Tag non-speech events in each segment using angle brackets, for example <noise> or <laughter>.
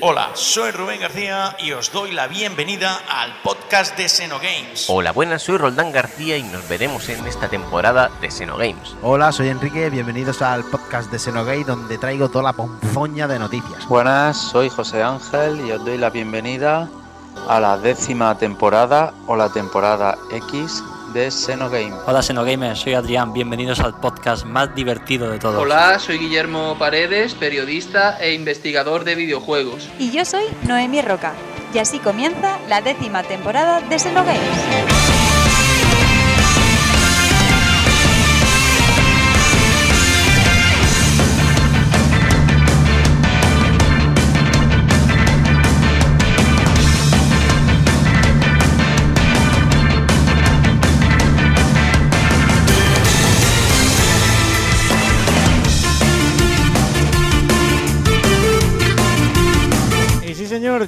Hola, soy Rubén García y os doy la bienvenida al podcast de Xenogames. Hola, buenas, soy Roldán García y nos veremos en esta temporada de Xenogames. Hola, soy Enrique, bienvenidos al podcast de Xenogate donde traigo toda la ponzoña de noticias. Buenas, soy José Ángel y os doy la bienvenida a la décima temporada o la temporada X de Xenogame. Hola Xenogamers, soy Adrián, bienvenidos al podcast más divertido de todos. Hola, soy Guillermo Paredes, periodista e investigador de videojuegos. Y yo soy Noemí Roca. Y así comienza la décima temporada de Xenogames.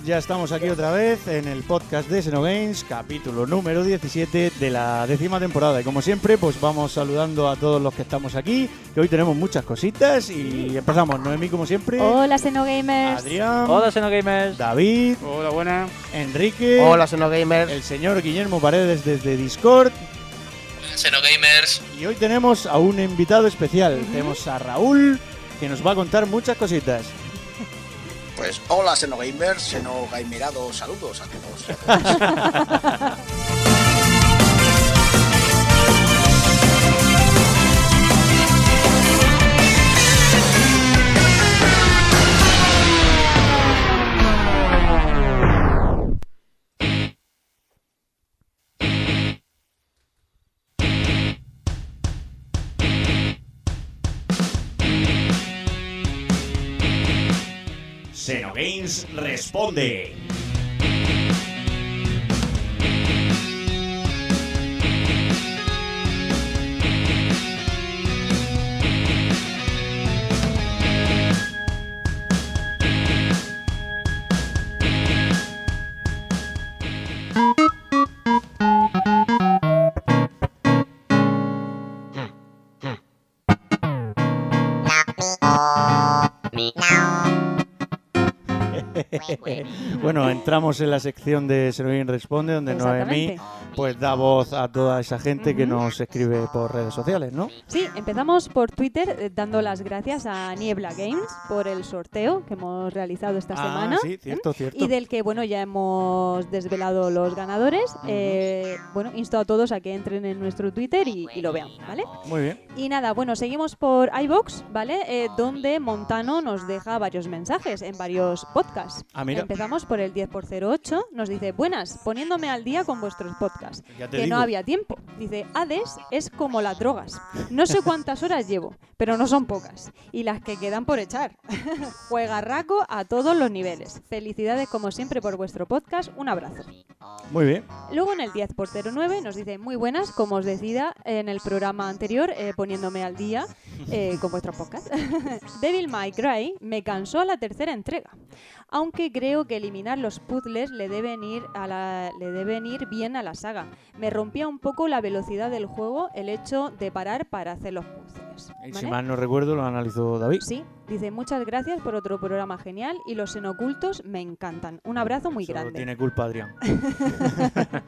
Ya estamos aquí otra vez en el podcast de Xenogames, capítulo número 17 de la décima temporada. Y como siempre, pues vamos saludando a todos los que estamos aquí, que hoy tenemos muchas cositas y empezamos. Noemí, como siempre. Hola Xenogamers. Adrián. Hola Xenogamers. David. Hola, buena. Enrique. Hola, Xenogamer. El señor Guillermo Paredes desde Discord. Xenogamers. Y hoy tenemos a un invitado especial. Tenemos a Raúl, que nos va a contar muchas cositas. Pues hola Xenogamers, Xenogamerados, saludos a todos. <laughs> Responde. Xenogames <laughs> responde. Bueno, entramos en la sección de Xenogames Responde, donde Noemí pues da voz a toda esa gente que nos escribe por redes sociales, ¿no? Sí, empezamos por Twitter eh, dando las gracias a Niebla Games por el sorteo que hemos realizado esta Ah, semana. sí, cierto, cierto. Y del que, bueno, ya hemos desvelado los ganadores. Eh, bueno, insto a todos a que entren en nuestro Twitter y, y lo vean, ¿vale? Muy bien. Y nada, bueno, seguimos por iBox, ¿vale? Eh, donde Montano nos deja varios mensajes en varios podcasts. Ah, mira. Empezamos por el 10x08. Nos dice, buenas, poniéndome al día con vuestros podcasts. Que digo. no había tiempo. Dice, Hades es como las drogas. No sé cuántas horas llevo, pero no son pocas. Y las que quedan por echar. <laughs> Juegarraco a todos los niveles. Felicidades como siempre por vuestro podcast. Un abrazo. Muy bien. Luego en el 10x09 nos dice muy buenas, como os decía en el programa anterior, eh, poniéndome al día eh, con vuestro podcast. <laughs> Devil May Cry me cansó a la tercera entrega, aunque creo que eliminar los puzzles le deben ir a la, le deben ir bien a la saga. Me rompía un poco la velocidad del juego el hecho de parar para hacer los puzzles. Y ¿vale? Si mal no recuerdo, lo analizó David. Sí, dice muchas gracias por otro programa genial y los enocultos me encantan. Un abrazo muy Solo grande. tiene culpa Adrián. <laughs>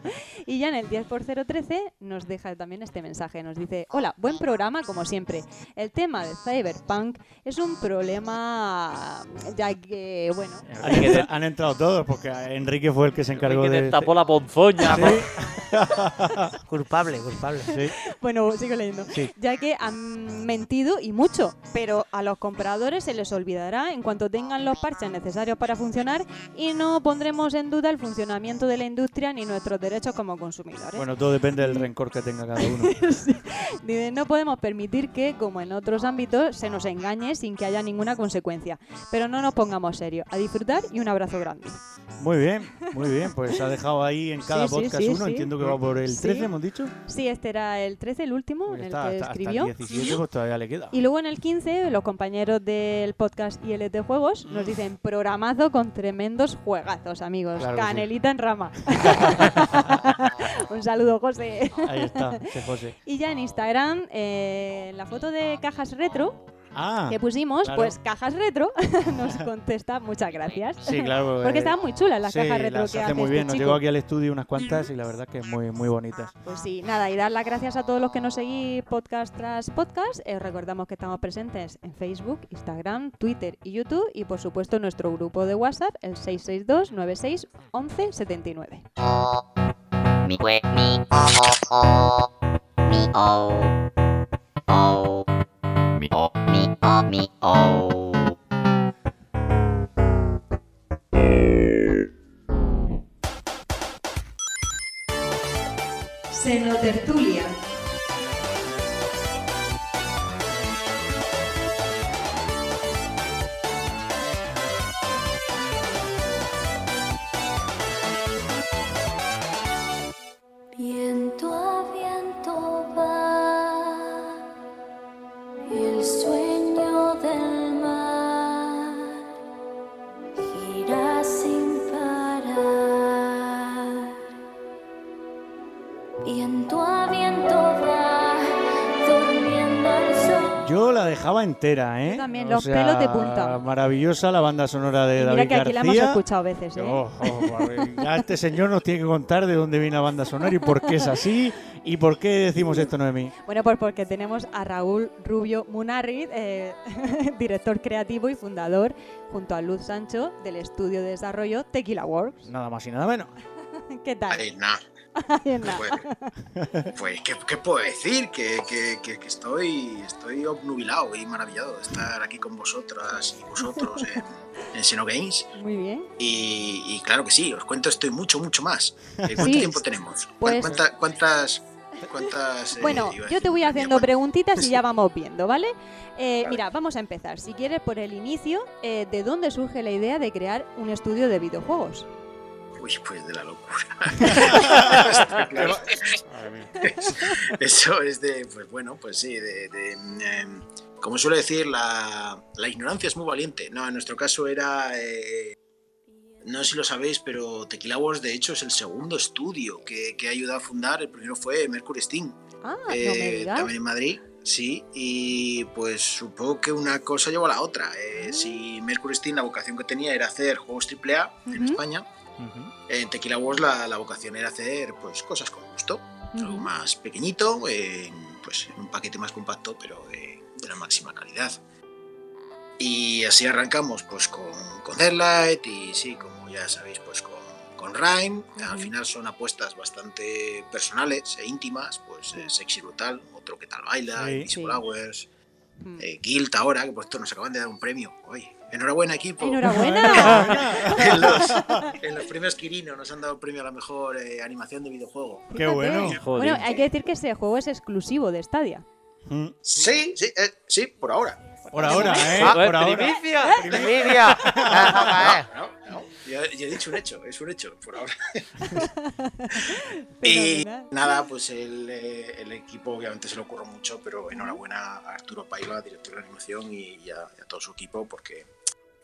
Y ya en el 10x013 nos deja también este mensaje. Nos dice, hola, buen programa como siempre. El tema de Cyberpunk es un problema ya que, bueno, Han, entra- han entrado todos porque Enrique fue el que se encargó que de... tapó la ponzoña. Sí. <laughs> <laughs> Culpable, culpable. Sí. bueno, sigo leyendo. Sí. Ya que han mentido y mucho, pero a los compradores se les olvidará en cuanto tengan los parches necesarios para funcionar y no pondremos en duda el funcionamiento de la industria ni nuestros derechos como consumidores. Bueno, todo depende del rencor que tenga cada uno. <laughs> Dice, no podemos permitir que, como en otros ámbitos, se nos engañe sin que haya ninguna consecuencia. Pero no nos pongamos serios. A disfrutar y un abrazo grande. Muy bien, muy bien. Pues ha dejado ahí en cada Sí, sí, podcast sí, uno. sí. Entiendo que va por el Sí. 13, hemos dicho. Sí, este era el 13, el último, Pues en el que hasta, hasta escribió. el 17 pues todavía le queda. Y luego en el 15, los compañeros del podcast ILT de Juegos nos dicen programazo con tremendos juegazos, amigos. Claro sí. Canelita en rama. <laughs> Un saludo, José. Ahí está, José. Y ya en Instagram, eh, la foto de cajas retro, Ah, que pusimos, claro. pues cajas retro, <laughs> nos <laughs> contesta muchas gracias. sí, claro. <laughs> Porque eh, estaban muy chulas las sí, cajas retro las que hace hace muy este bien. Nos chico. llegó aquí al estudio unas cuantas y la verdad que muy, muy bonitas. Pues sí, nada, y dar las gracias a todos los que nos seguís podcast tras podcast. Eh, recordamos que estamos presentes en Facebook, Instagram, Twitter y YouTube y por supuesto nuestro grupo de WhatsApp, el 662 96 11 79. mi mi o o o mi o o mi o mi o mi o Senotertulia. Entera, ¿eh? Yo también, los pelos de punta. Maravillosa la banda sonora de Y David mira que aquí la hemos García. escuchado veces, ¿eh? Oh, oh, ya este señor nos tiene que contar de dónde viene la banda sonora y por qué es así y por qué decimos esto, Noemí. Bueno, pues porque tenemos a Raúl Rubio Munarriz, eh, <laughs> director creativo y fundador, junto a Luz Sancho, del estudio de desarrollo Tequila Works. Nada más y nada menos. <laughs> ¿Qué tal? Ahí, nada. Pues, pues, ¿qué, qué puedo decir? Que, que- que- que estoy, estoy obnubilado y maravillado de estar aquí con vosotras y vosotros en, en Xenogames. Muy bien. Y, y claro que sí, os cuento esto y mucho, mucho más. Eh, ¿Cuánto Sí. tiempo tenemos? ¿Cu- Pues- cuánta- ¿Cuántas, cuántas, eh, Bueno, yo te voy haciendo preguntitas y ya <laughs> vamos viendo, ¿vale? Eh, Vale. Mira, vamos a empezar. Si quieres, por el inicio, eh, ¿de dónde surge la idea de crear un estudio de videojuegos? Uy, pues de la locura. Está <laughs> claro. Eso es de, pues bueno, pues sí, de, de, em, como suele decir, la, la ignorancia es muy valiente. No, en nuestro caso era, eh, no sé si lo sabéis, pero Tequila Wars de hecho es el segundo estudio que, que ha ayudado a fundar. El primero fue Mercury Steam, Ah, no me eh, también en Madrid. Sí, y pues supongo que una cosa llevó a la otra. Eh, si Mercury Steam la vocación que tenía era hacer juegos AAA en Ujú. España, en Tequila Wars la, la vocación era hacer pues cosas con gusto, algo Ujú. más pequeñito, en, pues en un paquete más compacto, pero de, de la máxima calidad. Y así arrancamos pues con, con Deadlight y sí, como ya sabéis, pues con, con Rhyme. Al Ujú. final son apuestas bastante personales e íntimas, pues eh, Sexy Brutal, otro que tal baila, Sí. Invisible Sí. Hours, Mm. eh, Guild ahora, que por esto nos acaban de dar un premio. Oye, enhorabuena equipo. ¡Enhorabuena! <laughs> <laughs> en, los, en los premios Kirino nos han dado premio a la mejor eh, animación de videojuego. Qué bueno. Joder. Bueno, hay que decir que ese juego es exclusivo de Stadia. Mm. Sí, sí, eh, sí, por ahora. Por ahora, ¿eh? Ah, Por ahora. primicia, <laughs> primicia. Caer. No, no, yo, yo he dicho un hecho, es un hecho, por ahora. y nada, pues el, eh, el equipo obviamente se le ocurre mucho, pero enhorabuena a Arturo Paiva, director de animación, y, y a, y a todo su equipo, porque,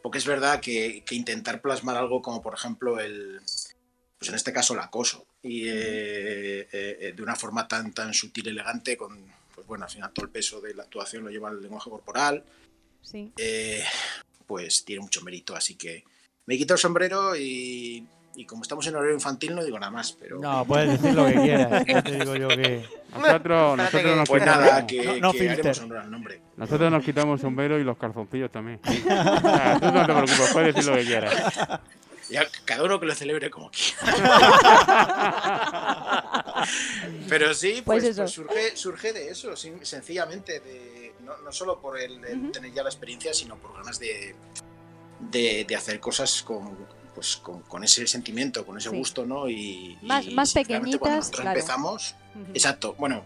porque es verdad que, que intentar plasmar algo como por ejemplo el, pues en este caso el acoso, y eh, eh, eh, de una forma tan, tan sutil y elegante, con, pues bueno, al final todo el peso de la actuación lo lleva el lenguaje corporal, Sí. eh, pues tiene mucho mérito. Así que me quito el sombrero y, y como estamos en horario infantil no digo nada más, pero No, puedes decir lo que quieras. Ya te digo yo que. <laughs> Nosotros, nosotros nos pues quitamos, nada, que, No- no que filter. haremos honor al nombre. nosotros nos quitamos sombrero y los calzoncillos también. <laughs> Ah, tú no te preocupes, puedes decir lo que quieras. <laughs> Ya, cada uno que lo celebre como quiera. Pero sí, Pues pues, eso. pues surge, surge de eso, sin- sencillamente, de, no, no solo por el, el Ujú. tener ya la experiencia, sino por ganas de, de, de hacer cosas con, pues, con, con ese sentimiento, con ese Sí. gusto, ¿no? Y, Más- y más sinceramente, cuando pequeñitas, nosotros claro. empezamos. Exacto, bueno.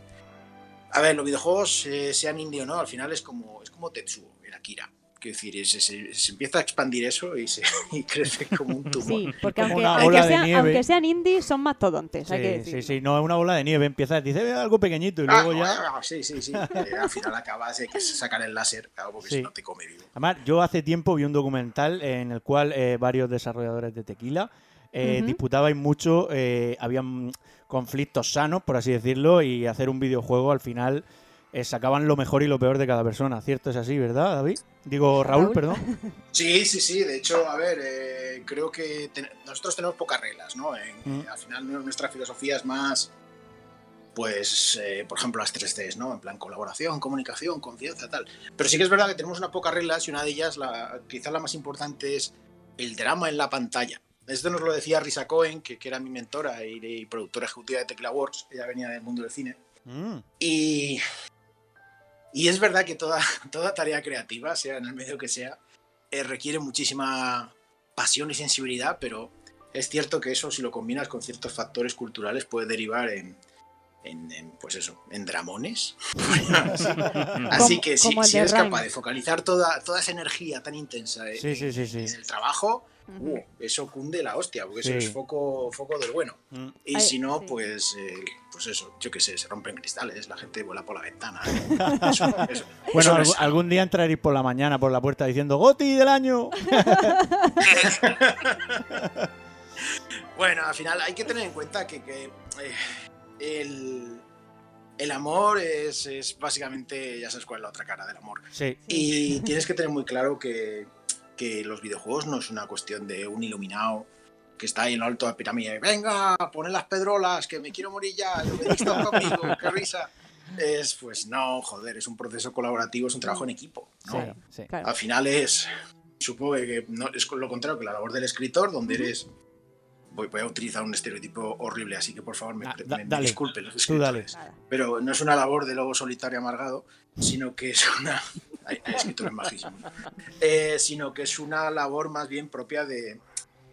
A ver, los videojuegos, eh, sean indie o no, al final es como, es como Tetsuo, el Akira. Quiero decir, se, se empieza a expandir eso y, se, <laughs> y crece como un tumor. Sí, porque aunque, una aunque sean, nieve. aunque sean indies, son mastodontes, hay que Sí, decir. sí, sí, no es una bola de nieve. Empiezas, dice algo pequeñito y luego Ah, ya. ah, sí, sí, sí. Eh, al final acabas de que sacar el láser, claro, porque Sí. si no te come vivo. Además, yo hace tiempo vi un documental en el cual eh, varios desarrolladores de tequila eh, disputabais mucho, eh, habían conflictos sanos, por así decirlo, y hacer un videojuego al final eh, sacaban lo mejor y lo peor de cada persona. ¿Cierto es así, verdad, David? Digo, Raúl, Raúl. perdón. <laughs> Sí, sí, sí. De hecho, a ver, eh, creo que ten- nosotros tenemos pocas reglas, ¿no? En- Mm. eh, al final nu- nuestra filosofía es más, pues, eh, por ejemplo, las tres Cs, ¿no? En plan colaboración, comunicación, confianza, tal. Pero sí que es verdad que tenemos unas pocas reglas y una de ellas, la, quizás la más importante, es el drama en la pantalla. Esto nos lo decía Risa Cohen, que, que era mi mentora y, y productora ejecutiva de Tecla Works. Ella venía del mundo del cine. Mm. Y, y es verdad que toda, <laughs> toda tarea creativa, sea en el medio que sea, eh, requiere muchísima pasión y sensibilidad, pero es cierto que eso, si lo combinas con ciertos factores culturales, puede derivar en, en- en, pues eso, en dramones. <laughs> así, que si, si eres capaz de focalizar toda, toda esa energía tan intensa en, Sí, sí, sí, sí. en el trabajo. Uh, eso cunde la hostia, porque eso es foco, foco del bueno. Mm. Y Ay, si no, sí. pues, eh, pues eso, yo qué sé, se rompen cristales, la gente vuela por la ventana. <laughs> Eso, eso- Bueno, algún día entraréis por la mañana por la puerta diciendo ¡Goti del año! <laughs> Bueno, al final hay que tener en cuenta que, que, eh, el, el amor es, es básicamente, ya sabes cuál es la otra cara del amor. Sí. Y tienes que tener muy claro que, que los videojuegos no es una cuestión de un iluminado que está ahí en lo alto de la pirámide. Venga, ponen las pedrolas, que me quiero morir ya, lo que estás conmigo, <laughs> qué risa. Es, pues no, joder, es un proceso colaborativo, es un trabajo en equipo. ¿no? Sí, sí. Claro. Al final es, supongo que no, es lo contrario que la labor del escritor, donde eres... Voy, voy a utilizar un estereotipo horrible, así que por favor me, Ah, me- da- me dale, disculpen los escritores. Pero no es una labor de lobo solitario amargado, sino que es una... Hay, hay escritores majísimos. Eh, sino que es una labor más bien propia de,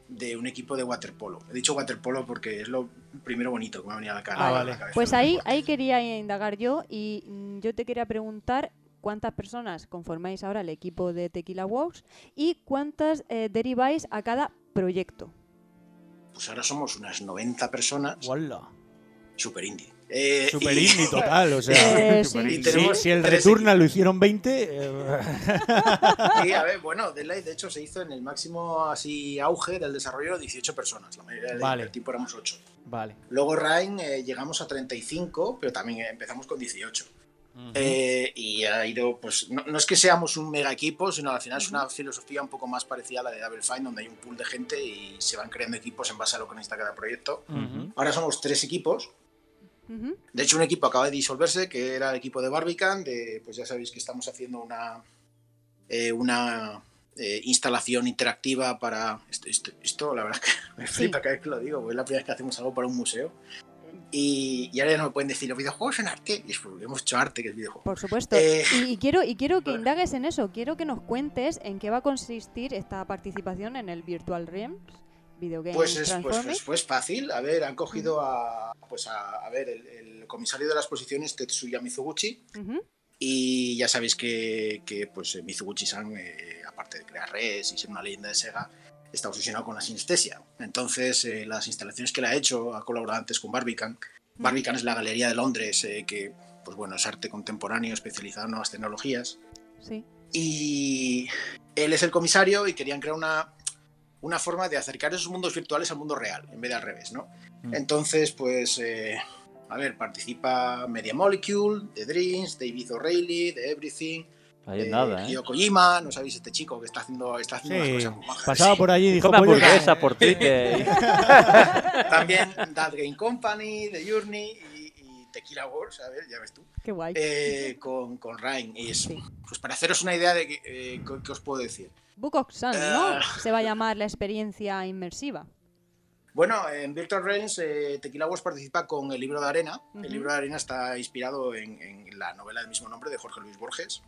de un equipo de waterpolo. He dicho waterpolo porque es lo primero bonito que me ha venido a la cara. Ah, a la vale. cabeza. Pues ahí, ahí quería indagar yo y mm, yo te quería preguntar cuántas personas conformáis ahora el equipo de Tequila Works y cuántas eh, deriváis a cada proyecto. Pues ahora somos unas 90 personas, ¡Wala! super indie. Eh, Super y- indie <laughs> total, o sea. Eh, Super sí. indie. Si, el tres Returna lo hicieron 20, eh, Sí, a ver, bueno, Deadlight de hecho se hizo en el máximo así auge del desarrollo 18 personas, la mayoría del Vale. tiempo éramos 8. vale. Luego Rain eh, llegamos a 35, pero también empezamos con 18. Eh, y ha ido, pues no, no es que seamos un mega equipo, sino al final es una filosofía un poco más parecida a la de Double Fine, donde hay un pool de gente y se van creando equipos en base a lo que necesita cada proyecto. Ahora somos tres equipos. De hecho, un equipo acaba de disolverse, que era el equipo de Barbican, de, pues ya sabéis que estamos haciendo una, eh, una eh, instalación interactiva para... Esto, esto, esto, la verdad es que <laughs> me Sí. flipa cada vez que lo digo, porque es la primera vez que hacemos algo para un museo. Y, y ahora ya no me pueden decir, los videojuegos son arte. Y hemos hecho arte, que es videojuego. Por supuesto. Eh, Y, y quiero, y quiero que <laughs> indagues en eso. Quiero que nos cuentes en qué va a consistir esta participación en el Virtual Realms Video Game Pues es pues, pues, pues fácil. A ver, han cogido a, pues a, a ver, el, el comisario de la exposición es Tetsuya Mizuguchi. Ujú. Y ya sabéis que, que, pues, eh, Mizuguchi-san, eh, aparte de crear Res y ser una leyenda de Sega, está obsesionado con la sinestesia. Entonces, eh, las instalaciones que le ha hecho, ha colaborado antes con Barbican. Barbican es la galería de Londres, eh, que pues, bueno, es arte contemporáneo especializado en nuevas tecnologías. Sí. Y él es el comisario y querían crear una, una forma de acercar esos mundos virtuales al mundo real, en vez de al revés, ¿no? Mm. Entonces, pues, eh, a ver, participa Media Molecule, The Dreams, David O'Reilly, The Everything, Ahí es eh, nada, ¿eh? Kojima, ¿no sabéis este chico que está haciendo, está haciendo unas Sí, cosas muy majas? pasaba Sí. por allí y dijo, Come "Pues yo- hamburguesa por <laughs> Twitter. También That Game Company, The Journey y, y Tequila Wars, a ver, ya ves tú, Qué guay. eh, con, con Ryan. Y eso, Sí. pues para haceros una idea de eh, qué os puedo decir. Book of Sun, ¿no? Ah. Se va a llamar la experiencia inmersiva. Bueno, en Virtual Realms eh, Tequila Wars participa con el libro de arena. El libro de arena está inspirado en, en la novela del mismo nombre de Jorge Luis Borges.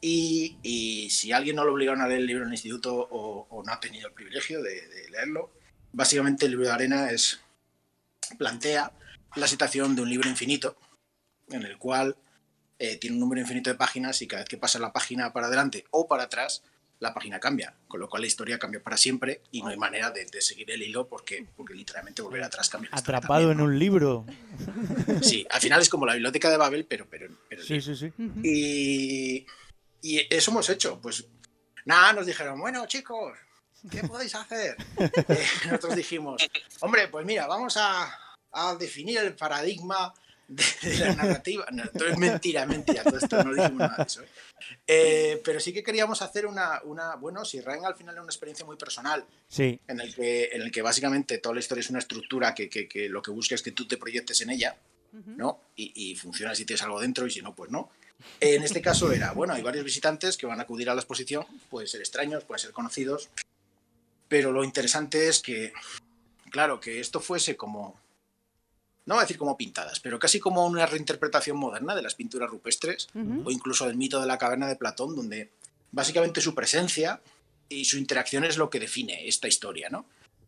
Y, y si alguien no lo obligaron a leer el libro en el instituto o, o no ha tenido el privilegio de, de leerlo, básicamente el libro de arena es plantea la situación de un libro infinito en el cual eh, tiene un número infinito de páginas y cada vez que pasa la página para adelante o para atrás, la página cambia, con lo cual la historia cambia para siempre y no hay manera de, de seguir el hilo porque, porque literalmente volver atrás cambia. la Atrapado en un libro. también. Sí, al final es como la biblioteca de Babel, pero, pero, pero Sí, sí, sí. Y, y eso hemos hecho. Pues nada, nos dijeron, bueno, chicos, ¿qué podéis hacer? <laughs> Eh, nosotros dijimos, hombre, pues mira, vamos a, a definir el paradigma de, de la narrativa. No, todo es mentira, mentira, todo esto no dijimos nada de eso. ¿eh? Eh, pero sí que queríamos hacer una, una, bueno, si Rain al final es una experiencia muy personal, Sí. en el que, en el que básicamente toda la historia es una estructura que, que- que lo que busca es que tú te proyectes en ella, ¿no? Y, y funciona si tienes algo dentro y si no, pues no. En este caso era, bueno, hay varios visitantes que van a acudir a la exposición, pueden ser extraños, pueden ser conocidos, pero lo interesante es que, claro, que esto fuese como, no voy a decir como pintadas, pero casi como una reinterpretación moderna de las pinturas rupestres o incluso del mito de la caverna de Platón, donde básicamente su presencia y su interacción es lo que define esta historia, ¿no?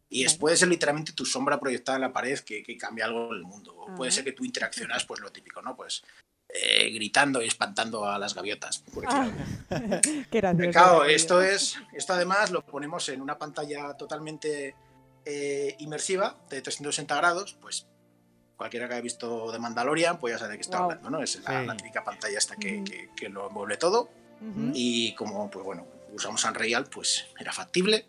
Y es, puede ser literalmente tu sombra proyectada en la pared que, que cambia algo en el mundo. O puede ser que tú interaccionas, pues lo típico, ¿no? Pues eh, gritando y espantando a las gaviotas. por Ah. <laughs> Qué gracioso. Claro, esto es, esto además lo ponemos en una pantalla totalmente eh, inmersiva de 360 grados, pues cualquiera que haya visto de Mandalorian, pues ya sabe de qué estoy Guau. hablando, ¿no? Es la, Sí. la típica pantalla esta que, Ujú. que- que lo envuelve todo Ujú, y como, pues bueno, usamos Unreal, pues era factible.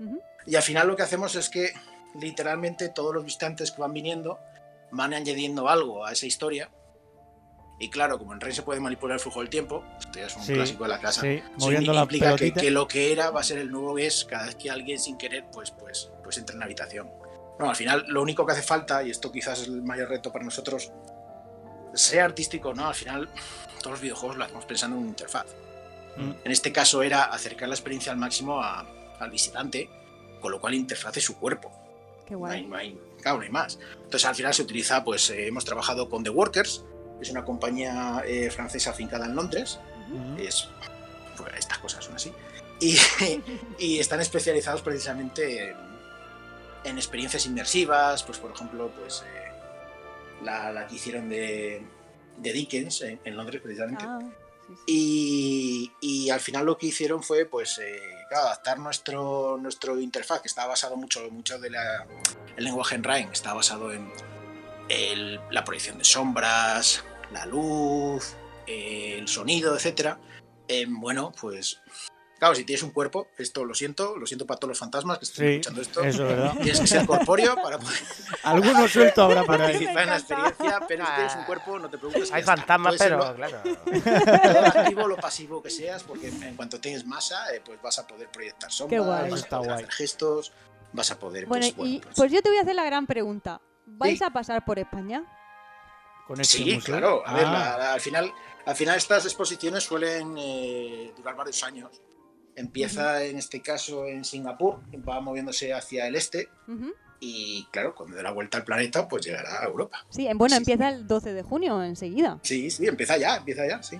ujú. Y al final lo que hacemos es que literalmente todos los visitantes que van viniendo van añadiendo algo a esa historia. Y claro, como en Rey se puede manipular el flujo del tiempo, esto ya es un Sí, clásico de la casa, sí, moviendo la implica que, pelotita. que lo que era va a ser el nuevo es cada vez que alguien sin querer pues, pues, pues entra en la habitación. No, al final lo único que hace falta, y esto quizás es el mayor reto para nosotros, sea artístico o no, al final todos los videojuegos lo hacemos pensando en una interfaz. Mm. En este caso era acercar la experiencia al máximo a- al visitante, con lo cual interface su cuerpo. Qué No hay, guay. no hay- claro, no hay más. Entonces al final se utiliza, pues eh, hemos trabajado con The Workers, que es una compañía eh, francesa afincada en Londres. Es, pues, estas cosas son así. Y, <laughs> y están especializados precisamente en, en experiencias inmersivas, pues por ejemplo, pues eh, la, la que hicieron de, de Dickens en, en Londres precisamente. Ah, sí, sí. Y, y al final lo que hicieron fue pues eh, claro, adaptar nuestro, nuestro interfaz, que está basado mucho, mucho de la, el lenguaje en Rhyme, está basado en el- la proyección de sombras, la luz, eh, el sonido, etcétera. En, bueno, pues claro, si tienes un cuerpo, esto lo siento, lo siento para todos los fantasmas que estén Sí, escuchando esto. eso, ¿verdad? <laughs> Tienes que ser corpóreo para poder <laughs> Alguno suelto habrá por ahí. participar en la experiencia, pero si tienes un cuerpo, no te preocupes. Hay fantasmas, pero lo- claro. todo <laughs> lo activo o lo pasivo que seas, porque en cuanto tengas masa, eh, pues vas a poder proyectar sombras, guay. vas a Está poder guay. hacer gestos, vas a poder. Bueno, pues, bueno, y pues- pues yo te voy a hacer la gran pregunta. ¿Vais Sí. a pasar por España? Con este sí, museo. claro. A ver, Ah, la- la- al final, al final estas exposiciones suelen eh, durar varios años. Empieza en este caso en Singapur, va moviéndose hacia el este y claro, cuando dé la vuelta al planeta, pues llegará a Europa. Sí, en- bueno, Sí, empieza el 12 de junio, enseguida. Sí, sí, empieza ya, empieza ya, sí.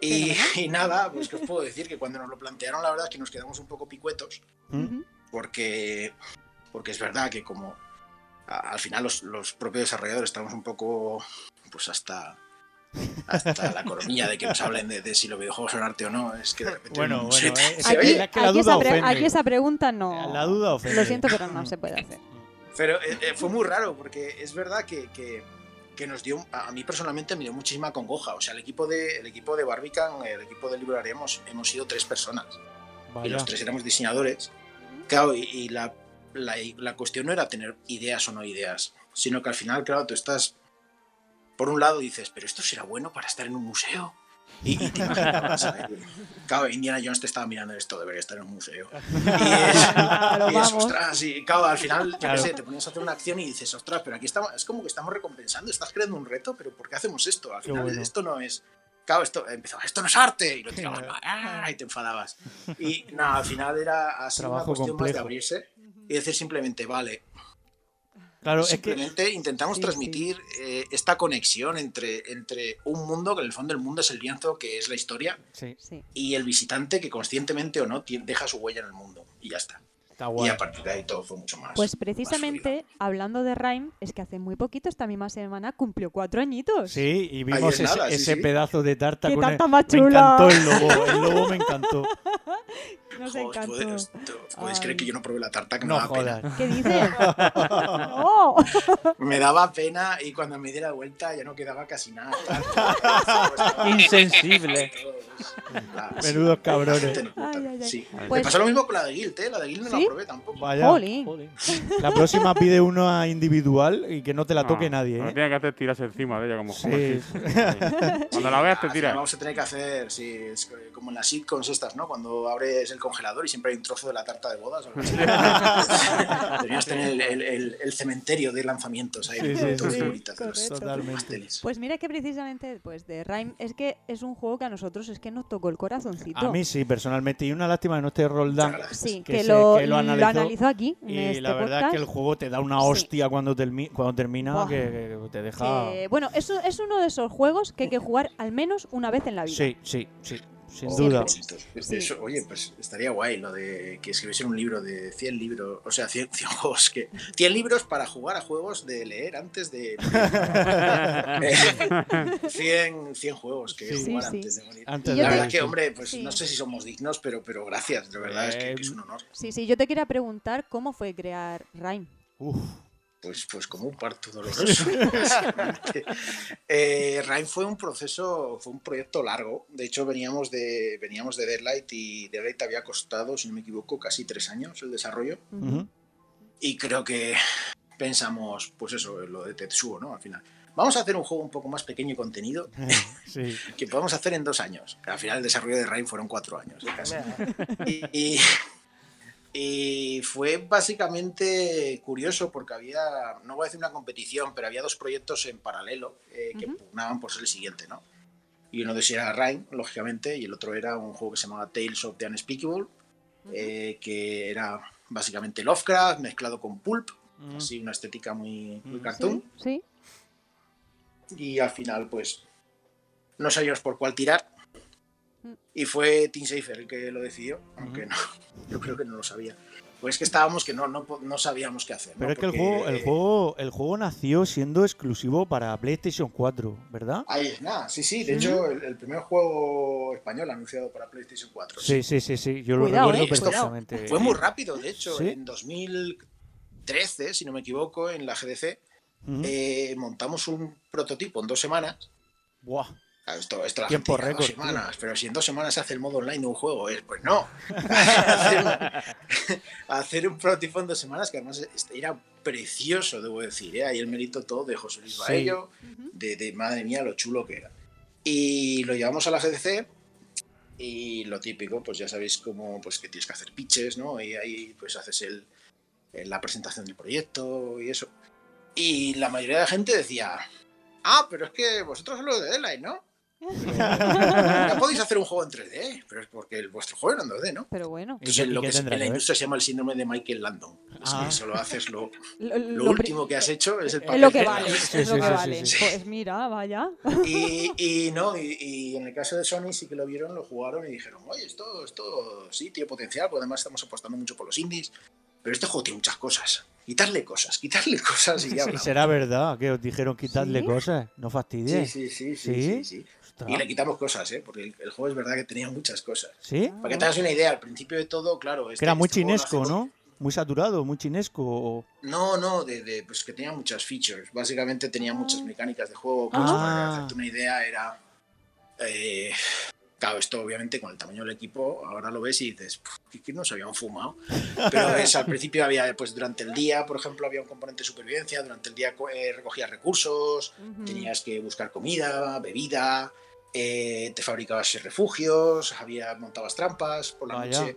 Y, <laughs> y nada, pues que os puedo decir que cuando nos lo plantearon, la verdad es que nos quedamos un poco picuetos, ¿Mm? Porque, porque es verdad que como a- al final los, los propios desarrolladores estamos un poco, pues hasta, hasta la coronilla de que nos hablen de, de si los videojuegos son arte o no, es que de repente Bueno, un bueno, eh, se Aquí, oye, la- que la aquí duda esa pre- ofende. aquí esa pregunta no. La duda ofende. Lo siento, pero no se puede hacer. Pero eh, eh, fue muy raro porque es verdad que, que- que nos dio, a mí personalmente me dio muchísima congoja. O sea, el equipo de, el equipo de Barbican, el equipo de Library, hemos, hemos sido tres personas y los tres éramos diseñadores. Claro, y, y la, la, la cuestión no era tener ideas o no ideas, sino que al final, claro, tú estás, por un lado dices, pero esto será bueno para estar en un museo. Y, y te imaginabas, ¿sabes? Claro, Indiana Jones te estaba mirando esto, debería estar en un museo. Y es, <laughs> Claro, y es, ostras, y claro, al final, yo Claro. qué sé, te ponías a hacer una acción y dices, ostras, pero aquí estamos, es como que estamos recompensando, estás creando un reto, pero ¿por qué hacemos esto? Al final, bueno. esto no es. Claro, esto empezaba, esto no es arte, y lo tirabas, ¡ah! y te enfadabas. Y nada, al final era así una Trabajo cuestión más de complejo. abrirse y decir simplemente, vale, Claro, es que simplemente intentamos Sí, transmitir eh, esta conexión entre, entre un mundo, que en el fondo el mundo es el lienzo que es la historia, sí, y el visitante que conscientemente o no deja su huella en el mundo. Y ya está. Está Y a partir de ahí todo fue mucho más. Pues más precisamente, hablando de Rhyme, es que hace muy poquito, esta misma semana, cumplió cuatro añitos. Sí, y vimos es ese, nada, sí, ese sí. pedazo de tarta ¡Qué con el- tarta más Me chula! encantó el lobo, el lobo me encantó. <laughs> Nos Joder, encantó. ¿podéis, podéis creer que yo no probé la tarta? Que No me daba pena. ¿Qué dices? <laughs> ¡Oh! <laughs> Me daba pena y cuando me di la vuelta ya no quedaba casi nada. Insensible. Claro, sí. Menudos cabrones. No. Ay, ay, ay. Sí. Pues- Me pasó lo mismo con la de Guild, ¿eh? La de Guild no la Probé tampoco. Vaya. Jolín. La próxima pide una individual y que no te la toque nadie, Lo ¿eh? tiene que hacer tirarse encima de ella como, como Sí. así. <laughs> Cuando la veas te final tiras. Vamos a tener que hacer, sí, es que- como en las sitcoms estas, ¿no? Cuando abres el congelador y siempre hay un trozo de la tarta de bodas. o algo así. <laughs> Deberíamos tener el, el- el- el cementerio de lanzamientos ahí. Sí, con sí, todas sí. las figuritas de los- correcto. de los Totalmente. pasteles. Pues mira que precisamente pues de Rhyme es que es un juego que a nosotros es que nos tocó el corazoncito. A mí sí, personalmente. Y una lástima que no esté Roldán. Sí, que que, se- lo, que lo lo analizó. analizó aquí. En Y este la verdad podcast. es que el juego te da una Sí. hostia cuando, termi- cuando termina que, que te deja... Bueno, eso es uno de esos juegos que hay que jugar al menos una vez en la vida. Sí, sí, sí, sin Oh, duda. pues esto- Sí. eso, oye, pues estaría guay lo de que escribiesen un libro de 100 libros, o sea, 100, 100 <laughs> juegos que 100 libros para jugar a juegos de leer antes de Eh, 100, 100 juegos que Sí. jugar Sí, sí. antes de morir. Antes La verdad morir, que, hombre, pues Sí. no sé si somos dignos, pero, pero gracias, de verdad, es que, que es un honor. Sí, sí, yo te quería preguntar cómo fue crear Rhyme. Uf. Pues, pues como un parto doloroso. <laughs> eh, Rhyme fue un proceso, fue un proyecto largo. De hecho, veníamos de, veníamos de Deadlight y Deadlight había costado, si no me equivoco, casi tres años el desarrollo. Ujú. Y creo que pensamos, pues eso, lo de Tetsuo, ¿no? Al final. Vamos a hacer un juego un poco más pequeño y contenido <laughs> Sí. que podemos hacer en dos años. Al final el desarrollo de Rhyme fueron cuatro años, ¿eh? casi. Y, y- y fue básicamente curioso porque había, no voy a decir una competición, pero había dos proyectos en paralelo eh, que pugnaban por ser el siguiente, ¿no? Y uno de ellos era Rhyme, lógicamente, y el otro era un juego que se llamaba Tales of the Unspeakable, eh, que era básicamente Lovecraft mezclado con Pulp, así una estética muy, muy cartoon. Sí, Y al final, pues, no sabíamos por cuál tirar. Y fue Tim Schafer el que lo decidió, aunque no, <laughs> yo creo que no lo sabía. Pues que estábamos que no, no, no sabíamos qué hacer. ¿no? Pero es que el juego, el juego, el juego nació siendo exclusivo para PlayStation 4, ¿verdad? Ahí es nada, sí, sí. De hecho, el, el primer juego español anunciado para PlayStation 4. Sí, sí, sí, sí. Yo lo Cuidado, recuerdo eh, cuidado. perfectamente. Fue muy rápido, de hecho, ¿Sí? en 2013, si no me equivoco, en la GDC, eh, montamos un prototipo en dos semanas. Buah. Claro, Esto, esto la Tiempo gente récord, dos semanas, pero si en dos semanas se hace el modo online de un juego, es, pues no. <laughs> hacer, un, <laughs> hacer un prototipo en dos semanas, que además este, era precioso, debo decir. ¿eh? Ahí el mérito todo de José Luis Sí. Baello, de, de madre mía lo chulo que era. Y lo llevamos a la GDC y lo típico, pues ya sabéis cómo, pues que tienes que hacer pitches, ¿no? Y ahí pues haces el, el- la presentación del proyecto y eso. Y la mayoría de la gente decía, ah, pero es que vosotros los de Deadline, ¿no? <laughs> Ya podéis hacer un juego en 3D, pero es porque el, vuestro juego era en 2D, ¿no? pero bueno. ¿Y Entonces, lo que tendrá en la industria se llama el síndrome de Michael Landon. Es Ah. que solo haces lo, <laughs> Lo, lo lo último que has hecho, es el Es papel. lo que vale, es lo sí, que sí, vale. sí. Pues mira, vaya. Y, y no, y, y en el caso de Sony sí que lo vieron, lo jugaron y dijeron, oye, esto, esto sí tiene potencial, porque además estamos apostando mucho por los indies, pero este juego tiene muchas cosas. Quitarle cosas, quitarle cosas y ya Y hablamos. será verdad que os dijeron quitarle ¿Sí? cosas. No Sí, fastidies. sí, sí, sí, ¿Sí? sí, sí. Ostras. Y le quitamos cosas, ¿eh? Porque el, el juego es verdad que tenía muchas cosas. ¿Sí? Para que te hagas una idea, al principio de todo, claro. Que este- era muy este juego lo chinesco, hace ¿no? Muy saturado, muy chinesco. o- No, no, de, de, pues que tenía muchas features. Básicamente tenía muchas mecánicas de juego. Que, pues, Ah. para hacerte una idea era. eh, claro, esto obviamente con el tamaño del equipo, ahora lo ves y dices, "Puf, que- que nos habían fumado. Pero es, al principio había, pues durante el día, por ejemplo, había un componente de supervivencia. Durante el día eh, recogías recursos, tenías que buscar comida, bebida, eh, te fabricabas refugios, había, montabas trampas por la Vaya. noche.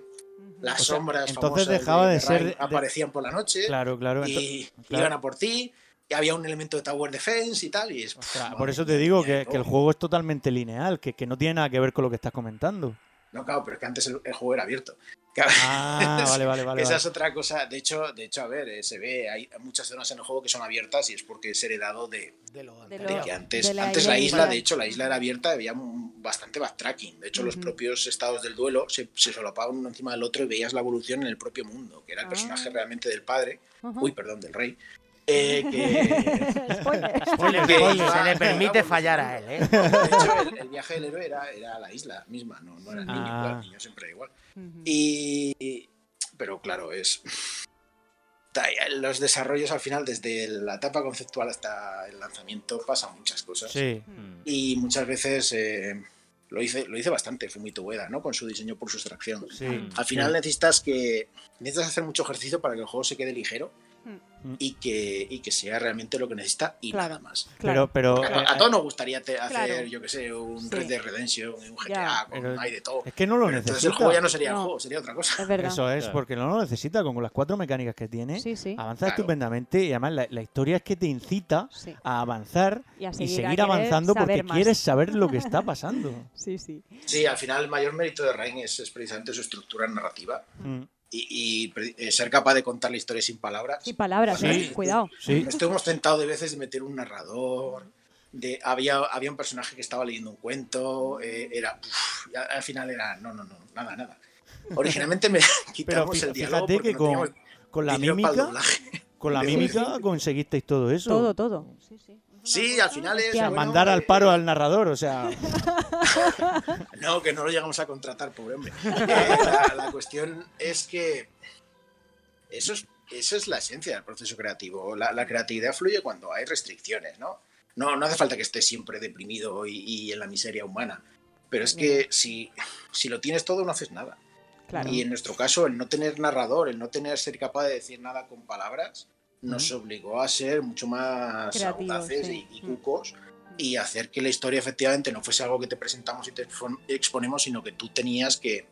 Las O sea, sombras entonces famosas dejaba de ser de- aparecían por la noche Claro, claro. y claro. iban a por ti y había un elemento de tower defense y tal y es Ostras, madre por eso te digo que, que el juego es totalmente lineal, que, que no tiene nada que ver con lo que estás comentando. no claro pero es que antes el, el juego era abierto Ah, vale, vale, vale. esa vale. es otra cosa de hecho de hecho a ver eh, se ve hay muchas zonas en el juego que son abiertas y es porque es heredado de, De lo De de lo- que antes de la antes la idea isla de hecho la isla era abierta y había un- bastante backtracking de hecho los propios estados del duelo se, se solapaban uno encima del otro y veías la evolución en el propio mundo que era el personaje Ah. realmente del padre uy perdón del rey eh, que <laughs> Spoiler. Spoiler, Que spoiler, iba- se le permite fallar a él, ¿eh? De hecho, el, <laughs> el viaje del héroe era, era a la isla misma, no, no era el niño, Ah. claro, el niño siempre igual. Y, pero claro, es... Los desarrollos al final, desde la etapa conceptual hasta el lanzamiento, pasan muchas cosas. Sí. Mm. Y muchas veces, eh, lo hice, lo hice bastante Fumito Ueda, ¿no? Con su diseño por sustracción. Sí. Al final Sí. necesitas que necesitas hacer mucho ejercicio para que el juego se quede ligero Mm. y que, y que sea realmente lo que necesita y Claro. nada más. Pero, pero a, eh, a todos nos gustaría te- hacer, Claro. yo que sé, un Sí. Red Dead Redemption, un GTA, Ya. con, Pero hay de todo. es que no lo Pero entonces necesita. el juego ya no sería No. el juego, sería otra cosa. Es verdad. Eso es, Claro. porque no lo necesita, con las cuatro mecánicas que tiene, Sí, sí. avanza Claro. estupendamente y además la, la historia es que te incita Sí. a avanzar Y a y seguir, a seguir avanzando porque más. quieres saber lo que está <laughs> pasando. Sí, sí. Sí, al final el mayor mérito de Rain es, es precisamente su estructura narrativa Mm, y, eh, ser capaz de contar la historia sin palabras. Sin palabras, Sí. ¿eh? Cuidado. Sí, Estuvimos tentados de veces de meter un narrador. De, había, había un personaje que estaba leyendo un cuento. eh, era. uf, al, al final era. No, no, no, nada, nada. Originalmente me <laughs> quitamos el diálogo fíjate porque que no con, la mímica, con la <laughs> mímica conseguisteis todo eso. Todo, todo. Sí, sí. Sí, al final es. O sea, bueno, mandar al eh, paro al narrador, o sea, <laughs> No, que no lo llegamos a contratar, pobre hombre. Eh, la, la cuestión es que eso es, eso es la esencia del proceso creativo. La, la creatividad fluye cuando hay restricciones, ¿no? No, no hace falta que estés siempre deprimido y, y en la miseria humana. Pero es que si, si lo tienes todo, no haces nada. Claro. Y en nuestro caso, el no tener narrador, el no tener ser capaz de decir nada con palabras, nos obligó a ser mucho más Creativos, audaces sí. y, y cucos y hacer que la historia efectivamente no fuese algo que te presentamos y te expo- exponemos, sino que tú tenías que,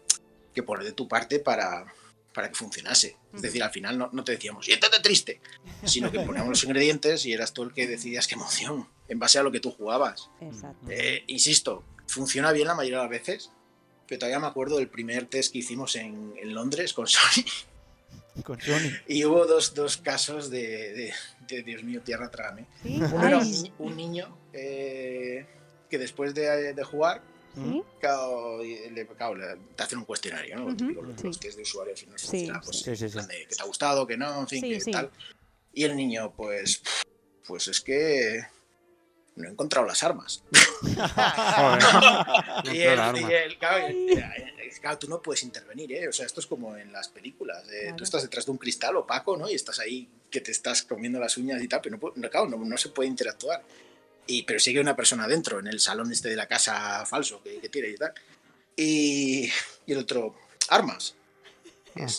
que poner de tu parte para, para que funcionase. Es decir, al final no, no te decíamos, siéntate triste, sino que poníamos los ingredientes y eras tú el que decidías qué emoción, en base a lo que tú jugabas. Exacto. Eh, insisto, funciona bien la mayoría de las veces, pero todavía me acuerdo del primer test que hicimos en, en Londres con Sony con Sony. y hubo dos, dos casos de, de- de, Dios mío, tierra trágame. Sí. Uno era un, niño eh, que después de, de jugar, ¿Sí? claro, y le- claro, le- te hacen un cuestionario, ¿no? Lo Ujú, típico, los, sí. los test de usuario al final Sí, funciona, pues, sí. Sí, sí, sí. en plan de que te ha gustado, que no, en fin, Sí, que sí. tal. Y el niño, pues, pues es que no he encontrado las armas. <laughs> Y el, y el- claro, claro, tú no puedes intervenir, ¿eh? O sea, esto es como en las películas. eh, Claro. Tú estás detrás de un cristal opaco, ¿no? Y estás ahí que te estás comiendo las uñas y tal, pero no, claro, no, no se puede interactuar. Y, pero sigue una persona dentro, en el salón este de la casa falso que, que tiene y tal. Y, y el otro, armas.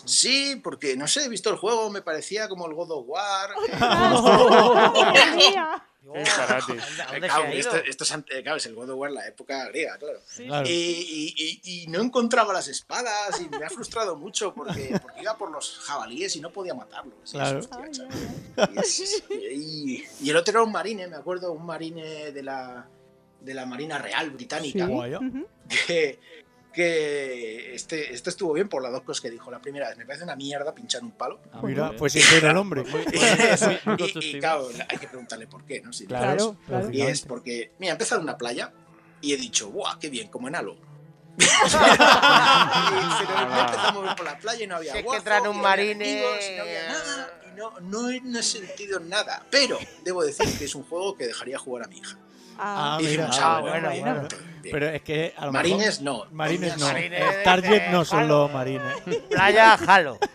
Sí, porque no sé, he visto el juego, me parecía como el God of War. <laughs> <laughs> eh, esto, es, ante- claro, es el God of War, la época griega, claro. Claro. Y, y- y- y no encontraba las espadas y me ha frustrado mucho porque, porque iba por los jabalíes y no podía matarlos. Y Claro. Y, es- y- y el otro era un marine, me acuerdo, un marine de la, de la Marina Real Británica, Sí. Que, que este, este estuvo bien por las dos cosas que dijo. La primera vez, me parece una mierda pinchar un palo. Ah, Mira, fue sincero el hombre. <laughs> y, y, claro, hay que preguntarle por qué, ¿no? Si- Claro, Claro, y es porque, mira, he empezado en una playa y he dicho, ¡buah, qué bien, como en Halo! <laughs> Y- me empezado a mover por la playa y no había Si es que guapo, entran un y marine, y no había nada, y no, no, he- no he sentido nada. Pero debo decir que es un juego que dejaría jugar a mi hija. Ah, Y dijimos, ah, ah, bueno, bueno. bien. Pero es que a lo Marines mejor- no. Marines no. Marines El de- target no son Halo. los marines. Playa Halo. <laughs>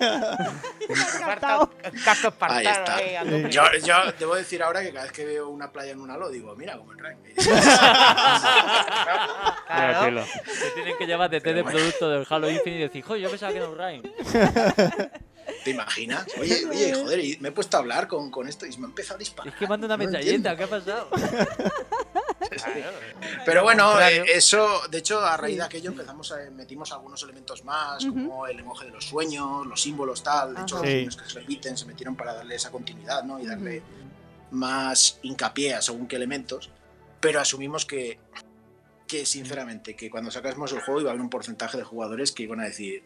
Casco Ahí espartano está. ahí, tope. Yo, yo debo decir ahora que cada vez que veo una playa en un halo digo, mira como en Rank. Vaya <laughs> Claro. Te tienen que llevar de té de producto del Halo Infinite y decir, joder, yo pensaba que era un Rain. ¿Te imaginas? Oye, oye, joder, y me he puesto a hablar con, con esto y me ha empezado a disparar. Es que manda una No metralleta, ¿qué ha pasado? <laughs> <laughs> Pero bueno, eh, eso, de hecho, a raíz de aquello empezamos a, metimos algunos elementos más, como el emoji de los sueños, los símbolos, tal. De hecho, Ajá. los sueños que se repiten se metieron para darle esa continuidad, ¿no? Y darle más hincapié a según qué elementos. Pero asumimos que, que, sinceramente, que cuando sacásemos el juego iba a haber un porcentaje de jugadores que iban a decir.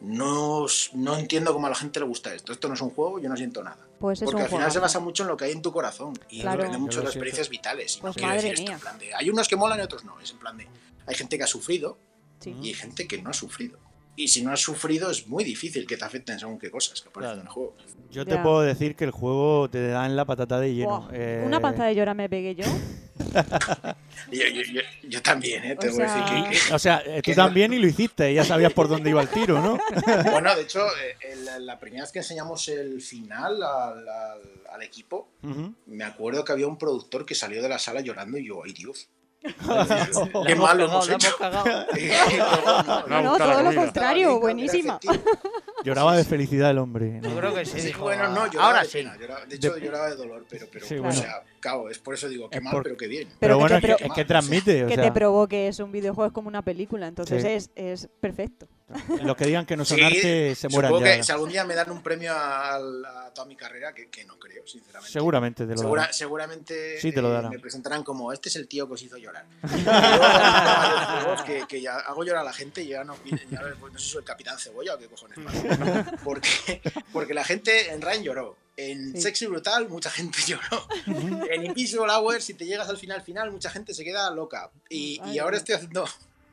No, no entiendo cómo a la gente le gusta esto. Esto no es un juego, yo no siento nada. Pues es Porque un al final se basa mucho en lo que hay en tu corazón y Claro. depende mucho de las experiencias vitales. Y Pues no decir esto mía. en plan de, hay unos que molan y otros no. Es en plan de, hay gente que ha sufrido Sí. y hay gente que no ha sufrido. Y si no has sufrido es muy difícil que te afecten según qué cosas que aparecen Claro. en el juego. Yo te puedo decir que el juego te da en la patata de lleno. Eh, Una panza de llora me pegué yo. <laughs> <laughs> Yo, yo- yo- yo también, ¿eh? O Te voy a sea- decir que, que- O sea, tú también y lo hiciste, ya sabías por dónde iba el tiro, ¿no? <laughs> Bueno, de hecho, eh, el- la primera vez que enseñamos el final al, al- al equipo, Ujú. me acuerdo que había un productor que salió de la sala llorando y yo, ay Dios. <laughs> Qué mal lo cagado, hemos hecho. hemos cagado. No, no, todo lo contrario, buenísima. Lloraba de felicidad el hombre. ¿no? Yo creo que sí, Sí, dijo, bueno, no, lloraba ahora de sí. pena, lloraba- de hecho, De- lloraba de dolor, pero, pero Sí, o bueno. sea, claro, es por eso digo, qué Es mal, por- pero qué bien. Pero, Pero que bueno, es que, es que transmite. O que te provoque es un videojuego es como una película, entonces Sí. es, es perfecto. los que digan que no son Sí, arte se mueran supongo ya. que si algún día me dan un premio a, a toda mi carrera, que, que no creo, sinceramente. Seguramente te lo Segura- darán. seguramente Sí, te lo eh, darán. me presentarán como este es el tío que os hizo llorar. <laughs> Que, que ya hago llorar a la gente y ya no, ya pues no sé si soy el capitán cebolla o qué cojones <laughs> Porque, porque la gente en Rain lloró. En Sí. Sexy Brutal mucha gente <laughs> lloró. En Invisible Hour, si te llegas al final final, mucha gente se queda loca. Y, Ay, y ahora estoy haciendo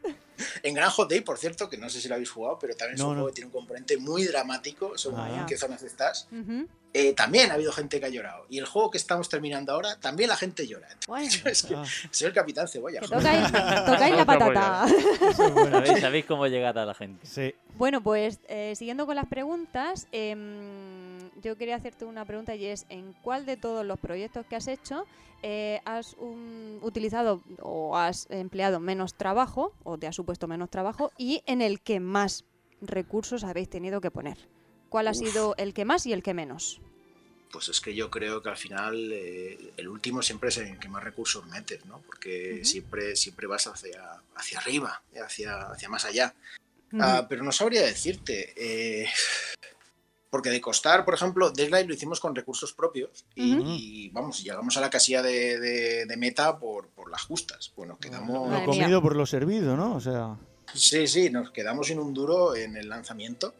<laughs> en Gran Hot Day, por cierto, que no sé si lo habéis jugado, pero también es No, un no. juego que tiene un componente muy dramático según Ah. en qué zonas estás. Ujú. Eh, también ha habido gente que ha llorado. Y el juego que estamos terminando ahora, también la gente llora. <laughs> Bueno, Es que Ah. soy el capitán cebolla. tocáis, tocáis la patata. <laughs> ¿Sabéis, sabéis cómo llegar a la gente. Sí. Bueno, pues eh, siguiendo con las preguntas, em, yo quería hacerte una pregunta y es, ¿en cuál de todos los proyectos que has hecho eh, has um, utilizado o has empleado menos trabajo o te ha supuesto menos trabajo y en el que más recursos habéis tenido que poner? ¿Cuál ha Uf. sido el que más y el que menos? Pues es que yo creo que al final eh, el último siempre es en que más recursos metes, ¿no? Porque siempre, siempre vas hacia, hacia arriba, hacia, hacia más allá. Ah, pero no sabría decirte. eh, porque de costar, por ejemplo, Deadline lo hicimos con recursos propios y, vamos, llegamos a la casilla de, de- de meta por, por las justas. Bueno, quedamos. Lo comido por lo servido, ¿no? O sea, Sí, sí, nos quedamos sin un duro en el lanzamiento.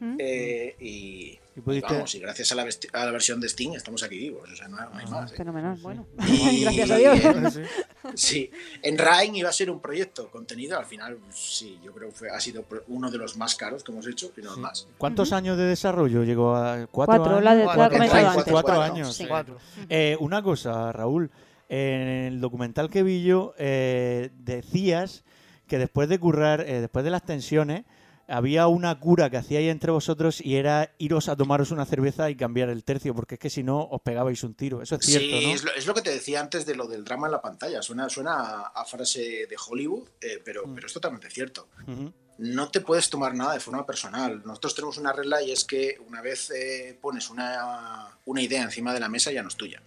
¿Mm? eh, y, y y pudiste. vamos, y gracias a la, vesti- a la versión de Steam estamos aquí vivos. O sea, no, no hay Ah, más. ¿eh? Fenomenal, bueno. Y- <laughs> Gracias a Dios. en- Sí. En Rain iba a ser un proyecto contenido, al final sí, yo creo que fue- ha sido uno de los más caros que hemos hecho, y no más. ¿Cuántos años de desarrollo llegó a cuatro, Cuatro, años? la de- la la he he comentado Rain, antes. Cuatro cuatro, años. Sí. Cuatro. Eh, una cosa, Raúl. En el documental que vi yo, eh, decías que después de currar, eh, después de las tensiones, había una cura que hacíais entre vosotros y era iros a tomaros una cerveza y cambiar el tercio, porque es que si no os pegabais un tiro. Eso es cierto, sí, ¿no? es, lo, es lo que te decía antes de lo del drama en la pantalla, suena, suena a, a frase de Hollywood, eh, pero, Mm. pero es totalmente cierto. No te puedes tomar nada de forma personal. Nosotros tenemos una regla y es que una vez eh, pones una, una idea encima de la mesa ya no es tuya.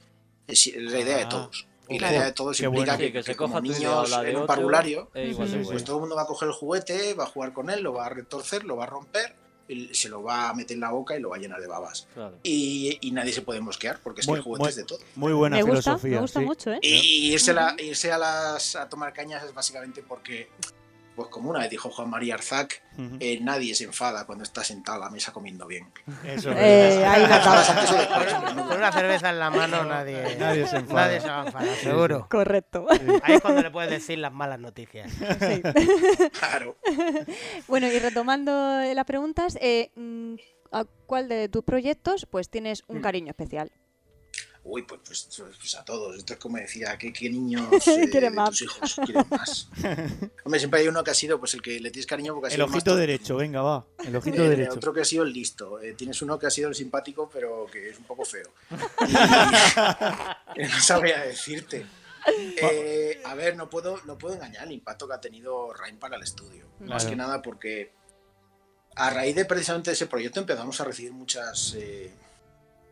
Es, es la idea de Ah, todos. Y la idea de implica bueno. que, Sí, que se como niños de en un otro, parvulario, e puede. pues todo el mundo va a coger el juguete, va a jugar con él, lo va a retorcer, lo va a romper, y se lo va a meter en la boca y lo va a llenar de babas. Claro. Y, y nadie se puede mosquear porque es que el juguete muy- es de todo. Muy buena me gusta, filosofía. me gusta sí. mucho, ¿eh? Y irse, la- irse a, las, a tomar cañas es básicamente porque, pues como una vez dijo Juan María Arzac, eh, nadie se enfada cuando está sentado a la mesa comiendo bien. Eso es Eh, ahí la Enfadas acabas. antes o después, pero Con una cerveza en la mano nadie, Nadie se enfada. nadie se va a enfadar, seguro. Correcto. Ahí es cuando le puedes decir las malas noticias. Sí. Claro. <laughs> Bueno, y retomando las preguntas, eh, mm, ¿a cuál de tus proyectos pues tienes un cariño especial? Uy, pues, pues, pues a todos. Esto es como decía, ¿qué, qué niños <laughs> eh, Quieren más. tus hijos quieren más? <laughs> Hombre, siempre hay uno que ha sido pues el que le tienes cariño porque ha El sido el ojito derecho, venga, va. El ojito Eh, derecho. Otro que ha sido el listo. Eh, tienes uno que ha sido el simpático, pero que es un poco feo. <laughs> Y- no sabría decirte. Eh, a ver, no puedo, no puedo engañar el impacto que ha tenido Rain para el estudio. Más que nada porque a raíz de precisamente ese proyecto empezamos a recibir muchas eh,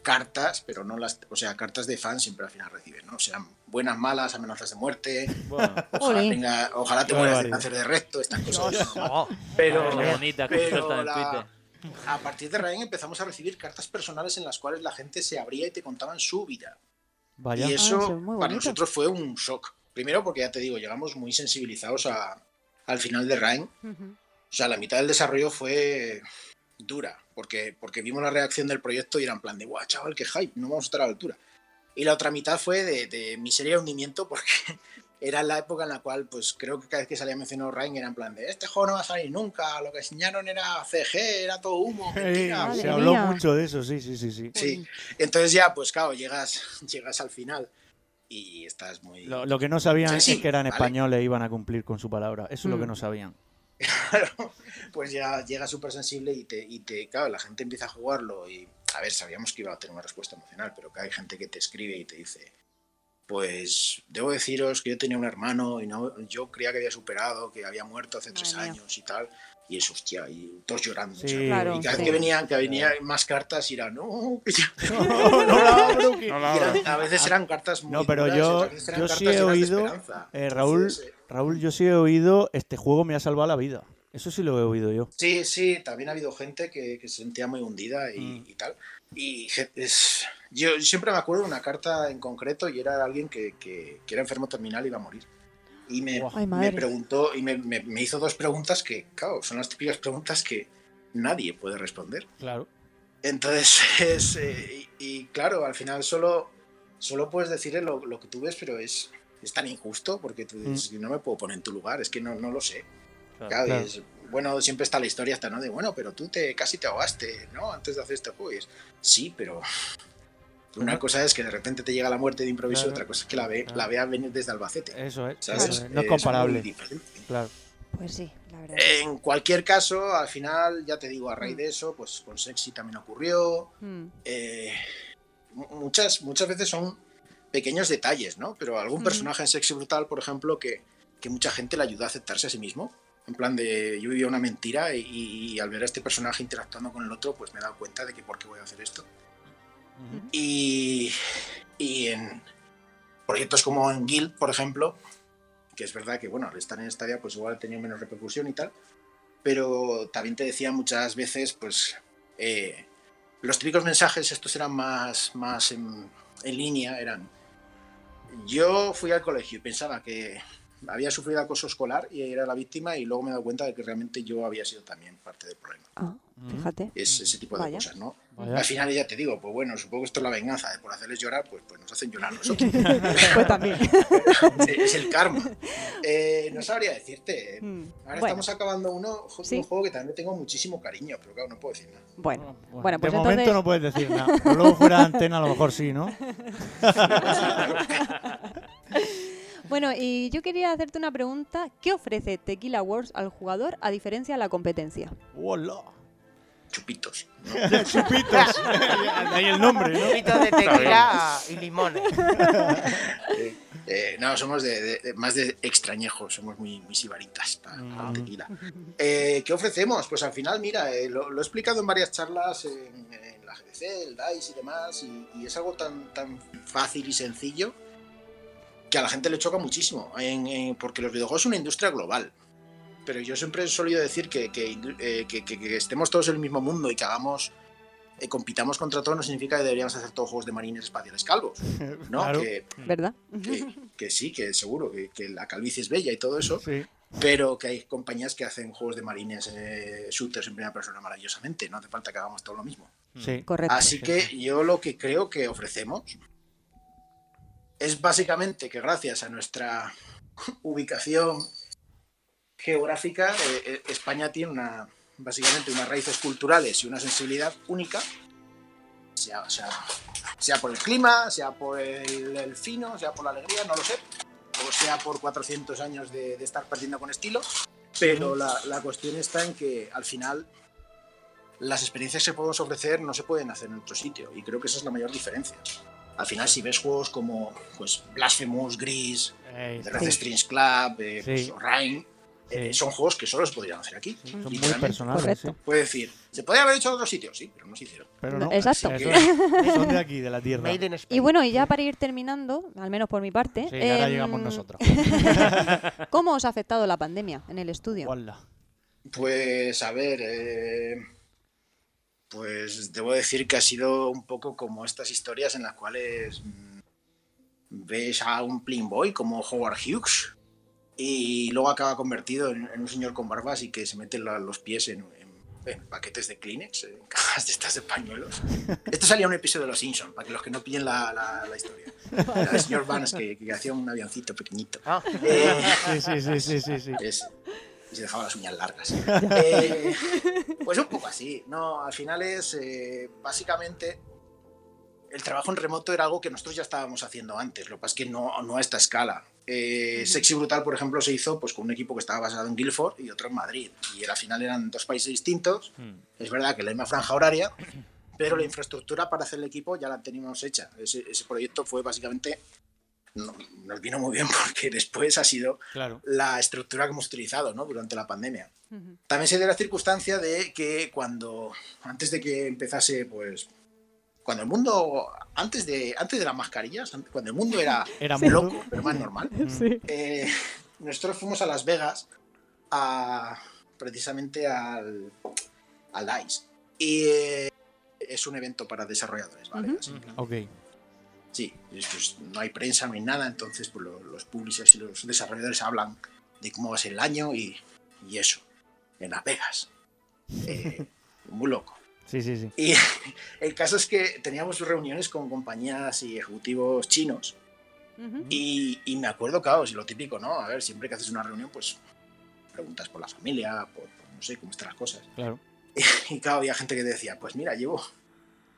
cartas, pero no las, o sea, cartas de fans siempre al final reciben, ¿no? O sea, buenas, malas, amenazas de muerte, Bueno, ojalá, tenga, ojalá te Qué mueras de cáncer de recto, estas cosas. ¿no? Oh, Pero, bonita pero la- Twitter. a partir de Rain empezamos a recibir cartas personales en las cuales la gente se abría y te contaban su vida. Vaya. Y eso Ah, eso es para nosotros fue un shock. Primero porque ya te digo, llegamos muy sensibilizados a- al final de Rain. Ujú. O sea, la mitad del desarrollo fue dura, porque, porque vimos la reacción del proyecto y era en plan de, guau, chaval, qué hype, no vamos a estar a la altura. Y la otra mitad fue de, de miseria y hundimiento, <laughs> porque era la época en la cual, pues creo que cada vez que salía mencionado Rain era en plan de, este juego no va a salir nunca, lo que enseñaron era CG, era todo humo, mentira. Se habló mía. mucho de eso, sí, sí, sí, sí. Sí, entonces ya, pues claro, llegas, <laughs> llegas al final y estás muy... Lo, lo que no sabían Sí, sí, es que eran vale. españoles e iban a cumplir con su palabra. Eso es lo que Mm. no sabían. Claro, pues ya llega súper sensible y te, y te, claro, la gente empieza a jugarlo y, a ver, sabíamos que iba a tener una respuesta emocional, pero que hay gente que te escribe y te dice, pues debo deciros que yo tenía un hermano y no, yo creía que había superado, que había muerto hace tres años y tal. Y eso, hostia, y todos llorando. Sí, y cada vez que venían, que venían más cartas, y era, no, que ya- <laughs> no la abro, que- No la Y abro. eran- a veces eran cartas muy No, pero duras, yo, yo sí he oído, esperanza. eh, Raúl, Entonces, Raúl, yo sí he oído, este juego me ha salvado la vida. Eso sí lo he oído yo. Sí, sí, también ha habido gente que, que se sentía muy hundida y, Mm. y tal. Y es, yo siempre me acuerdo de una carta en concreto y era alguien que, que- que era enfermo terminal y iba a morir. Y me, Ay, me madre. preguntó y me, me- me hizo dos preguntas que, claro, son las típicas preguntas que nadie puede responder. Claro. Entonces, <laughs> es, eh, y, y claro, al final solo, solo puedes decirle lo, lo que tú ves, pero es, es tan injusto porque tú dices, no me puedo poner en tu lugar, es que no, no lo sé. Claro, y Claro. es- bueno, siempre está la historia hasta, ¿no? De, bueno, pero tú te casi te ahogaste, ¿no? Antes de hacer este juego. Y es, sí, pero una cosa es que de repente te llega la muerte de improviso, Claro. otra cosa es que la, ve, Claro. la veas venir desde Albacete. Eso es. ¿sabes? eso es. No es comparable. Claro. Pues sí, la verdad. En cualquier caso, al final, ya te digo, a raíz de eso, pues con Sexy también ocurrió. Mm. Eh, mu- muchas, muchas veces son pequeños detalles, ¿no? Pero algún personaje en Sexy Brutal, por ejemplo, que, que mucha gente le ayudó a aceptarse a sí mismo. En plan de, yo vivía una mentira y, y al ver a este personaje interactuando con el otro, pues me he dado cuenta de que por qué voy a hacer esto. Y, y en proyectos como en Guild, por ejemplo, que es verdad que, bueno, al estar en Stadia, pues igual ha tenido menos repercusión y tal, pero también te decía muchas veces, pues, eh, los típicos mensajes, estos eran más, más en, en línea, eran, yo fui al colegio y pensaba que había sufrido acoso escolar y era la víctima y luego me he dado cuenta de que realmente yo había sido también parte del problema. Ah, fíjate. Es ese tipo de Vaya. cosas, ¿no? Vaya. Al final ya te digo, pues bueno, supongo que esto es la venganza, de por hacerles llorar, pues, pues nos hacen llorar a nosotros. <laughs> Pues también. <laughs> es el karma. Eh, no sabría decirte. Mm, Ahora bueno. estamos acabando uno, Sí. un juego que también le tengo muchísimo cariño, pero claro, no puedo decir nada. Bueno, bueno, de pues momento entonces. no puedes decir nada. Pero luego fuera de antena a lo mejor sí, ¿no? <laughs> Bueno, y yo quería hacerte una pregunta. ¿Qué ofrece Tequila Wars al jugador a diferencia de la competencia? ¡Hola! Chupitos. <laughs> Chupitos. <laughs> Ahí el nombre, ¿no? Chupitos de tequila y limones. Eh, eh, no, somos de, de- de- más de extrañejos, somos muy, muy sibaritas para, para el tequila. Eh, ¿Qué ofrecemos? Pues al final, mira, eh, lo, lo he explicado en varias charlas en, en la GDC, el DICE y demás, y, y es algo tan, tan fácil y sencillo que a la gente le choca muchísimo, en- en- porque los videojuegos son una industria global. Pero yo siempre he solido decir que, que, eh, que- que- que estemos todos en el mismo mundo y que hagamos, eh, compitamos contra todos, no significa que deberíamos hacer todos juegos de marines espaciales calvos. <laughs> ¿no? Claro. Que, ¿Verdad? que, que sí, que seguro, que, que la calvicie es bella y todo eso, Sí. pero que hay compañías que hacen juegos de marines eh, shooters en primera persona maravillosamente, no hace falta que hagamos todo lo mismo. Sí. Correcto. Así que yo lo que creo que ofrecemos es básicamente que gracias a nuestra ubicación geográfica, eh, eh, España tiene una, básicamente unas raíces culturales y una sensibilidad única, sea, sea, sea por el clima, sea por el, el fino, sea por la alegría, no lo sé, o sea por 400 años de, de estar perdiendo con estilo, pero la, la cuestión está en que al final las experiencias que podemos ofrecer no se pueden hacer en otro sitio y creo que esa es la mayor diferencia. Al final, si ves juegos como pues, Blasphemous, Gris, Ey, The Red sí. Strings Club, eh, pues, Sí. Rain, eh, Sí. son juegos que solo se podrían hacer aquí. Son muy personales, sí. Puede decir, ¿se podría haber hecho en otro sitio? Sí, pero no se hicieron. Pero No, no. exacto. Son de aquí, de la tierra. Made in Spain. Y bueno, y ya para ir terminando, al menos por mi parte, Sí, ahora em, llegamos nosotros. <laughs> ¿cómo os ha afectado la pandemia en el estudio? Hola. Pues a ver, eh, pues debo decir que ha sido un poco como estas historias en las cuales mm, ves a un Playboy como Howard Hughes y luego acaba convertido en, en un señor con barbas y que se mete la- los pies en, en- en paquetes de Kleenex, en <laughs> cajas de estas de pañuelos. <laughs> Esto salía en un episodio de Los Simpsons, para que los que no pillen la, la- la historia. Era el señor Vance que, que hacía un avioncito pequeñito. Ah. Eh, Sí, sí, sí, sí, sí, sí. es- y se dejaba las uñas largas. <laughs> Eh, pues un poco así. No, al final es eh, básicamente el trabajo en remoto era algo que nosotros ya estábamos haciendo antes. Lo que pasa es que no, no a esta escala. Eh, Sexy Brutal, por ejemplo, se hizo pues, con un equipo que estaba basado en Guildford y otro en Madrid. Y al final eran dos países distintos. Es verdad que la misma franja horaria, pero la infraestructura para hacer el equipo ya la teníamos hecha. Ese, ese proyecto fue básicamente no- nos vino muy bien <laughs> porque después ha sido Claro. la estructura que hemos utilizado ¿no? durante la pandemia. También se dio la circunstancia de que cuando, antes de que empezase, pues, cuando el mundo, antes de, antes de las mascarillas, cuando el mundo era, <laughs> Era mundo. loco, pero más normal, <laughs> Sí. eh, nosotros fuimos a Las Vegas a, precisamente al, al DICE. Y eh, es un evento para desarrolladores, ¿vale? Ujú. Así que, Ok. Sí, es- pues, no hay prensa, no hay nada, entonces pues, lo- los publishers y los desarrolladores hablan de cómo va a ser el año y, y eso, en Las Vegas. Eh, <laughs> muy loco. Sí, sí, sí. Y <laughs> el caso es que teníamos reuniones con compañías y ejecutivos chinos y, y me acuerdo, claro, si lo típico, ¿no? A ver, siempre que haces una reunión, pues preguntas por la familia, por, por no sé cómo están las cosas. Claro. <laughs> Y claro, había gente que decía, pues mira, llevo,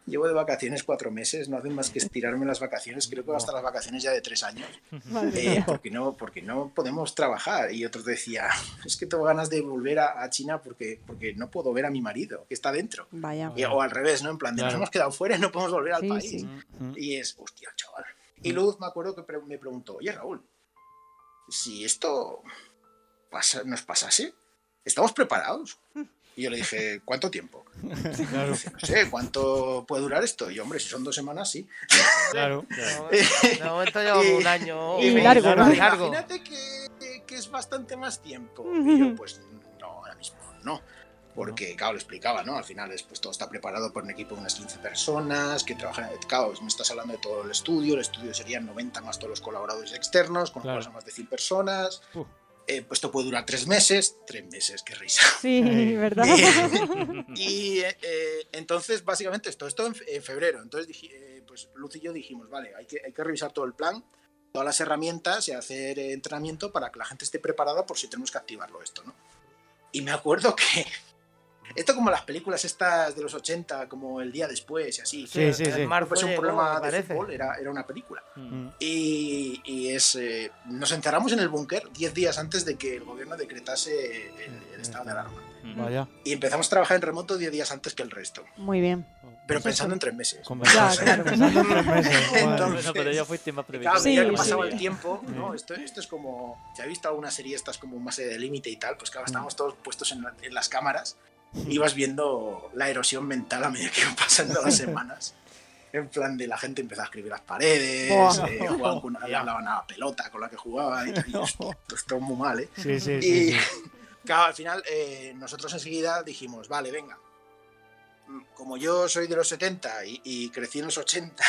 llevo de vacaciones cuatro meses, no hacen más que estirarme las vacaciones, creo que hasta las vacaciones ya de tres años, eh, porque, no, porque no podemos trabajar. Y otros decía, es que tengo ganas de volver a, a China porque, porque no puedo ver a mi marido, que está dentro. Vaya. Y- o al revés, ¿no? En plan, de nos Claro. hemos quedado fuera y no podemos volver al Sí, país. sí. Y es, hostia, chaval. Y Luz me acuerdo que pre- me preguntó, oye Raúl, si esto pasa- nos pasase, ¿estamos preparados? Y yo le dije, ¿cuánto tiempo? Claro. Dice, no sé, ¿cuánto puede durar esto? Y hombre, si son dos semanas, sí. Claro. De momento llevamos Y- un año. y medio, largo. Imagínate que, que es bastante más tiempo. Y yo, pues no, ahora mismo no. Porque, claro, lo explicaba, ¿no? Al final es, pues, todo está preparado por un equipo de unas 15 personas que trabajan. Claro, me estás hablando de todo el estudio. El estudio serían 90 más todos los colaboradores externos, con lo Claro. cual son más de 100 personas. Uf. Eh, pues esto puede durar tres meses. Tres meses, qué risa. Sí. ¿verdad? Y <laughs> eh, eh, entonces, básicamente, esto, esto en, fe- en febrero. Entonces, dije, eh, pues Luz y yo dijimos, vale, hay que, hay que revisar todo el plan, todas las herramientas y hacer eh, entrenamiento para que la gente esté preparada por si tenemos que activarlo esto, ¿no? Y me acuerdo que esto como las películas estas de los 80, como el día después y así. Sí, sí, sí. No fuese un llegó, problema de fútbol, era, era una película. Mm. Y, y es, eh, nos encerramos en el búnker 10 días antes de que el gobierno decretase el, el estado de alarma. Vaya. Y empezamos a trabajar en remoto 10 días antes que el resto. Muy bien. Pero pensando en tres meses. Ya, claro. <laughs> Pensando en tres meses. <laughs> Entonces, Bueno, pero ya fuiste más Claro, previsible. Sí, ya que sí. pasaba el tiempo, ¿no? Esto, esto es como. Si has visto alguna serie, estas como más de límite y tal, pues claro, estábamos todos puestos en, la- en las cámaras. <laughs> Ibas viendo la erosión mental a medida que iban pasando las <laughs> semanas. En plan de la gente empezaba a escribir las paredes, Buah. eh, con <laughs> le hablaban a la pelota con la que jugaba y, tal, y hostia, esto está muy mal, ¿eh? Sí, sí, Y sí. sí. claro, al final eh, nosotros enseguida dijimos, vale, venga, mm, como yo soy de los 70 y, y crecí en los 80,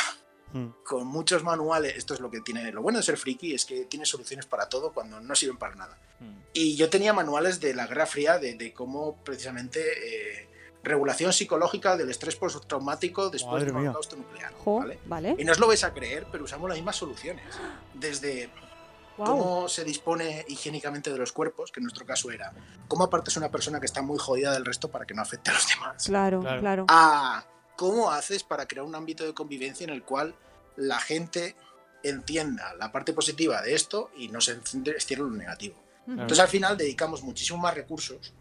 Mm. con muchos manuales, esto es lo que tiene, lo bueno de ser friki es que tiene soluciones para todo cuando no sirven para nada. Mm. Y yo tenía manuales de la Guerra Fría, de, de cómo precisamente eh, regulación psicológica del estrés postraumático después del holocausto nuclear. Jo, ¿vale? vale. Y no os lo vais a creer, pero usamos las mismas soluciones. Desde Wow. cómo se dispone higiénicamente de los cuerpos, que en nuestro caso era cómo apartas a una persona que está muy jodida del resto para que no afecte a los demás. Claro, Claro. claro. A cómo haces para crear un ámbito de convivencia en el cual la gente entienda la parte positiva de esto y no se estire lo negativo. Entonces al final dedicamos muchísimo más recursos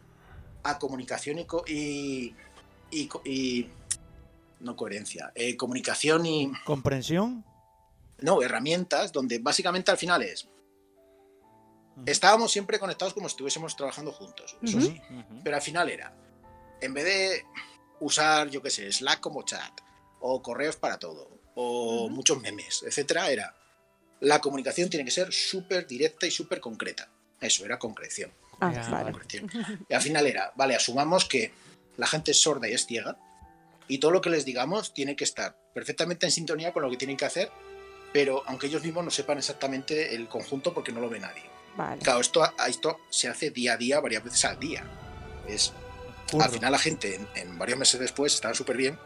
a comunicación y, co- y, y co- y- no coherencia, eh, comunicación y ¿Comprensión? no herramientas donde básicamente al final es estábamos siempre conectados como si estuviésemos trabajando juntos, eso sí, pero al final era en vez de usar yo qué sé Slack como chat o correos para todo o Ujú. muchos memes, etcétera, era la comunicación tiene que ser súper directa y súper concreta. Eso era concreción. Ah, vale. concreción. Y al final era, vale, asumamos que la gente es sorda y es ciega y todo lo que les digamos tiene que estar perfectamente en sintonía con lo que tienen que hacer, pero aunque ellos mismos no sepan exactamente el conjunto porque no lo ve nadie. Vale. Claro, esto, esto se hace día a día, varias veces al día. Es, Curro. al final la gente, en, en varios meses después, estaba súper bien,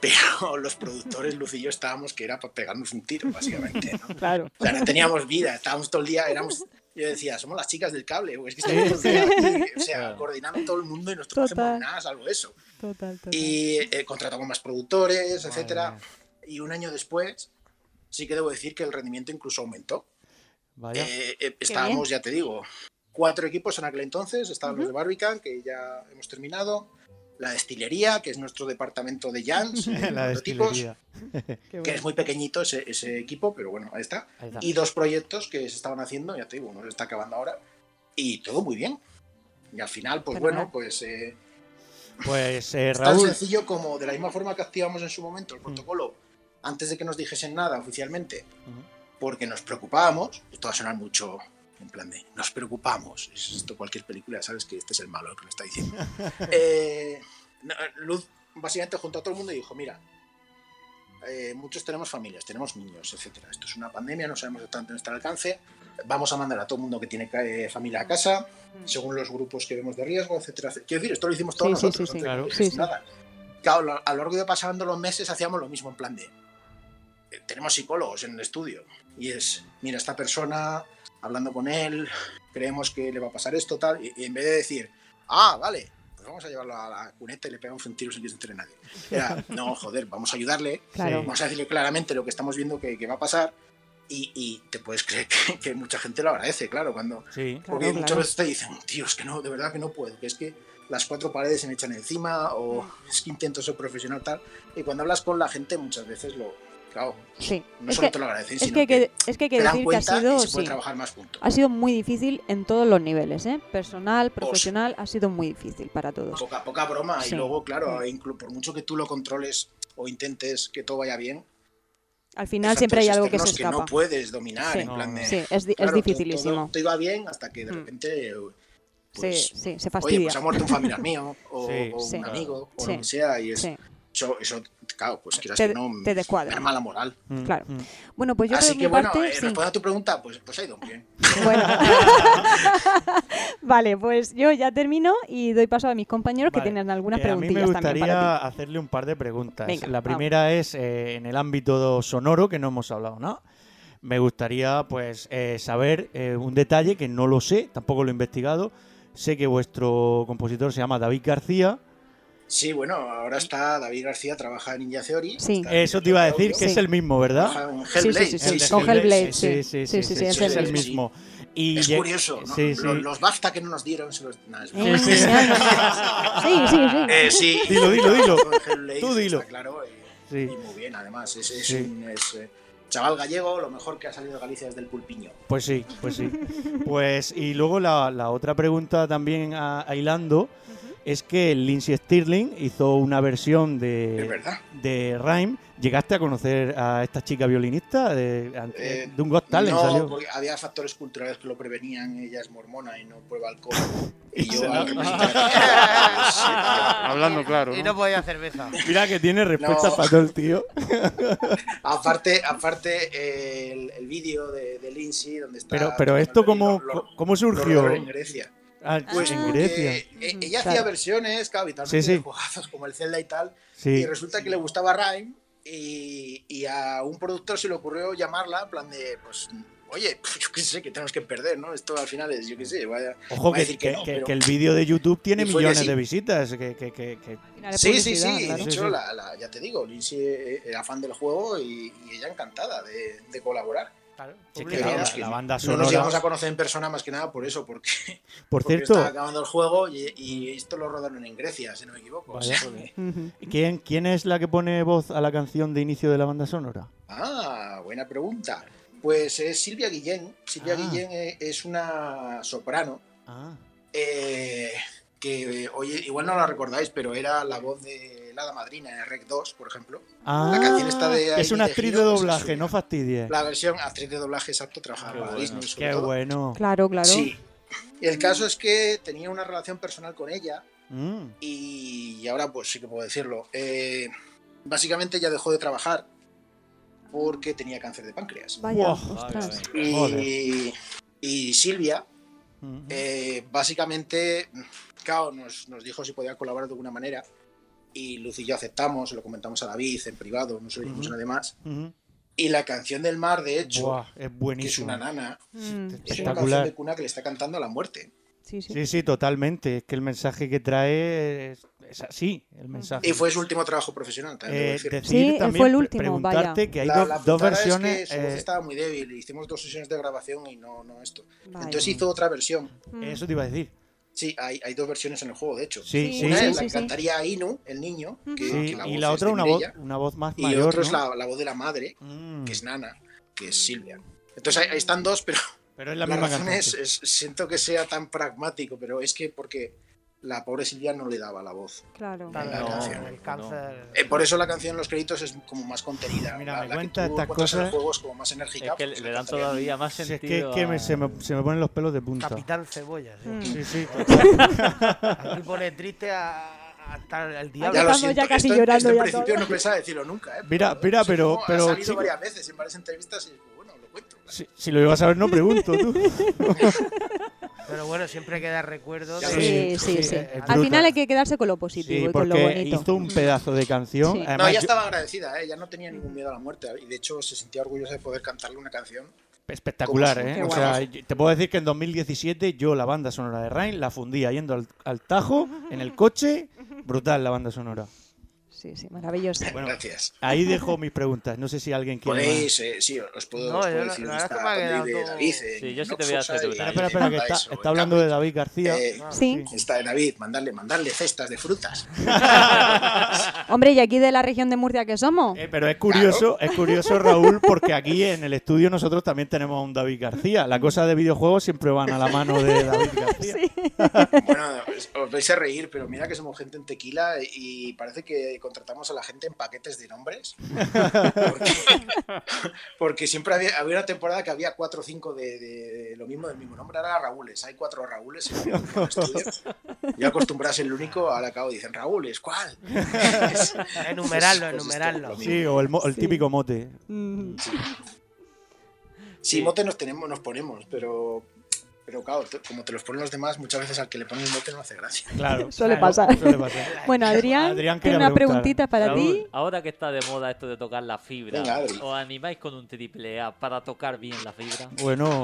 pero <laughs> los productores, Luz y yo, estábamos que era para pegarnos un tiro, básicamente. ¿no? <laughs> Claro. O sea, no teníamos vida, estábamos todo el día, éramos... Yo decía, somos las chicas del cable, o es que estamos todo el día aquí, o sea, Claro. coordinando todo el mundo y nosotros no Total. hacemos nada salvo eso. Total, total. Y eh, contratamos más productores, Madre etcétera. Y un año después, sí que debo decir que el rendimiento incluso aumentó. Vaya. Eh, eh, estábamos, ya te digo, cuatro equipos en aquel entonces. Estaban los Ujú. de Barbican, que ya hemos terminado. la destilería, que es nuestro departamento de Jans, de <laughs> La prototipos, destilería. que es muy pequeñito ese, ese equipo, pero bueno, ahí está. Ahí está. Y dos proyectos que se estaban haciendo, ya te digo, uno se está acabando ahora, y todo muy bien. Y al final, pues bueno, pues eh, Pues eh, es tan Raúl, sencillo como de la misma forma que activamos en su momento el protocolo antes de que nos dijesen nada oficialmente, porque nos preocupábamos, esto va a sonar mucho en plan de nos preocupamos, es esto cualquier película, sabes que este es el malo el que lo está diciendo. <laughs> Eh, Luz básicamente juntó a todo el mundo y dijo, mira, eh, muchos tenemos familias, tenemos niños, etcétera. Esto es una pandemia, no sabemos exactamente el alcance. Vamos a mandar a todo el mundo que tiene eh, familia a casa, según los grupos que vemos de riesgo, etcétera. Quiero decir, esto lo hicimos todos Sí, nosotros, sí, sí. Claro. nada. Claro, a lo largo de pasando los meses hacíamos lo mismo en plan de eh, tenemos psicólogos en el estudio y es, mira, esta persona, hablando con él, creemos que le va a pasar esto, tal, y, y en vez de decir, ah, vale, pues vamos a llevarlo a la cuneta y le pegamos un tiro sin que se entere nadie. Era, <laughs> no, joder, vamos a ayudarle, Claro. vamos a decirle claramente lo que estamos viendo que, que va a pasar. Y, y te puedes creer que, <laughs> que mucha gente lo agradece, claro, cuando... Sí. Porque Claro, muchas claro. veces te dicen, tío, es que no, de verdad que no puedo, que es que las cuatro paredes se me echan encima o es que intento ser profesional tal. Y cuando hablas con la gente muchas veces lo... Claro, Sí. no Es solo que- te lo agradecen, es sino que que, que- es que hay que te decir que ha cuenta sido- y se puede sí. trabajar más punto. Ha sido muy difícil en todos los niveles, ¿eh? Personal, profesional, ha sido muy difícil para todos. Poca, poca broma Sí. y luego, claro, inclu- por mucho que tú lo controles o intentes que todo vaya bien, Al final siempre hay algo que se escapa. no puedes dominar. Sí. en plan de- Sí, es es claro, todo- dificilísimo. Todo, todo iba bien hasta que de Mm. repente... Pues, sí, sí, se Oye, fastidia. pues ha muerto un familiar <laughs> mío, o, Sí. o Sí. un amigo, o Sí. lo que sea, y es, Sí. Eso, eso, claro, pues quieras Te- que no, te descuadra. merma la moral. Mm, Claro. Bueno, pues yo Así que bueno, parte, eh, sí. respondiendo a tu pregunta, pues, pues ha ido muy bien. Bueno. <laughs> <laughs> vale, pues yo ya termino y doy paso a mis compañeros que tienen algunas Eh, a mí preguntillas me también gustaría para ti. hacerle un par de preguntas. Venga, la vamos. primera es eh, en el ámbito sonoro, que no hemos hablado nada. Me gustaría pues eh, saber eh, un detalle que no lo sé, tampoco lo he investigado. Sé que vuestro compositor se llama David García. Sí, bueno, ahora está David García, trabaja en Ninja Theory. Sí. Eso te iba a decir, que es el mismo, ¿verdad? Sí, Hellblade. sí, sí, sí. Con Hellblade, sí, sí. sí, Sí, sí, sí, sí, sí, es sí, es el mismo. Y Es curioso, ¿no? Sí, sí. Los, los BAFTA que no nos dieron se los... es. Sí, sí. <laughs> Sí, sí, sí. Eh, sí. Dilo, dilo, dilo. Con Tú dilo. está claro, eh, Sí. y muy bien, además. Es, es Sí. un es, eh, chaval gallego, lo mejor que ha salido de Galicia desde el pulpiño. Pues sí, pues sí. Pues y luego la, la otra pregunta también a, a hilando es que Lindsay Stirling hizo una versión de, de Rhyme. ¿Llegaste a conocer a esta chica violinista de, Eh, de un Got Talent? no, salió? porque había factores culturales que lo prevenían. Ella es mormona y no prueba alcohol. <laughs> Y yo <laughs> Sí, Hablando claro, Y ¿no? no podía cerveza. Mira que tiene respuesta No. para todo el tío. <laughs> Aparte, aparte eh, el, el vídeo de, de Lindsay, donde está. Pero, pero esto cómo, lo- cómo surgió. en Grecia. Ah, Pues en porque Grecia. e- ella Claro. hacía versiones, claro, Sí, sí. de juegazos como el Zelda y tal. Sí. Y resulta que le gustaba Rhyme y, y a un productor se le ocurrió llamarla, en plan de, pues, oye, <laughs> yo qué sé, que tenemos que perder, ¿no? Esto al final es, yo qué sé, vaya. Ojo voy a que, decir que que- no, que- pero- que el vídeo de YouTube tiene millones sí. de visitas. Que, Sí, sí, sí. claro. De hecho, sí. La, la- ya te digo, Lindsay eh, era fan del juego y, y ella encantada de, de colaborar. Sí, que Pero la, banda No nos llegamos a conocer en persona más que nada por eso, porque, <laughs> Por porque cierto, estaba acabando el juego y, y esto lo rodaron en Grecia, si no me equivoco. o sea. ¿quién, ¿quién es la que pone voz a la canción de inicio de la banda sonora? Ah, buena pregunta. Pues es Silvia Guillén. Silvia Ah. Guillén eh, es una soprano Ah, eh, que, oye, igual no la recordáis, pero era la voz de la hada madrina en Rec 2, por ejemplo. Ah, La canción está de que es una actriz de doblaje, no fastidies. La versión actriz de doblaje exacto trabajaba para bueno, Disney sobre Qué todo. bueno. Claro, claro. Sí. Y el caso es que tenía una relación personal con ella Mm, y ahora pues sí que puedo decirlo. Eh, básicamente ella dejó de trabajar porque tenía cáncer de páncreas. Vaya, ostras. Y, y Silvia, mm, eh, básicamente, Cao nos, nos dijo si podía colaborar de alguna manera. Y Luz y yo aceptamos, se lo comentamos a David en privado, no se lo dijimos Ujú. a nadie más. mm. Y la canción del mar, de hecho, Buah, es que es buenísimo. una nana, Mm, es una canción de cuna que le está cantando a la muerte. Sí, sí. Sí, sí, totalmente. Es que el mensaje que trae es, es así, el mensaje. Y fue su último trabajo profesional, también Eh, decir. decir Sí, también, fue el último, preguntarte vaya. que hay La- dos- la dos versiones. Es que su voz eh, estaba muy débil. Hicimos dos sesiones de grabación y no, no esto. Vaya. Entonces hizo otra versión. Mm. Eso te iba a decir. Sí, hay, hay dos versiones en el juego, de hecho. Sí, sí, Una sí, es sí, la sí. cantaría a Inu, el niño, que, Sí, que la y voz la es otra de una voz, una voz más y mayor, otro es la, la voz de la madre, Mm. que es Nana, que es Silvia. Entonces ahí, ahí están dos, pero, Pero es la la, misma razón es, es- siento que sea tan pragmático, pero es que porque la pobre Silvia no le daba la voz. Claro. en la No, canción. el cáncer. Eh, por eso la canción en los créditos es como más contenida. Mira, la, me la que cuenta el cosas. juego es como más enérgica. Es que pues le dan todavía más Si es sentido. que, es que me- a- se, me, se me ponen los pelos de punta. Capitán Cebolla. sí. Mm. Sí, sí, <laughs> Aquí pone triste a- hasta el diablo. Ya lo Estamos siento, ya casi esto, llorando esto en ya principio todos. no pensaba decirlo nunca, ¿eh? Mira, Pero mira, pero- como pero, Ha salido chico- varias veces en varias entrevistas y bueno, lo cuento. Si, si lo ibas a ver, no pregunto, tú. <laughs> Pero bueno, siempre queda recuerdo Ya de. lo Sí, sí, sí. es Al final hay que quedarse con lo positivo Sí, y con lo bonito. hizo un pedazo de canción. Sí. No, ella estaba agradecida, ¿eh? ella no tenía ningún miedo a la muerte y de hecho se sentía orgullosa de poder cantarle una canción. espectacular, ¿eh? Qué O sea, te puedo decir que en 2017 yo la banda sonora de Rain la fundía yendo al, al Tajo, en el coche. Brutal la banda sonora. Sí, sí, maravilloso. Bueno, Gracias. ahí dejo mis preguntas. No sé si alguien quiere. Podéis, eh, sí, os puedo, No, os yo puedo la- decir la que está me ha Tony quedado de todo- David. Sí, yo sí te voy a hacer y Espera, espera, que está, eso, está hablando de David García. Eh, Sí. Está David, mandarle, mandarle cestas de frutas. <laughs> Hombre, ¿y aquí de la región de Murcia que somos? Eh, pero es curioso, es curioso, Raúl, porque aquí en el estudio nosotros también tenemos a un David García. La cosa de videojuegos siempre van a la mano de David García. Sí. Bueno, os- os vais a reír, pero mira que somos gente en tequila y parece que contratamos a la gente en paquetes de nombres. <laughs> Porque, porque siempre había, había una temporada que había cuatro o cinco de, de lo mismo del mismo nombre. Ahora Raúles, hay cuatro Raúles en el mismo estudio. Yo acostumbrado a ser el único, ahora acabo dicen Raúles, ¿cuál? <laughs> Enumerarlo, Pues enumerarlo. lo mismo. Sí, o el, típico mote. Mm, Sí, mote nos tenemos, nos ponemos, pero, pero claro, te- como te los ponen los demás, muchas veces al que le pones mote no hace gracia. <laughs> Claro. Suele claro, pasar. suele pasar. Bueno, Adrián, Adrián tiene una preguntita para Raúl, ti. ahora que está de moda esto de tocar la fibra, Venga. ¿os animáis con un triple A para tocar bien la fibra? Bueno,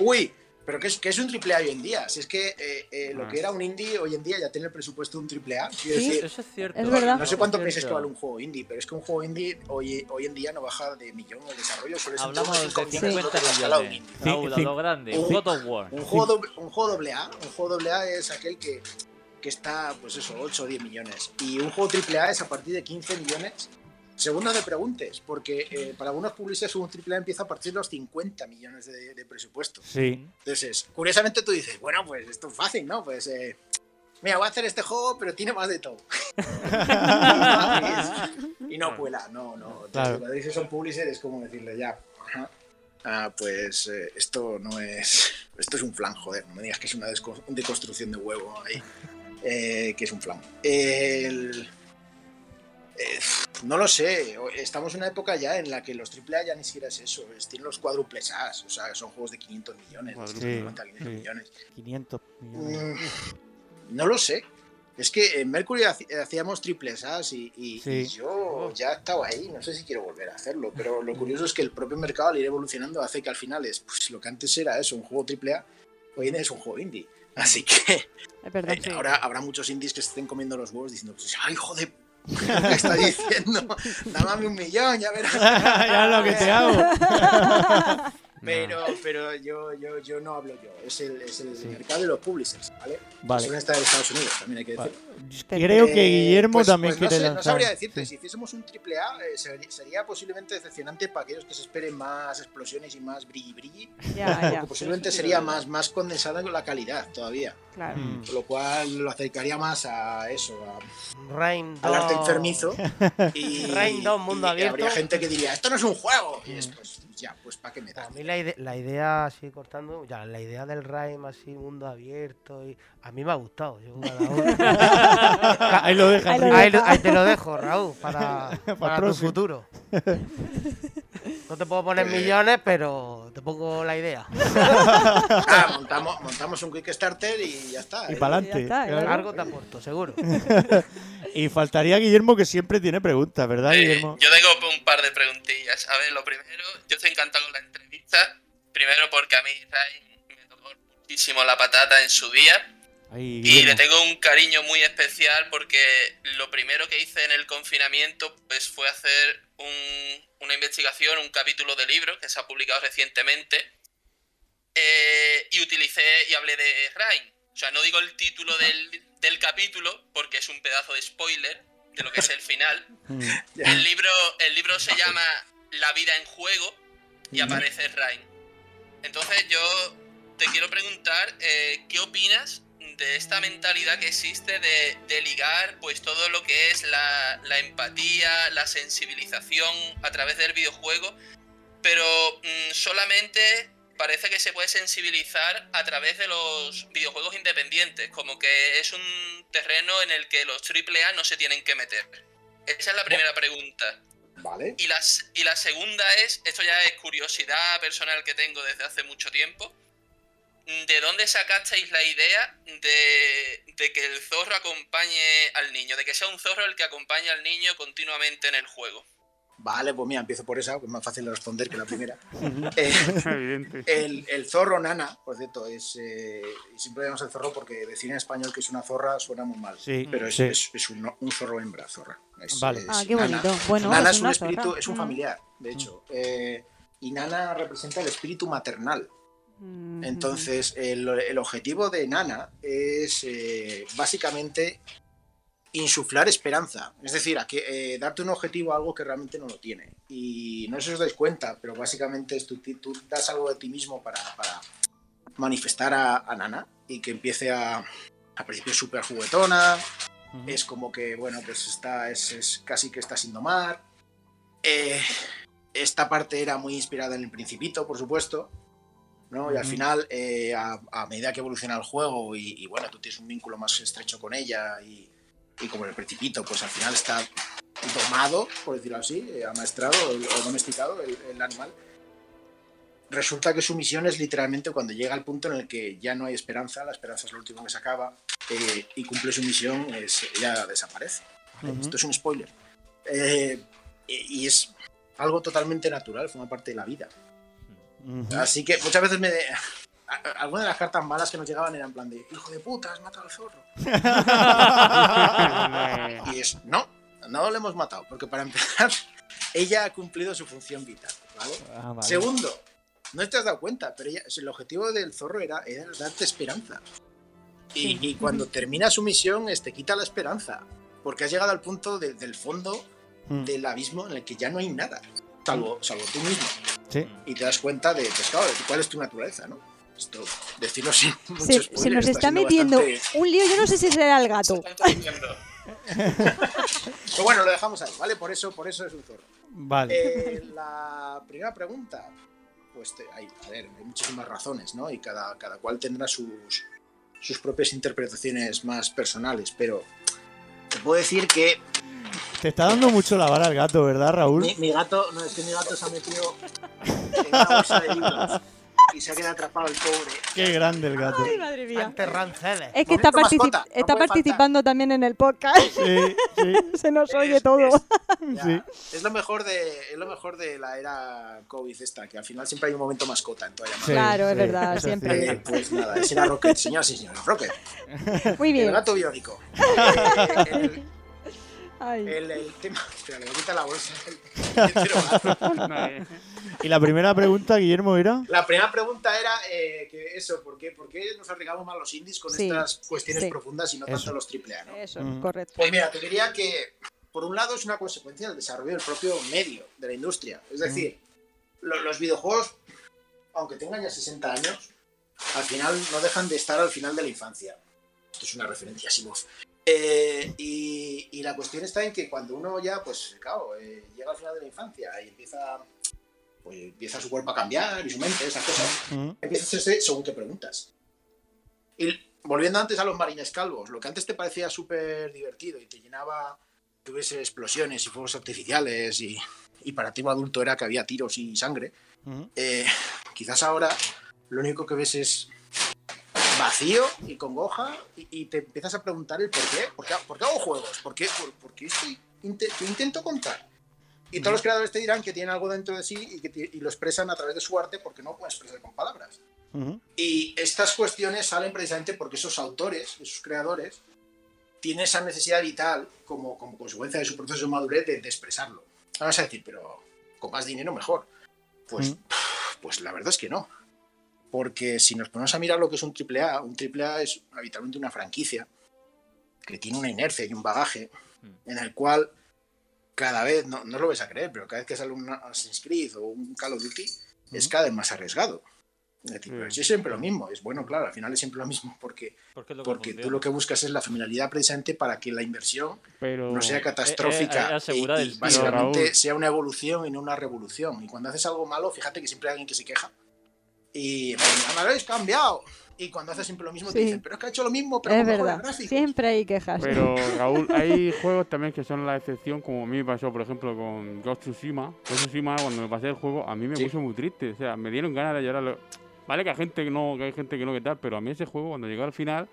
Uy, pero ¿qué es, qué es un triple A hoy en día? Si es que eh, eh, lo Ah. que era un indie hoy en día ya tiene el presupuesto de un triple A. Sí, decir, Eso es cierto. Es verdad. no sé cuánto Es piensas que vale un juego indie, pero es que un juego indie hoy, hoy en día no baja de millón el desarrollo. Suele ser Hablamos de unos 5 millones 50 lo que la escala de un millones. a Sí, lo grande. God of War. Un juego, doble, un juego doble A, un juego doble A es aquel que, que está, pues eso, 8 o 10 millones. Y un juego triple A es a partir de 15 millones. Según no te preguntes, porque eh, para algunos publishers un triple A empieza a partir de los 50 millones de, de presupuesto. sí. Entonces, curiosamente tú dices, bueno, pues esto es fácil, ¿no? Pues, eh, mira, voy a hacer este juego, pero tiene más de todo. <laughs> y no cuela, no, no. Entonces, Claro. Cuando dices son publisher es como decirle, ya, ah, pues eh, esto no es, esto es un flan, joder, no me digas que es una deconstrucción de huevo ahí, eh, que es un flan. El- eh, no lo sé, estamos en una época ya en la que los AAA ya ni siquiera es eso, es, tienen los cuádruples A, o sea, son juegos de 500 millones, de Sí, 150, 500 sí. millones. 500 millones. Mm, no lo sé. Es que en Mercury haci- hacíamos triples As y, y- Sí. y yo ya estaba ahí, no sé si quiero volver a hacerlo, pero lo curioso es que el propio mercado al ir evolucionando hace que al final es, pues lo que antes era eso, un juego triple A, hoy en día es un juego indie. Así que Es verdad. eh, ahora habrá muchos indies que se estén comiendo los huevos diciendo, pues, ay, joder, ¿qué está diciendo? Dame un millón, ya verás. <laughs> ya lo que te hago. <laughs> Pero, pero yo, yo, yo no hablo yo, es el, es el mercado de los publishers, ¿vale? Vale. Suelen estar en Estados Unidos, también hay que decir. Creo que Guillermo pues- también pues no quiere sé, No lanzar. sabría decirte, si hiciésemos un triple A eh, sería, sería posiblemente decepcionante para aquellos que se esperen más explosiones y más brilli brilli. Ya, porque ya. posiblemente sí sería más, más condensada con la calidad todavía. Claro. Mm. Con lo cual lo acercaría más a eso, a- Rain al arte 2. enfermizo. <laughs> Y, Rain 2, mundo y abierto. Habría gente que diría, esto no es un juego. Y es, pues ya, pues ¿para qué me da? A mí la, ide- la idea, así cortando, ya, la idea del Raim así, mundo abierto, y a mí me ha gustado. Yo, cada uno- <laughs> Ahí lo dejas. Ahí ahí, te lo dejo, Raúl, <laughs> para, Pa' para tu futuro. <laughs> No te puedo poner millones, pero te pongo la idea. Ah, montamos, montamos un Kickstarter y ya está. Y ¿eh? para adelante. claro. Algo te aporto, seguro. Y faltaría Guillermo que siempre tiene preguntas, ¿verdad, Eh, Guillermo? yo tengo un par de preguntillas. A ver, lo primero, yo estoy encantado con la entrevista. Primero porque a mí Ray me tocó muchísimo la patata en su día. Y le tengo un cariño muy especial porque lo primero que hice en el confinamiento pues fue hacer un- una investigación, un capítulo de libro que se ha publicado recientemente eh, y utilicé y hablé de Rain. O sea, no digo el título del, del capítulo porque es un pedazo de spoiler de lo que es el final. <laughs> El libro, el libro se llama La vida en juego y aparece Rain. Entonces yo te quiero preguntar, eh, ¿qué opinas de esta mentalidad que existe de, de ligar pues todo lo que es la, la empatía, la sensibilización a través del videojuego, pero mm, solamente parece que se puede sensibilizar a través de los videojuegos independientes, como que es un terreno en el que los AAA no se tienen que meter. Esa es la primera pregunta. Vale. Y y la segunda es, esto ya es curiosidad personal que tengo desde hace mucho tiempo, ¿de dónde sacasteis la idea de, de que el zorro acompañe al niño? De que sea un zorro el que acompañe al niño continuamente en el juego. Vale, pues mira, empiezo por esa, que es más fácil de responder que la primera. <laughs> Eh, Evidente. el, el zorro nana, por cierto, es. eh, y siempre llamamos el zorro porque decir en español que es una zorra suena muy mal. Sí, pero es, sí. es- es un, un zorro hembra, zorra. Es- Vale. es Ah, qué nana. bonito. Bueno, Nana es es un espíritu, zorra. es un Mm. familiar, de hecho. Eh, y Nana representa el espíritu maternal. Mm, Entonces, el, el objetivo de Nana es eh, básicamente insuflar esperanza. Es decir, a que, eh, darte un objetivo a algo que realmente no lo tiene. Y no sé si os dais cuenta, pero básicamente es tú, tú das algo de ti mismo para, para manifestar a, a Nana y que empiece a, a principio súper juguetona. Es como que, bueno, pues está, es, es casi que está sin domar. Eh, esta parte era muy inspirada en el Principito, por supuesto. ¿no? Y al final, eh, a, a medida que evoluciona el juego y, y, bueno, tú tienes un vínculo más estrecho con ella y, y como en el Principito, pues al final está domado, por decirlo así, eh, amaestrado o, domesticado el, el animal. Resulta que su misión es literalmente cuando llega al punto en el que ya no hay esperanza, la esperanza es lo último que se acaba, eh, y cumple su misión, es, ella desaparece. ¿vale? Ujú. Esto es un spoiler. Eh, y, y es algo totalmente natural, forma parte de la vida. Ujú. Así que muchas veces me. De- a- a- Algunas de las cartas malas que nos llegaban eran en plan de: Hijo de puta, has matado al zorro. <laughs> y es: No, no lo hemos matado, porque para empezar, <laughs> ella ha cumplido su función vital. ¿vale? Ah, vale. Segundo, no te has dado cuenta, pero ella- el objetivo del zorro era, era darte esperanza. Y, y cuando termina su misión, es, te quita la esperanza, porque has llegado al punto de- del fondo Mm. del abismo en el que ya no hay nada, salvo, salvo tú mismo Sí. y te das cuenta de, pues, claro, de cuál es tu naturaleza, ¿no? Esto, decirlo sin mucho Se, se nos está metiendo bastante- un lío, yo no sé si será el gato. Pero bueno, lo dejamos ahí, ¿vale? Por eso, por eso es un zorro. Vale. Eh, la primera pregunta, pues te- hay, a ver, hay muchísimas razones, ¿no? Y cada, cada cual tendrá sus, sus propias interpretaciones más personales, pero te puedo decir que Te está dando mucho la vara al gato, ¿verdad, Raúl? mi, mi gato, no, es que mi gato se ha metido en una bolsa de libros y se ha quedado atrapado el pobre. Qué grande el gato. Ay, madre mía. Ranceles. Es que está, Momento partici- mascota, no está participando también en el podcast. Sí, sí. <laughs> Se nos oye Es- todo. Ya, Sí. Es lo mejor de es lo mejor de la era COVID esta, que al final siempre hay un momento mascota en toda llamada. Sí, Claro, es verdad, es siempre. Eh, pues nada, ese era Rocket, señoras y señores, Rocket. Muy El bien. gato biónico. <laughs> El, el- el tema. Espera, le voy a quitar la bolsa. <laughs> gato. Y la primera pregunta, Guillermo, era. La primera pregunta era eh, que eso, ¿por qué, por qué nos arriesgamos más los indies con Sí, estas cuestiones sí. profundas y no Eso. tanto los AAA, ¿no? Eso, Mm. correcto. Pues mira, te diría que por un lado es una consecuencia del desarrollo del propio medio de la industria. Es decir, lo- los videojuegos, aunque tengan ya 60 años, al final no dejan de estar al final de la infancia. Esto es una referencia a Simov. Eh, y, y la cuestión está en que cuando uno ya, pues claro, eh, llega al final de la infancia y empieza, pues, empieza su cuerpo a cambiar y su mente, esas cosas, Ujú. empieza a hacerse según te preguntas. Y volviendo antes a los marines calvos, lo que antes te parecía súper divertido y te llenaba que hubiese explosiones y fuegos artificiales y, y para ti un adulto era que había tiros y sangre, Ujú. eh, quizás ahora lo único que ves es vacío y congoja y, y te empiezas a preguntar el por qué. ¿Por qué, por qué hago juegos? ¿Por qué, por, por qué estoy, qué intento contar? Y todos los creadores te dirán que tienen algo dentro de sí y, que ti- y lo expresan a través de su arte porque no pueden expresar con palabras. Ujú. Y estas cuestiones salen precisamente porque esos autores, esos creadores, tienen esa necesidad vital como, como consecuencia de su proceso de madurez de, de expresarlo. Vamos a decir, pero con más dinero mejor. Pues, pues la verdad es que no. Porque si nos ponemos a mirar lo que es un AAA, un AAA es habitualmente una franquicia que tiene una inercia y un bagaje en el cual cada vez, no, no lo vais a creer, pero cada vez que sale un Assassin's Creed o un Call of Duty es cada vez más arriesgado. Es decir, pero si es siempre lo mismo, es bueno, claro, al final es siempre lo mismo porque, es lo que porque tú lo que buscas es la familiaridad precisamente para que la inversión Pero- no sea Eh, eh, catastrófica eh, asegurar y, el y tiro. básicamente sea una evolución y no una revolución. Y cuando haces algo malo, fíjate que siempre hay alguien que se queja. Y "Me lo habéis cambiado. Y cuando haces siempre lo mismo, te Sí. dicen, pero es que ha hecho lo mismo, pero Es con mejores verdad. gráficos". Siempre hay quejas. Pero <laughs> Raúl, hay juegos también que son la excepción, como a mí me pasó, por ejemplo, con Ghost of Tsushima. Ghost of Tsushima, cuando me pasé el juego, a mí me Sí. puso muy triste. O sea, me dieron ganas de llorar. Vale que hay gente que no, que hay gente que no que tal, pero a mí ese juego, cuando llegó al final,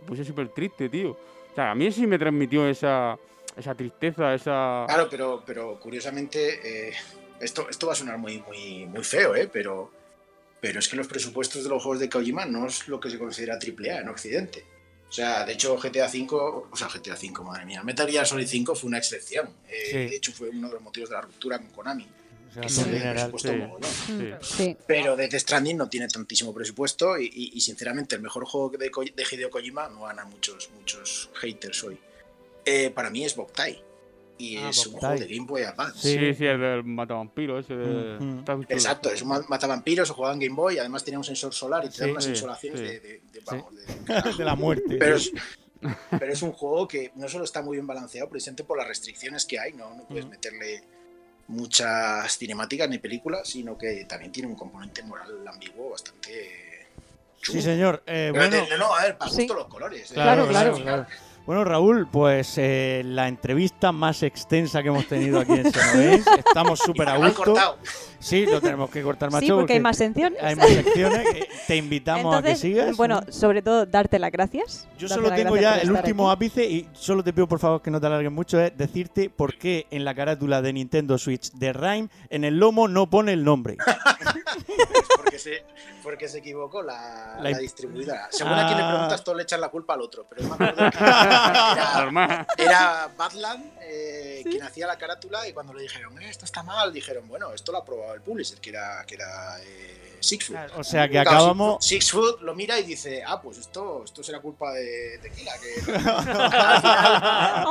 me puse súper triste, tío. O sea, a mí sí me transmitió esa, esa tristeza, esa... Claro, pero, pero curiosamente, eh, esto, esto va a sonar muy, muy, muy feo, ¿eh? pero, pero es que los presupuestos de los juegos de Kojima no es lo que se considera AAA en Occidente. O sea, de hecho, GTA V, o sea, GTA V, madre mía, Metal Gear Solid 5 fue una excepción. Eh, Sí. De hecho, fue uno de los motivos de la ruptura con Konami. O sea, que le general, presupuesto sí. Sí. Sí. Pero Death Stranding no tiene tantísimo presupuesto y, y- y, sinceramente el mejor juego de, de Hideo Kojima no gana muchos, muchos haters hoy. Eh, para mí es Boktai. Y Ah, es un Boktai. juego de Game Boy Advance. Sí, sí, el del matavampiro ese de... Mm, mm. Exacto, es un ma- matavampiros, se jugaba en Game Boy, además tenía un sensor solar y te da Sí, unas sí, insolaciones sí. de, de- de- vamos, de- <laughs> de la muerte. pero, es, pero es un juego que no solo está muy bien balanceado, precisamente por las restricciones que hay, no, no puedes Ujú. meterle muchas cinemáticas ni películas, sino que también tiene un componente moral ambiguo bastante chulo. Sí, señor. Eh, Pero bueno, de- no, a ver, para Sí. los colores. ¿eh? Claro, claro. Bueno, Raúl, pues eh, la entrevista más extensa que hemos tenido aquí en Xenogames. <laughs> Estamos súper a gusto. cortado. Sí, lo tenemos que cortar, macho. Sí, porque hay más secciones. hay más secciones. Te invitamos a que sigas. bueno, sobre todo darte las gracias. Yo Darte solo tengo ya el último aquí. ápice y solo te pido por favor que no te alargues mucho, es decirte por qué en la carátula de Nintendo Switch de Rime en el lomo no pone el nombre. <laughs> porque, se, porque se equivocó la, La- la distribuidora. Según a quien le Ah. preguntas, todos le echan la culpa al otro. Pero <laughs> que era, Normal. era Badland eh, quien hacía la carátula y cuando le dijeron, "Eh, esto está mal, dijeron, bueno, esto lo ha aprobado el publisher, que era, que era eh, Sixfoot. O sea que Claro, acabamos. Sixfoot lo mira y dice, ah, pues esto, esto será culpa de Tequila. Que...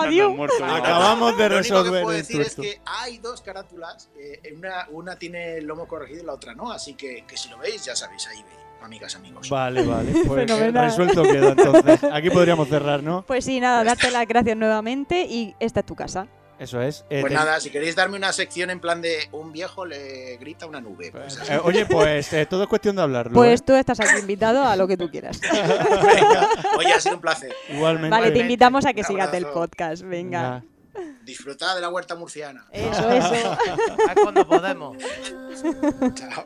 Adiós. Acabamos de lo único que resolver puedo decir es que hay dos carátulas, eh, una, una tiene el lomo corregido y la otra no, así que, que si lo veis, ya sabéis, ahí veis, amigas, amigos. Vale, vale. <laughs> Pues Fenomenal. resuelto queda entonces. Aquí podríamos cerrar, ¿no? Pues sí, nada, darte las gracias nuevamente y esta es tu casa. Eso es. Eh, Pues te- nada, si queréis darme una sección en plan de un viejo le grita una nube. Pues así. eh, oye, pues eh, todo es cuestión de hablarlo. Pues ¿eh? tú estás aquí invitado a lo que tú quieras. <laughs> Venga, oye, ha sido un placer. Igualmente. Vale, te invitamos a que Un sigas el podcast. Venga. Venga. Disfrutad de la huerta murciana. Eso, eso. <laughs> Cuando podemos. Chao.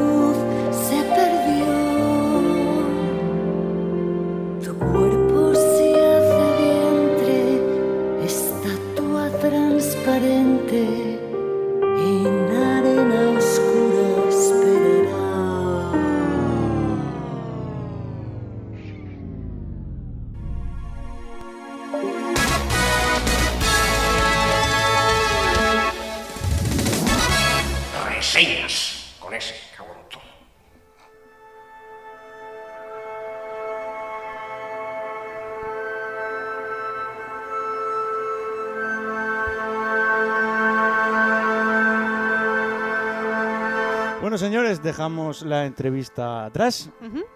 dejamos la entrevista atrás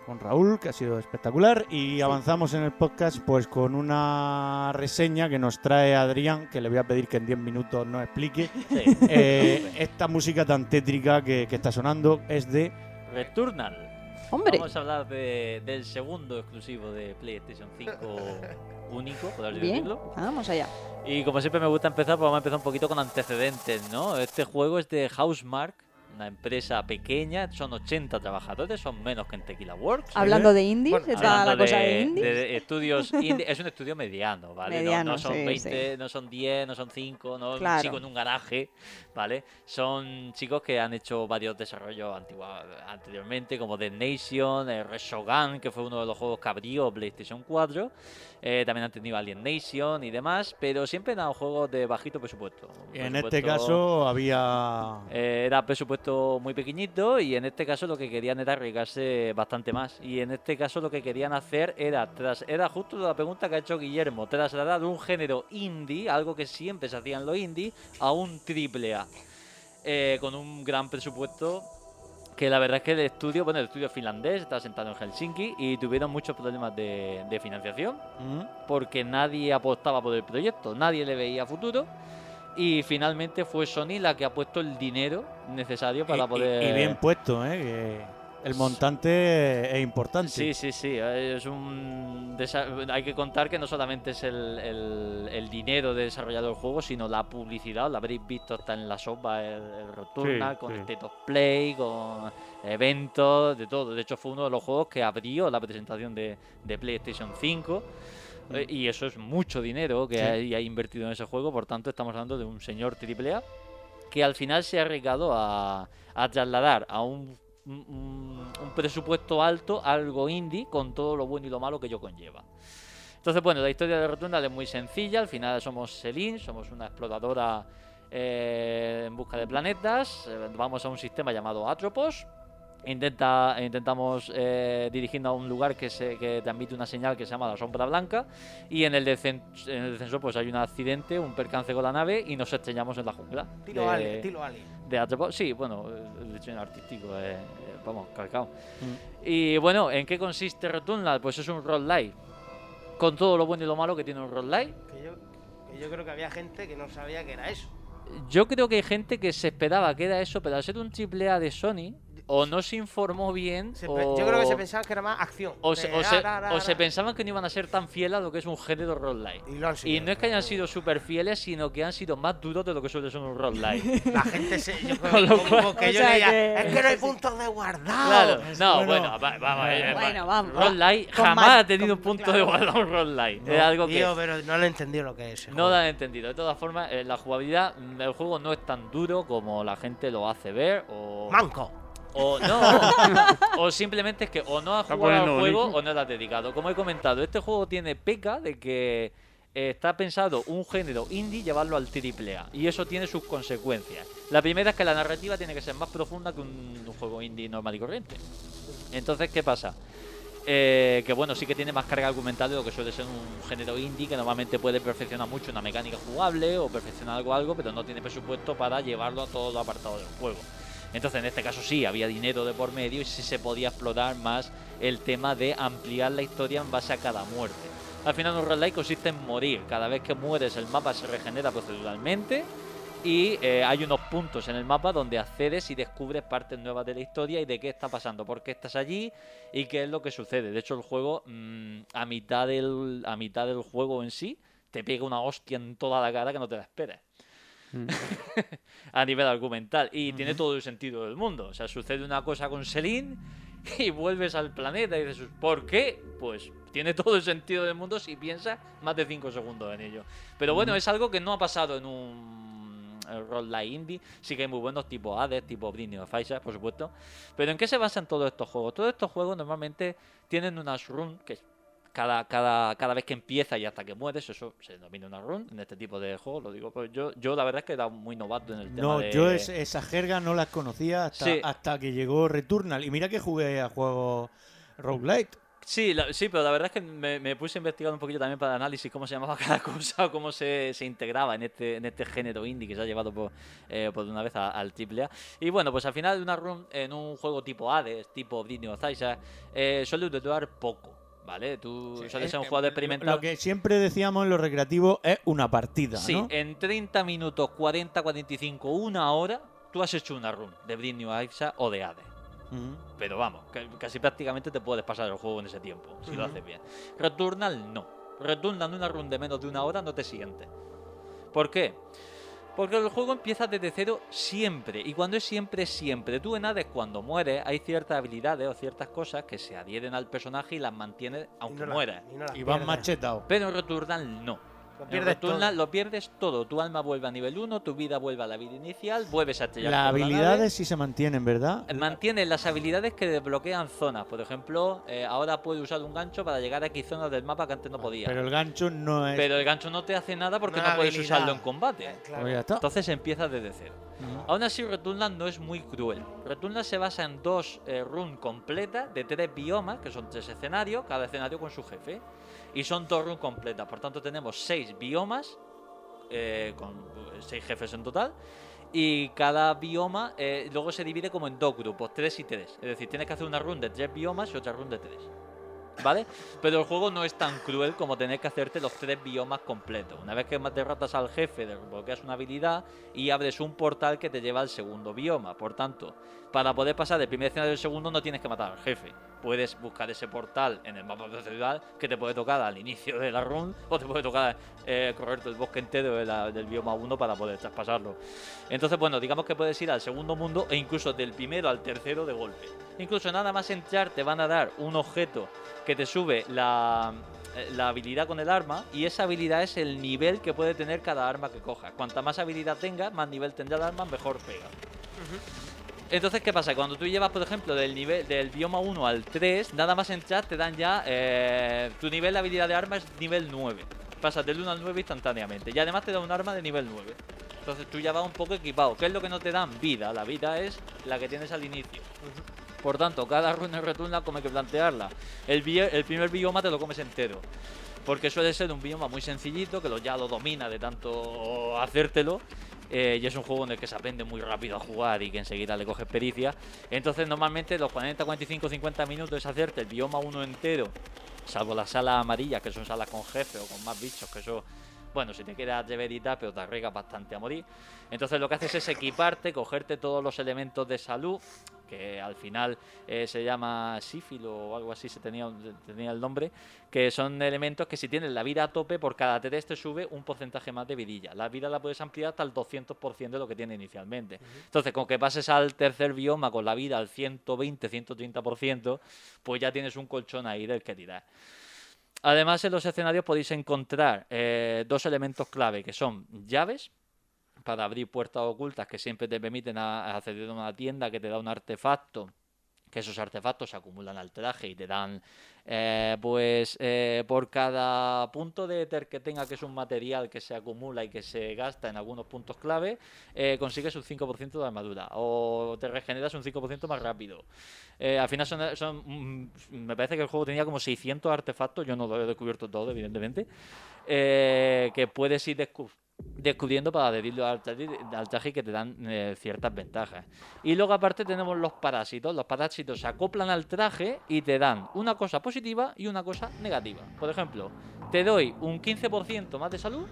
con Raúl, que ha sido espectacular, y avanzamos en el podcast pues con una reseña que nos trae Adrián, que le voy a pedir que en 10 minutos nos explique. Sí. Eh, <laughs> esta música tan tétrica que, que está sonando es de... Returnal. Hombre. Vamos a hablar de- del segundo exclusivo de PlayStation 5 <laughs> único, por así Bien, decirlo. vamos allá. Y como siempre me gusta empezar, pues vamos a empezar un poquito con antecedentes, ¿no? Este juego es de Housemark, una empresa pequeña, son 80 trabajadores, son menos que en Tequila Works. Hablando de indies, está Hablando la cosa de, indies. de estudios indie, es un estudio mediano, ¿vale? No- son sí, 20, sí. no son 10, no son 5, no Claro. un chico en un garaje, ¿vale? Son chicos que han hecho varios desarrollos antigua- anteriormente, como The Nation, eh, Reshogun, que fue uno de los juegos que abrió PlayStation 4. eh, también han tenido Alien Nation y demás, pero siempre eran juegos de bajito presupuesto. en este caso había. eh, era presupuesto muy pequeñito y en este caso lo que querían era arriesgarse bastante más. Y en este caso lo que querían hacer era, tras, era justo la pregunta que ha hecho Guillermo, trasladar un género indie, algo que siempre se hacía en los indie, a un triple A. Eh, con un gran presupuesto que la verdad es que el estudio, bueno, el estudio finlandés está sentado en Helsinki y tuvieron muchos problemas de, de financiación porque nadie apostaba por el proyecto, nadie le veía futuro y finalmente fue Sony la que ha puesto el dinero necesario para Y- poder... Y, bien puesto, ¿eh? Que el montante es importante. Sí, sí, sí. Es un hay que contar que no solamente es el, el- el dinero de desarrollar el juego, sino la publicidad. Lo habréis visto hasta en la sopa, el, el Returnal, Sí, con sí. el State of Play, con eventos, de todo. De hecho, fue uno de los juegos que abrió la presentación de, de PlayStation 5. Eh, Y eso es mucho dinero que Sí. hay invertido en ese juego. Por tanto, estamos hablando de un señor AAA que al final se ha arriesgado a, a trasladar a un, un- un- un presupuesto alto algo indie con todo lo bueno y lo malo que ello conlleva. Entonces, bueno, la historia de Returnal es muy sencilla. Al final somos Selin, somos una exploradora eh, en busca de planetas. eh, vamos a un sistema llamado Atropos. Intenta, intentamos eh, dirigirnos a un lugar que, se, que transmite una señal que se llama la sombra blanca. Y en el, descen- en el descenso pues hay un accidente, un percance con la nave y nos estrellamos en la jungla. Tiro de- Alien, tiro Alien. de. Sí, bueno, el diseño artístico, eh, eh, vamos, calcado. Y bueno, ¿en qué consiste Returnal? Pues es un roguelike. Con todo lo bueno y lo malo que tiene un roguelike. Que yo, que yo creo que había gente que no sabía que era eso. Yo creo que hay gente que se esperaba que era eso, pero al ser un triple A de Sony, o no se informó bien, Se o... Yo creo que se pensaba que era más acción. O se, de o se- ra, ra, o se ra. pensaban que no iban a ser tan fieles a lo que es un género roguelike. Y lo han sido. Y no es que hayan sido súper fieles, sino que han sido más duros de lo que suele ser un roguelike. <laughs> La gente se. Yo <laughs> creo lo como- cual- como que O yo sea leía, que- Es que no hay puntos de guardado. Claro, no, Bueno, bueno, va- vamos, eh, Bueno, va- vamos. Roguelike jamás más- ha tenido un punto de guardado un roguelike. No, es algo que tío, pero no le he entendido lo que es. no lo han entendido. De todas formas, eh, la jugabilidad mm, del juego no es tan duro como la gente lo hace ver o... Manco. O no, <laughs> o simplemente es que o no has jugado al juego o no lo has dedicado. Como he comentado, este juego tiene peca de que eh, está pensado un género indie llevarlo al triple A y eso tiene sus consecuencias. La primera es que la narrativa tiene que ser más profunda que un, un juego indie normal y corriente. Entonces, ¿qué pasa? Eh, que bueno, sí que tiene más carga argumental de lo que suele ser un género indie que normalmente puede perfeccionar mucho una mecánica jugable o perfeccionar algo algo, pero no tiene presupuesto para llevarlo a todos los apartados del juego. Entonces, en este caso sí, había dinero de por medio y sí se podía explorar más el tema de ampliar la historia en base a cada muerte. Al final un roguelike consiste en morir. Cada vez que mueres el mapa se regenera proceduralmente y eh, hay unos puntos en el mapa donde accedes y descubres partes nuevas de la historia y de qué está pasando, por qué estás allí y qué es lo que sucede. De hecho, el juego mm, a mitad del a mitad del juego en sí te pega una hostia en toda la cara que no te la <laughs> a nivel argumental y tiene todo el sentido del mundo. O sea, sucede una cosa con Selin <laughs> y vuelves al planeta y dices, ¿por qué? Pues tiene todo el sentido del mundo si piensas más de 5 segundos en ello. Pero bueno, es algo que no ha pasado en un eh, roguelike indie. Sí que hay muy buenos tipo Hades, tipo Britney of Isaac, por supuesto. Pero ¿en qué se basan todos estos juegos? Todos estos juegos normalmente tienen unas runs que cada, cada, cada vez que empieza y hasta que mueres, eso se denomina una run en este tipo de juegos. Lo digo, pues yo, yo la verdad es que era muy novato en el tema No, de... yo es- esa jerga no las conocía hasta, Sí. hasta que llegó Returnal. Y mira que jugué a juegos roguelite. Sí, la- sí, pero la verdad es que me, me puse a investigar un poquito también para el análisis cómo se llamaba <laughs> cada cosa o cómo se, se integraba en este, en este género indie que se ha llevado por, eh, por una vez a- al AAA. Y bueno, pues al final de una run en un juego tipo Hades, tipo Britney of eh, suele durar poco, ¿vale? Tú sueles ser un Eh, jugador Lo experimental. que siempre decíamos en los recreativos es una partida, Sí, ¿no? en 30 minutos, 40, 45, una hora, tú has hecho una run de Britney Isaac o de Hades. Ujú. Pero vamos, casi prácticamente te puedes pasar el juego en ese tiempo, si lo haces bien. Returnal no. Returnal una run de menos de una hora no te siente. ¿Por qué? Porque el juego empieza desde cero siempre. Y cuando es siempre, es siempre. Tú en Hades, cuando mueres, hay ciertas habilidades o ciertas cosas que se adhieren al personaje y las mantienes aunque no la- mueras. y no Y van pierdes. machetados. Pero en Returnal no. Lo pierdes todo. lo pierdes todo. Tu alma vuelve a nivel 1, tu vida vuelve a la vida inicial, vuelves a estrellar Las por la habilidades sí se mantienen, ¿verdad? Mantiene las habilidades que desbloquean zonas. Por ejemplo, eh, ahora puedes usar un gancho para llegar a X zonas del mapa que antes no podía. Pero el gancho no es. Pero el gancho no te hace nada porque no puedes habilidad. usarlo en combate. Eh, claro. Pues. Entonces empiezas desde cero. Aún así, Returnal no es muy cruel. Returnal se basa en dos eh, completas de tres biomas, que son tres escenarios, cada escenario con su jefe. Y son dos runs completas. Por tanto, tenemos seis biomas, eh, con eh, seis jefes en total. Y cada bioma eh, luego se divide como en dos grupos, tres y tres. Es decir, tienes que hacer una run de tres biomas y otra run de tres. ¿Vale? Pero el juego no es tan cruel como tener que hacerte los tres biomas completos. Una vez que derrotas al jefe, desbloqueas una habilidad y abres un portal que te lleva al segundo bioma. Por tanto, para poder pasar del primer escenario al segundo no tienes que matar al jefe. Puedes buscar ese portal en el mapa procedurales que te puede tocar al inicio de la run o te puede tocar eh, correrte el bosque entero de del bioma 1 para poder traspasarlo. Entonces, bueno, digamos que puedes ir al segundo mundo e incluso del primero al tercero de golpe. Incluso nada más entrar te van a dar un objeto que te sube la, eh, la habilidad con el arma y esa habilidad es el nivel que puede tener cada arma que cojas. Cuanta más habilidad tengas, más nivel tendrá el arma, mejor pega. Entonces, ¿qué pasa? Cuando tú llevas, por ejemplo, del nivel del bioma 1 al 3, nada más entrar te dan ya eh, tu nivel de habilidad de arma es nivel 9. Pasas del 1 al 9 instantáneamente. Y además te da un arma de nivel 9. Entonces tú ya vas un poco equipado. ¿Qué es lo que no te dan? Vida. La vida es la que tienes al inicio. Por tanto, cada runa en Returnal como hay que plantearla. El, el primer bioma te lo comes entero. Porque suele ser un bioma muy sencillito, que lo, ya lo domina de tanto hacértelo. Eh, y es un juego en el que se aprende muy rápido a jugar y que enseguida le coges pericia. Entonces, normalmente los 40, 45, 50 minutos es hacerte el bioma uno entero, salvo las salas amarillas, que son salas con jefe o con más bichos, que eso, bueno, si te quedas de verita, pero te arriesgas bastante a morir. Entonces, lo que haces es equiparte, cogerte todos los elementos de salud, que al final eh, se llama sífilo o algo así, se tenía, tenía el nombre, que son elementos que si tienes la vida a tope, por cada 3 te sube un porcentaje más de vidilla. La vida la puedes ampliar hasta el 200% de lo que tiene inicialmente. Entonces, con que pases al tercer bioma con la vida al 120, 130%, pues ya tienes un colchón ahí del que tirar. Además, en los escenarios podéis encontrar eh, dos elementos clave, que son llaves, para abrir puertas ocultas que siempre te permiten acceder a una tienda que te da un artefacto que esos artefactos se acumulan al traje y te dan eh, pues eh, por cada punto de éter que tenga que es un material que se acumula y que se gasta en algunos puntos clave eh, consigues un 5% de armadura o te regeneras un 5% más rápido. Eh, al final son, mm, me parece que el juego tenía como 600 artefactos yo no lo he descubierto todo evidentemente eh, que puedes ir descu- descubriendo para adherirlo al traje, al traje y que te dan eh, ciertas ventajas. Y luego aparte tenemos los parásitos. Los parásitos se acoplan al traje y te dan una cosa positiva y una cosa negativa. Por ejemplo, te doy un 15% más de salud,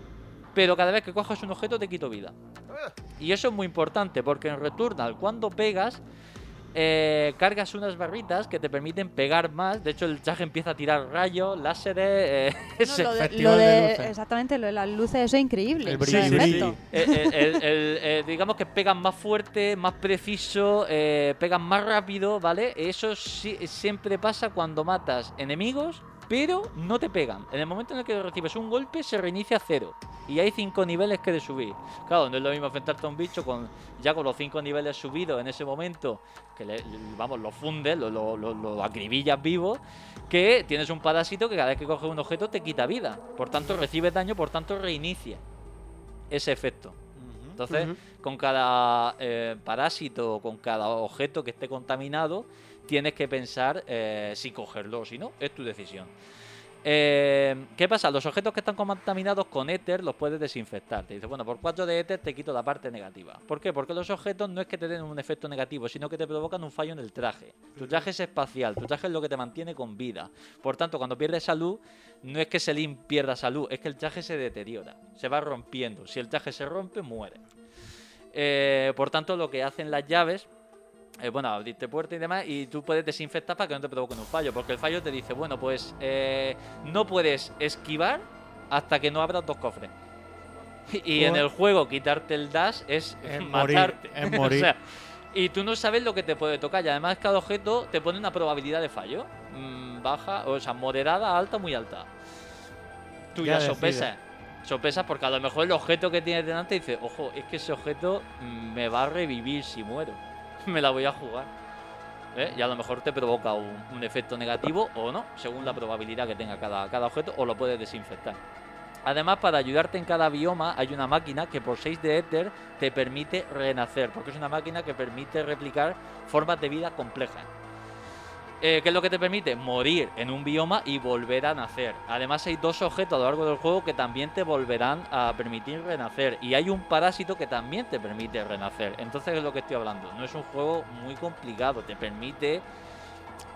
pero cada vez que coges un objeto te quito vida. Y eso es muy importante porque en Returnal cuando pegas eh, cargas unas barritas que te permiten pegar más. De hecho, el traje empieza a tirar rayos, láseres. eh, <laughs> No, lo de- lo de- exactamente, lo de las luces, eso es increíble. el brillo. Eh, eh, eh, digamos que pegan más fuerte, más preciso, eh, pegan más rápido, ¿vale? Eso sí- siempre pasa cuando matas enemigos, pero no te pegan. En el momento en el que recibes un golpe, se reinicia a cero. Y hay cinco niveles que de subir. Claro, no es lo mismo enfrentarte a un bicho con ya con los cinco niveles subidos en ese momento, que le- le- vamos, lo fundes, lo, lo, lo- lo acribillas vivo, que tienes un parásito que cada vez que coges un objeto te quita vida. Por tanto, recibes daño, por tanto, reinicia ese efecto. Entonces, con cada eh, parásito o con cada objeto que esté contaminado, tienes que pensar eh, si cogerlo o si no. Es tu decisión. Eh, ¿Qué pasa? Los objetos que están contaminados con éter los puedes desinfectar. Te dice, bueno, por 4 de éter te quito la parte negativa. ¿Por qué? Porque los objetos no es que te den un efecto negativo, sino que te provocan un fallo en el traje. Tu traje es espacial, tu traje es lo que te mantiene con vida. Por tanto, cuando pierdes salud, no es que Selim pierda salud, es que el traje se deteriora, se va rompiendo. Si el traje se rompe, muere. Eh, por tanto, lo que hacen las llaves eh, bueno, abrirte puertas y demás, y tú puedes desinfectar para que no te provoquen un fallo, porque el fallo te dice, bueno, pues eh, no puedes esquivar hasta que no abras dos cofres. <laughs> Y en el juego quitarte el dash es, Es morir, matarte. <laughs> O morir. sea, y tú no sabes lo que te puede tocar. Y además cada objeto te pone una probabilidad de fallo. Mm, baja, o sea, moderada, alta, muy alta. Tú Ya ya, sopesas. Sopesas porque a lo mejor el objeto que tienes delante dice, ojo, es que ese objeto mm, me va a revivir si muero. <laughs> me la voy a jugar. ¿Eh? Y a lo mejor te provoca un, efecto negativo o no, según la probabilidad que tenga cada, cada objeto, o lo puedes desinfectar. Además, para ayudarte en cada bioma, hay una máquina que por 6 de Ether te permite renacer, porque es una máquina que permite replicar formas de vida complejas. Eh, ¿Qué es lo que te permite? Morir en un bioma y volver a nacer. Además hay dos objetos a lo largo del juego que también te volverán a permitir renacer. Y hay un parásito que también te permite renacer. Entonces es lo que estoy hablando. No es un juego muy complicado. Te permite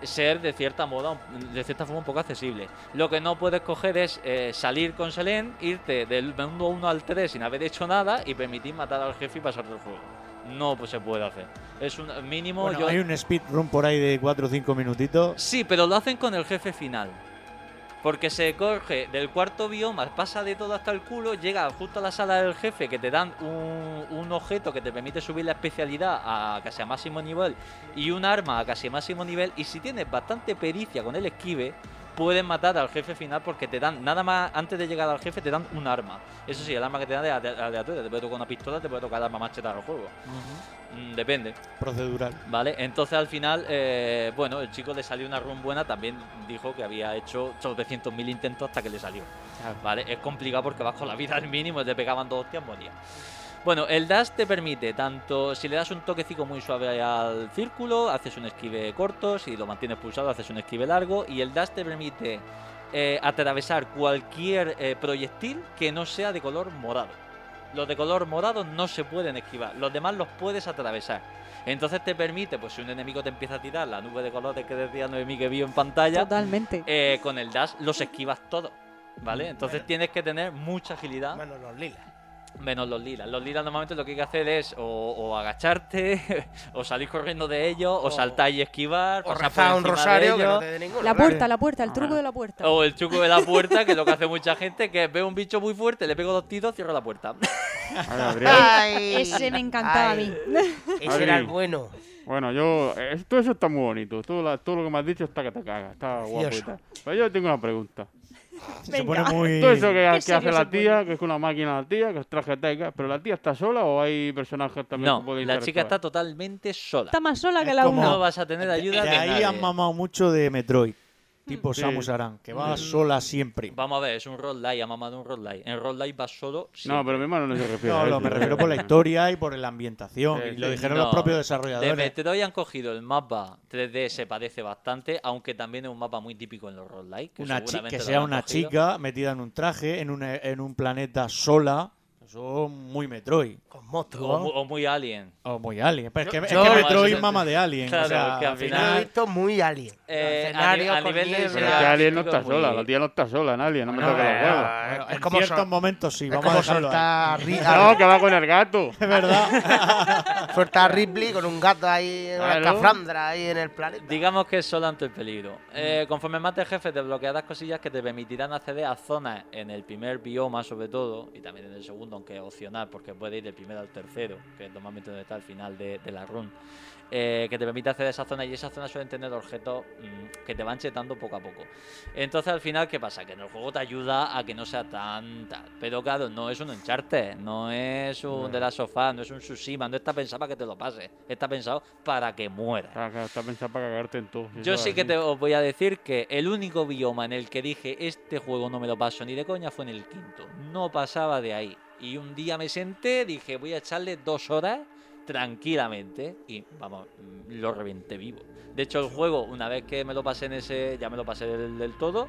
ser de cierta moda, de cierta forma un poco accesible. Lo que no puedes coger es eh, salir con Selene, irte del mundo 1 al 3 sin haber hecho nada y permitir matar al jefe y pasarte el juego. No pues, se puede hacer. Es un mínimo. Bueno, yo- hay un speedrun por ahí de 4 o 5 minutitos. Sí, pero lo hacen con el jefe final. Porque se coge del cuarto bioma, pasa de todo hasta el culo, llega justo a la sala del jefe que te dan un, un objeto que te permite subir la especialidad a casi a máximo nivel y un arma a casi máximo nivel. Y si tienes bastante pericia con el esquive, puedes matar al jefe final porque te dan, nada más antes de llegar al jefe, te dan un arma. Eso sí, el arma que te dan es aleatoria. Te puede tocar una pistola, te puede tocar el arma más cheta del juego. Mm, depende. Procedural. Vale, entonces al final, eh, bueno, el chico le salió una run buena, también dijo que había hecho 800.000 intentos hasta que le salió. Vale, es complicado porque vas con la vida al mínimo, te pegaban dos hostias, moría. Bueno, el dash te permite tanto, si le das un toquecito muy suave al círculo, haces un esquive corto, si lo mantienes pulsado, haces un esquive largo, y el dash te permite eh, atravesar cualquier eh, proyectil que no sea de color morado. Los de color morado no se pueden esquivar, los demás los puedes atravesar. Entonces te permite, pues si un enemigo te empieza a tirar la nube de colores que decía Noemí que vio en pantalla, Totalmente. eh, con el dash los esquivas todos. ¿Vale? Entonces tienes que tener mucha agilidad. Menos los lilas. Menos los lilas. Los lilas normalmente lo que hay que hacer es o, o agacharte, <laughs> o salir corriendo de ellos, o, saltar y esquivar, o rezar un rosario que no te dé ningún La puerta, la puerta, el truco de la puerta. O el truco de la puerta, que es lo que <laughs> hace mucha gente, que ve un bicho muy fuerte, le pego dos tiros, cierro la puerta. <laughs> Ay, Ese me encantaba a mí. Ese era el bueno. Bueno, yo. eh, todo eso está muy bonito. Todo, la- todo lo que me has dicho está que te caga. Está guapo y Precioso. tal. Pero yo tengo una pregunta. Se pone muy. Todo eso que, hace la tía, que es con una máquina la tía, que es traje técnica. ¿Pero la tía está sola o hay personajes también No, que pueden la chica está totalmente sola. Está más sola que la una. No vas a tener ayuda De de ahí nadie. han mamado mucho de Metroid. Tipo Sí. Samus Aran, que va sola siempre. Vamos a ver, es un roll light, ha mamado un roll light. En roll light vas solo. No, siempre. pero mi hermano no se refiere No, a lo, eso. me refiero por la historia y por la ambientación. Sí, y lo dijeron No, los propios De desarrolladores. Metroid han cogido el mapa 3D, se parece bastante, aunque también es un mapa muy típico en los roll light. Que, Una sea una cogido. chica metida en un traje, en un, en un planeta sola. Eso muy Metroid. Con O, monstruos. mu- o muy alien. O muy Alien. Pero es que, es yo- que yo- Metroid yo- mama de Alien. Claro, o sea, que al Yo final- he visto muy alien. Eh, a ni- escenarios a con nivel de niebla. Pero diseño que Alien no está sola, la tía no está sola, nadie, no me Bueno, toque los eh, huevos. Bueno, es en como ciertos momentos sí, Es vamos como a soltar, a <laughs> No, que va con el gato. <laughs> Es verdad. <laughs> soltar a Ripley con un gato ahí, una Claro. escafandra ahí en el planeta. Digamos que es solo ante el peligro. Eh, conforme mates jefes, desbloquearás cosillas que te permitirán acceder a zonas en el primer bioma, sobre todo, y también en el segundo, aunque opcional, porque puede ir del primero al tercero, que es normalmente donde está al final de, de la run. eh, que te permite a esa zona y esas zonas suelen tener objetos mm, que te van chetando poco a poco. Entonces, al final, ¿qué pasa? Que en el juego te ayuda a que no sea tan tal. Pero claro, no es un Uncharted, no es un de la sofá, no es un Tsushima, no está pensado para que te lo pases, está pensado para que mueras. Está, pensado para cagarte en todo. Yo sí que te os voy a decir que el único bioma en el que dije este juego no me lo paso ni de coña fue en el quinto. No pasaba de ahí. Y un día me senté, dije voy a echarle dos horas tranquilamente y vamos, mm, lo reventé vivo. De hecho el juego, una vez que me lo pasé en ese, ya me lo pasé del, del todo.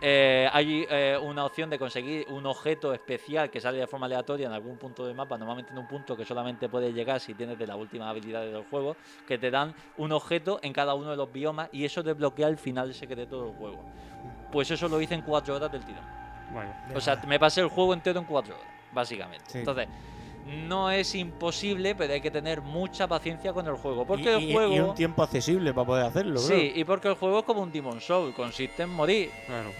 eh, hay eh, una opción de conseguir un objeto especial que sale de forma aleatoria en algún punto del mapa, normalmente en un punto que solamente puedes llegar si tienes de las últimas habilidades del juego, que te dan un objeto en cada uno de los biomas y eso desbloquea el final secreto del juego. Pues eso lo hice en cuatro horas del tirón. Vaya. O sea, me pasé el juego entero en cuatro horas, básicamente. Sí. Entonces, no es imposible, pero hay que tener mucha paciencia con el juego. Porque y, el juego. y un tiempo accesible para poder hacerlo, Sí, y porque el juego es como un Demon Soul, consiste en morir.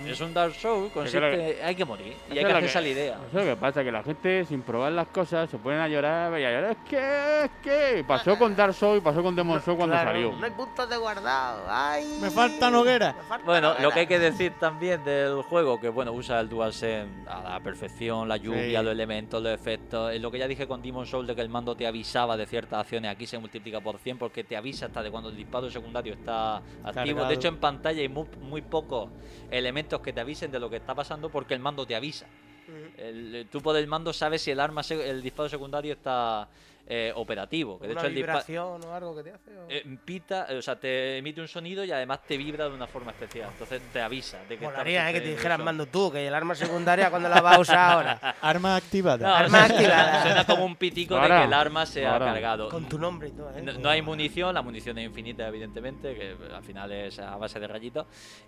Es un Dark Soul, consiste en hay que morir. Y hay que hacerse la idea. Eso es lo que pasa, que la gente sin probar las cosas se ponen a llorar y a llorar. Es que, es que. Pasó con Dark Souls y pasó con Demon Souls cuando Claro, salió. No hay puntos de guardado. Ay. Me faltan hogueras. Bueno, lo que hay que decir también del juego, que bueno, usa el DualSense a la perfección, la lluvia, Sí. los elementos, los efectos. Es lo que ya dije con Demon Soul de que el mando te avisaba de ciertas acciones, aquí se multiplica por 100 porque te avisa hasta de cuando el disparo secundario está activo. Cargado. De hecho, en pantalla hay muy, muy pocos elementos que te avisen de lo que está pasando porque el mando te avisa. El- tú por el mando sabes si el arma, se- el disparo secundario está eh, operativo. Que de Una hecho el disparo vibración o algo que te hace. o- eh, pita, o sea, te emite un sonido y además te vibra de una forma especial. Entonces te avisa de que está Molaría, eh, que te dijeras mando tú, que el arma secundaria cuando la vas a usar ahora. <laughs> Arma activada. No, Arma <laughs> activada. Suena como un pitico de que el arma se ha cargado. Con tu nombre y todo, ¿eh? No, no hay munición, la munición es infinita, evidentemente, que al final es a base de rayitos.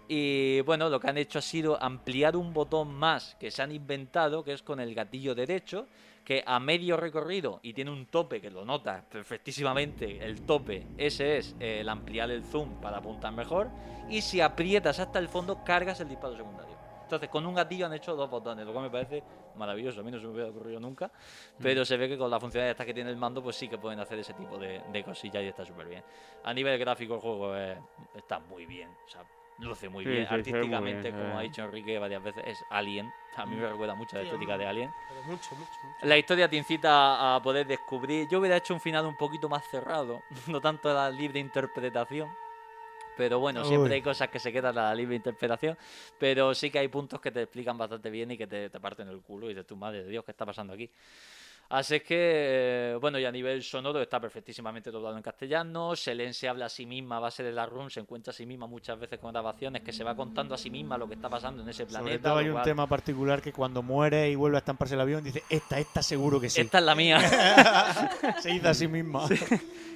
Y bueno, lo que han hecho ha sido ampliar un botón más que se han inventado, que es con el gatillo derecho, que a medio recorrido y tiene un tope que lo notas perfectísimamente. El tope, ese es eh, el ampliar el zoom para apuntar mejor. Y si aprietas hasta el fondo, cargas el disparo secundario. Entonces, con un gatillo han hecho dos botones, lo cual me parece maravilloso. A mí no se me hubiera ocurrido nunca. Pero se ve que con la funcionalidad esta que tiene el mando, pues sí que pueden hacer ese tipo de, de cosillas y está súper bien. A nivel gráfico, el juego es- está muy bien. O sea, luce muy Sí, bien. sí, muy Artísticamente, bien, como eh. ha dicho Enrique varias veces, es Alien. A mí me recuerda mucho a la estética de Alien. Pero mucho, mucho, mucho. La historia te incita a poder descubrir. Yo hubiera hecho un final un poquito más cerrado, <laughs> no tanto a la libre interpretación. Pero bueno, siempre Uy. hay cosas que se quedan a la libre interpretación. Pero sí que hay puntos que te explican bastante bien y que te, te parten el culo y dices, tu madre de Dios, ¿qué está pasando aquí? Así es que, bueno, y a nivel sonoro está perfectísimamente doblado en castellano. Selene se habla a sí misma a base de la run, se encuentra a sí misma muchas veces con grabaciones que se va contando a sí misma lo que está pasando en ese planeta. Sobre todo hay un cual- tema particular que cuando muere y vuelve a estamparse el avión dice, esta, esta seguro que sí. Esta es la mía. <laughs> Se dice a sí misma.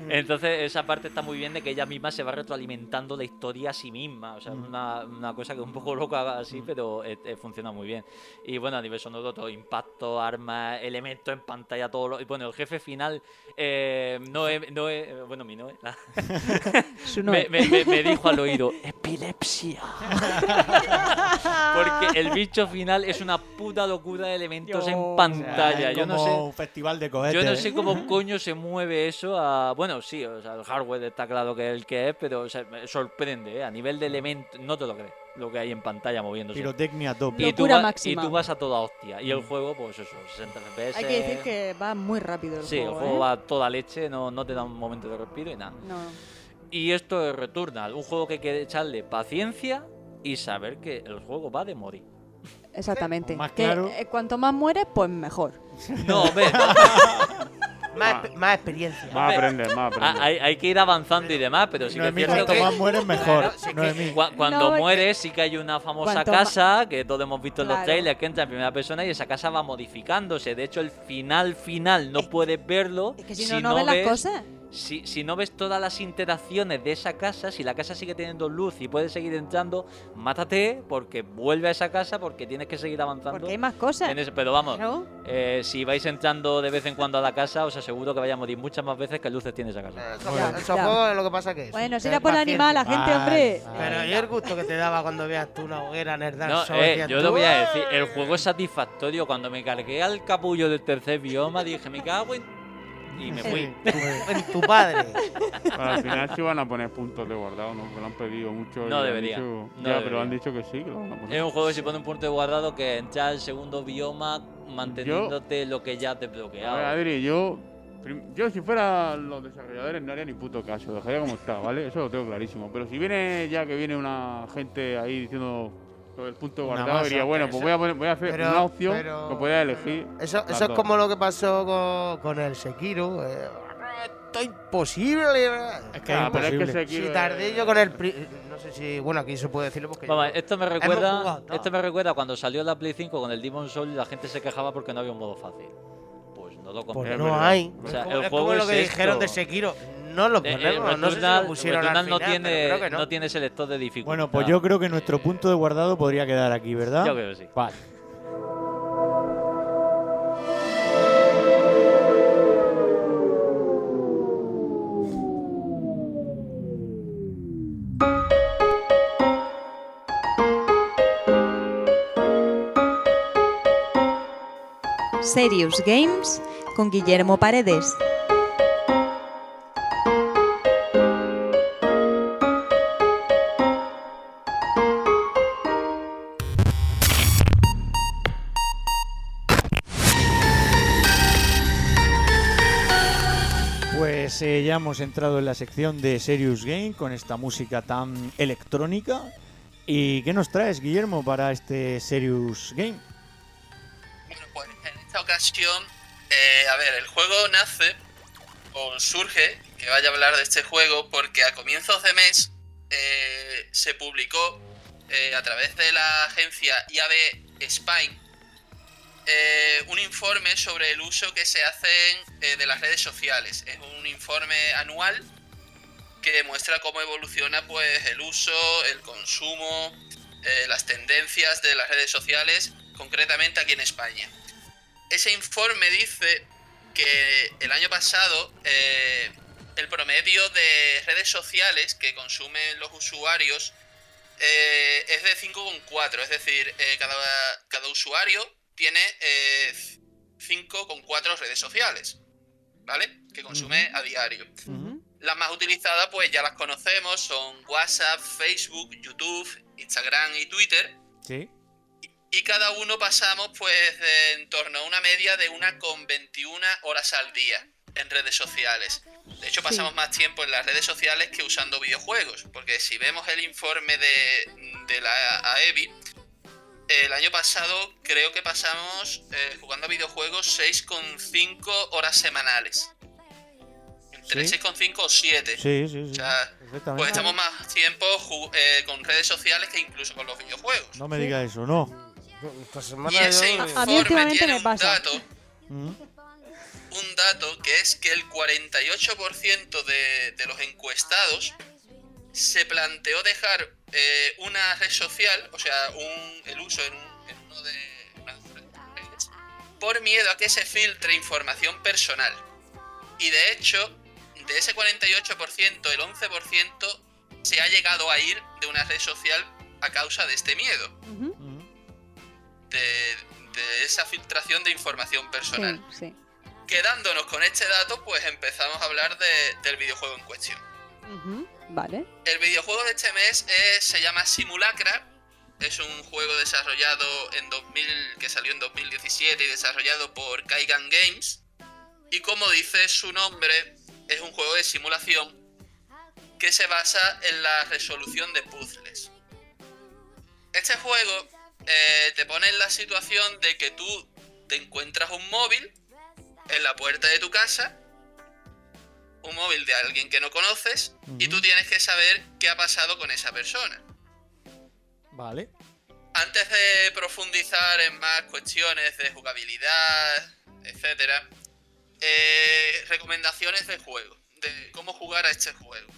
Entonces esa parte está muy bien de que ella misma se va retroalimentando la historia a sí misma. O sea, Mm. una, una cosa que es un poco loca así, pero eh, eh, funciona muy bien. Y bueno, a nivel sonoro, todo impacto, armas, elementos en pantalla, todo lo... y Bueno, el jefe final, eh, Noé, Noé- bueno, mi Noé, la- <laughs> Su me, Noé. <laughs> me- me- me dijo al oído, epilepsia. <laughs> Porque el bicho final es una puta locura de elementos en pantalla. Yo no sé... un festival de cohetes. Yo no sé cómo coño se mueve eso a... Bueno, sí, o sea, el hardware está claro que es el que es, pero o sea, me sorprende, ¿eh? A nivel de elementos, no te lo crees, lo que hay en pantalla moviéndose. Pirotecnia a tope. Y tú, Locura vas- máxima. y tú vas a toda hostia. Y el juego, pues eso, 60 FPS. Hay que decir que va muy rápido el Sí, juego. el juego ¿eh? va a toda leche, no, no te da un momento de respiro y nada. No. Y esto es Returnal, un juego que hay que echarle paciencia y saber que el juego va de morir. Exactamente. Más Que, claro. eh, cuanto más mueres, pues mejor. No, hombre, <laughs> Más, más experiencia. Más aprender, más Ah, aprender. hay, hay que ir avanzando y demás, pero sí que es cierto cuanto que... más mueres, mejor. Claro, sí que- Noemí. Cua- Cuando mueres, sí que hay una famosa casa que todos hemos visto en los trailers que entra en primera persona y esa casa va modificándose. De hecho, el final final no puedes verlo. Es que si no, no ves las cosas. Si, si no ves todas las interacciones de esa casa, si la casa sigue teniendo luz y puedes seguir entrando, mátate porque vuelve a esa casa porque tienes que seguir avanzando. Porque hay más cosas. en ese- pero vamos, eh, si vais entrando de vez en cuando a la casa, os aseguro que vais a morir muchas más veces que luces tiene esa casa. Es lo que pasa que es. Bueno, será por paciencia. animar a la gente, Vale, hombre. vale. Pero yo el gusto que te daba cuando veas tú una hoguera en el Dark No, Souls, eh, yo lo voy a decir, el juego es satisfactorio. Cuando me cargué al capullo del tercer bioma, dije, me cago en... Y me fui. En tu padre. Pero al final sí van a poner puntos de guardado, ¿no? Porque lo han pedido mucho. No debería, dicho- no ya, pero han dicho que sí, que lo van a poner. Es un juego que se pone un punto de guardado que entra al segundo bioma manteniéndote lo que ya te A ver, bloqueaba. Adri, yo. Yo, si fuera los desarrolladores, no haría ni puto caso, dejaría como está, ¿vale? Eso lo tengo clarísimo. Pero si viene ya que viene una gente ahí diciendo lo del punto guardado, masa, diría, bueno, pues eso- voy a, poner- voy a hacer pero- una opción pero- que pueda elegir. Eso, eso es como lo que pasó con, con el Sekiro. eh, esto es imposible. Es que Ah, es pero es que imposible. Sekiro Si tardé yo con el. pri- No sé si. Bueno, aquí se puede decirlo porque. Vamos, yo- esto me recuerda, jugado esto me recuerda cuando salió la Play 5 con el Demon Soul y la gente se quejaba porque no había un modo fácil. Pues no lo Pues compré. no hay. O sea, es como, el es juego como lo es que dijeron de esto. Sekiro no lo eh, eh, ponemos. No sé si lo pusieron al final, no, tiene, no. no, tiene, selector de dificultad. Bueno, pues yo creo que nuestro eh, punto de guardado podría quedar aquí, ¿verdad? Yo creo que sí. Vale. Serious Games con Guillermo Paredes. Ya hemos entrado en la sección de Serious Game con esta música tan electrónica. ¿Y qué nos traes, Guillermo, para este Serious Game? Bueno, pues en esta ocasión, eh, a ver, el juego nace o surge, que vaya a hablar de este juego, porque a comienzos de mes eh, se publicó eh, a través de la agencia IAB Spain eh, un informe sobre el uso que se hacen eh, de las redes sociales. Es un informe anual que muestra cómo evoluciona pues el uso, el consumo, eh, las tendencias de las redes sociales, concretamente aquí en España. Ese informe dice que el año pasado el promedio de redes sociales que consumen los usuarios es de 5,4, es decir, cada, cada usuario tiene eh, 5,4 redes sociales, ¿vale? Que consume a diario. Las más utilizadas, pues ya las conocemos, son WhatsApp, Facebook, YouTube, Instagram y Twitter. Sí. Y cada uno pasamos, pues, de en torno a una media de una con 21 horas al día en redes sociales. De hecho, pasamos más tiempo en las redes sociales que usando videojuegos, porque si vemos el informe de, de la AEBI, el año pasado creo que pasamos eh, jugando a videojuegos 6,5 horas semanales. Entre Sí. 6,5 o 7. Sí, sí, sí. O sea, Perfectamente. pues estamos más tiempo eh, con redes sociales que incluso con los videojuegos. No me digas eso, no. Y ese A mí últimamente un pasa. dato, Mm. un dato que es que el 48% de, de los encuestados se planteó dejar eh, una red social, o sea, un- el uso en, un- en uno de unas redes, por miedo a que se filtre información personal. Y de hecho, de ese 48%, el 11% se ha llegado a ir de una red social a causa de este miedo, de, de esa filtración de información personal. Sí, sí. Quedándonos con este dato, pues empezamos a hablar de- del videojuego en cuestión. Ujú, El videojuego de este mes es- se llama Simulacra. Es un juego desarrollado en 2000, que salió en 2017 y desarrollado por Kaigan Games. Y como dice su nombre, es un juego de simulación que se basa en la resolución de puzzles. Este juego eh, te pone en la situación de que tú te encuentras un móvil en la puerta de tu casa, un móvil de alguien que no conoces, y tú tienes que saber qué ha pasado con esa persona. Vale. Antes de profundizar en más cuestiones de jugabilidad, etcétera, eh, recomendaciones de juego, de cómo jugar a este juego.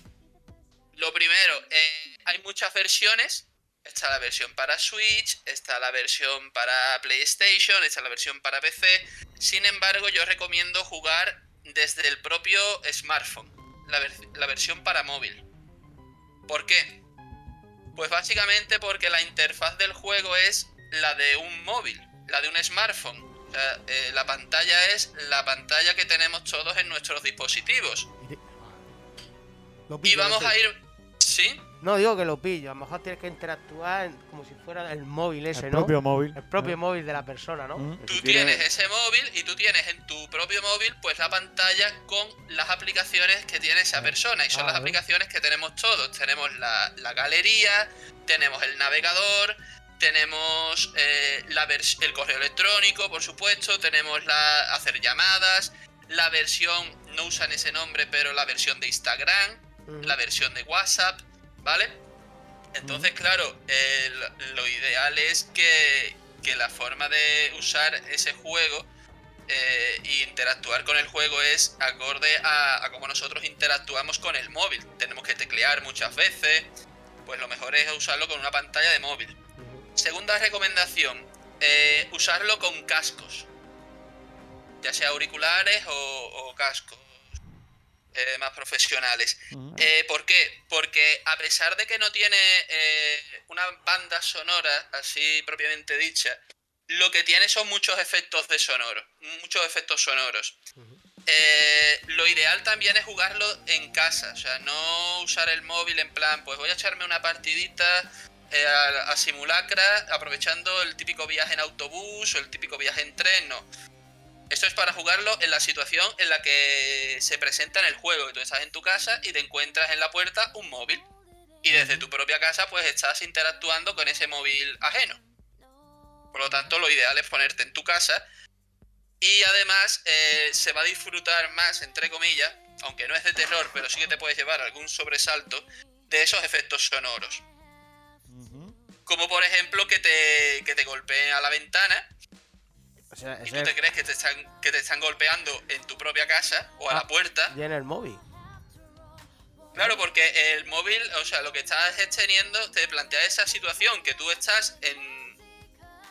Lo primero, eh, hay muchas versiones. Está la versión para Switch, está la versión para PlayStation, está la versión para PC. Sin embargo, yo recomiendo jugar desde el propio smartphone, la, ver- la versión para móvil. ¿Por qué? Pues básicamente porque la interfaz del juego es la de un móvil, la de un smartphone. O sea, eh, la pantalla es la pantalla que tenemos todos en nuestros dispositivos. Y vamos a ir... ¿Sí? No digo que lo pillo, a lo mejor tienes que interactuar como si fuera el móvil ese, El ¿no? propio móvil. El propio móvil de la persona, ¿no? Tú tienes ese móvil y tú tienes en tu propio móvil pues la pantalla con las aplicaciones que tiene esa persona y son Ah, las aplicaciones que tenemos todos. Tenemos la, la galería, tenemos el navegador, tenemos eh, la vers- el correo electrónico, por supuesto, tenemos la hacer llamadas, la versión, no usan ese nombre, pero la versión de Instagram, la versión de WhatsApp, ¿vale? Entonces, claro, lo ideal es que, que la forma de usar ese juego eh, e interactuar con el juego es acorde a, a cómo nosotros interactuamos con el móvil. Tenemos que teclear muchas veces, pues lo mejor es usarlo con una pantalla de móvil. Segunda recomendación, eh, usarlo con cascos, ya sea auriculares o, o cascos eh, más profesionales. Eh, ¿Por qué? Porque a pesar de que no tiene eh, una banda sonora así propiamente dicha, lo que tiene son muchos efectos de sonoro, muchos efectos sonoros. Eh, lo ideal también es jugarlo en casa, o sea, no usar el móvil en plan, pues voy a echarme una partidita a, a simulacra aprovechando el típico viaje en autobús o el típico viaje en tren, no. Esto es para jugarlo en la situación en la que se presenta en el juego, que tú estás en tu casa y te encuentras en la puerta un móvil. Y desde tu propia casa pues estás interactuando con ese móvil ajeno. Por lo tanto, lo ideal es ponerte en tu casa y además eh, se va a disfrutar más, entre comillas, aunque no es de terror, pero sí que te puedes llevar algún sobresalto de esos efectos sonoros. Como por ejemplo que te, que te golpeen a la ventana O sea, y tú te crees que te están, que te están golpeando en tu propia casa o a Ah. la puerta. y en el móvil. Claro, porque el móvil, o sea, lo que estás es teniendo, te plantea esa situación que tú estás en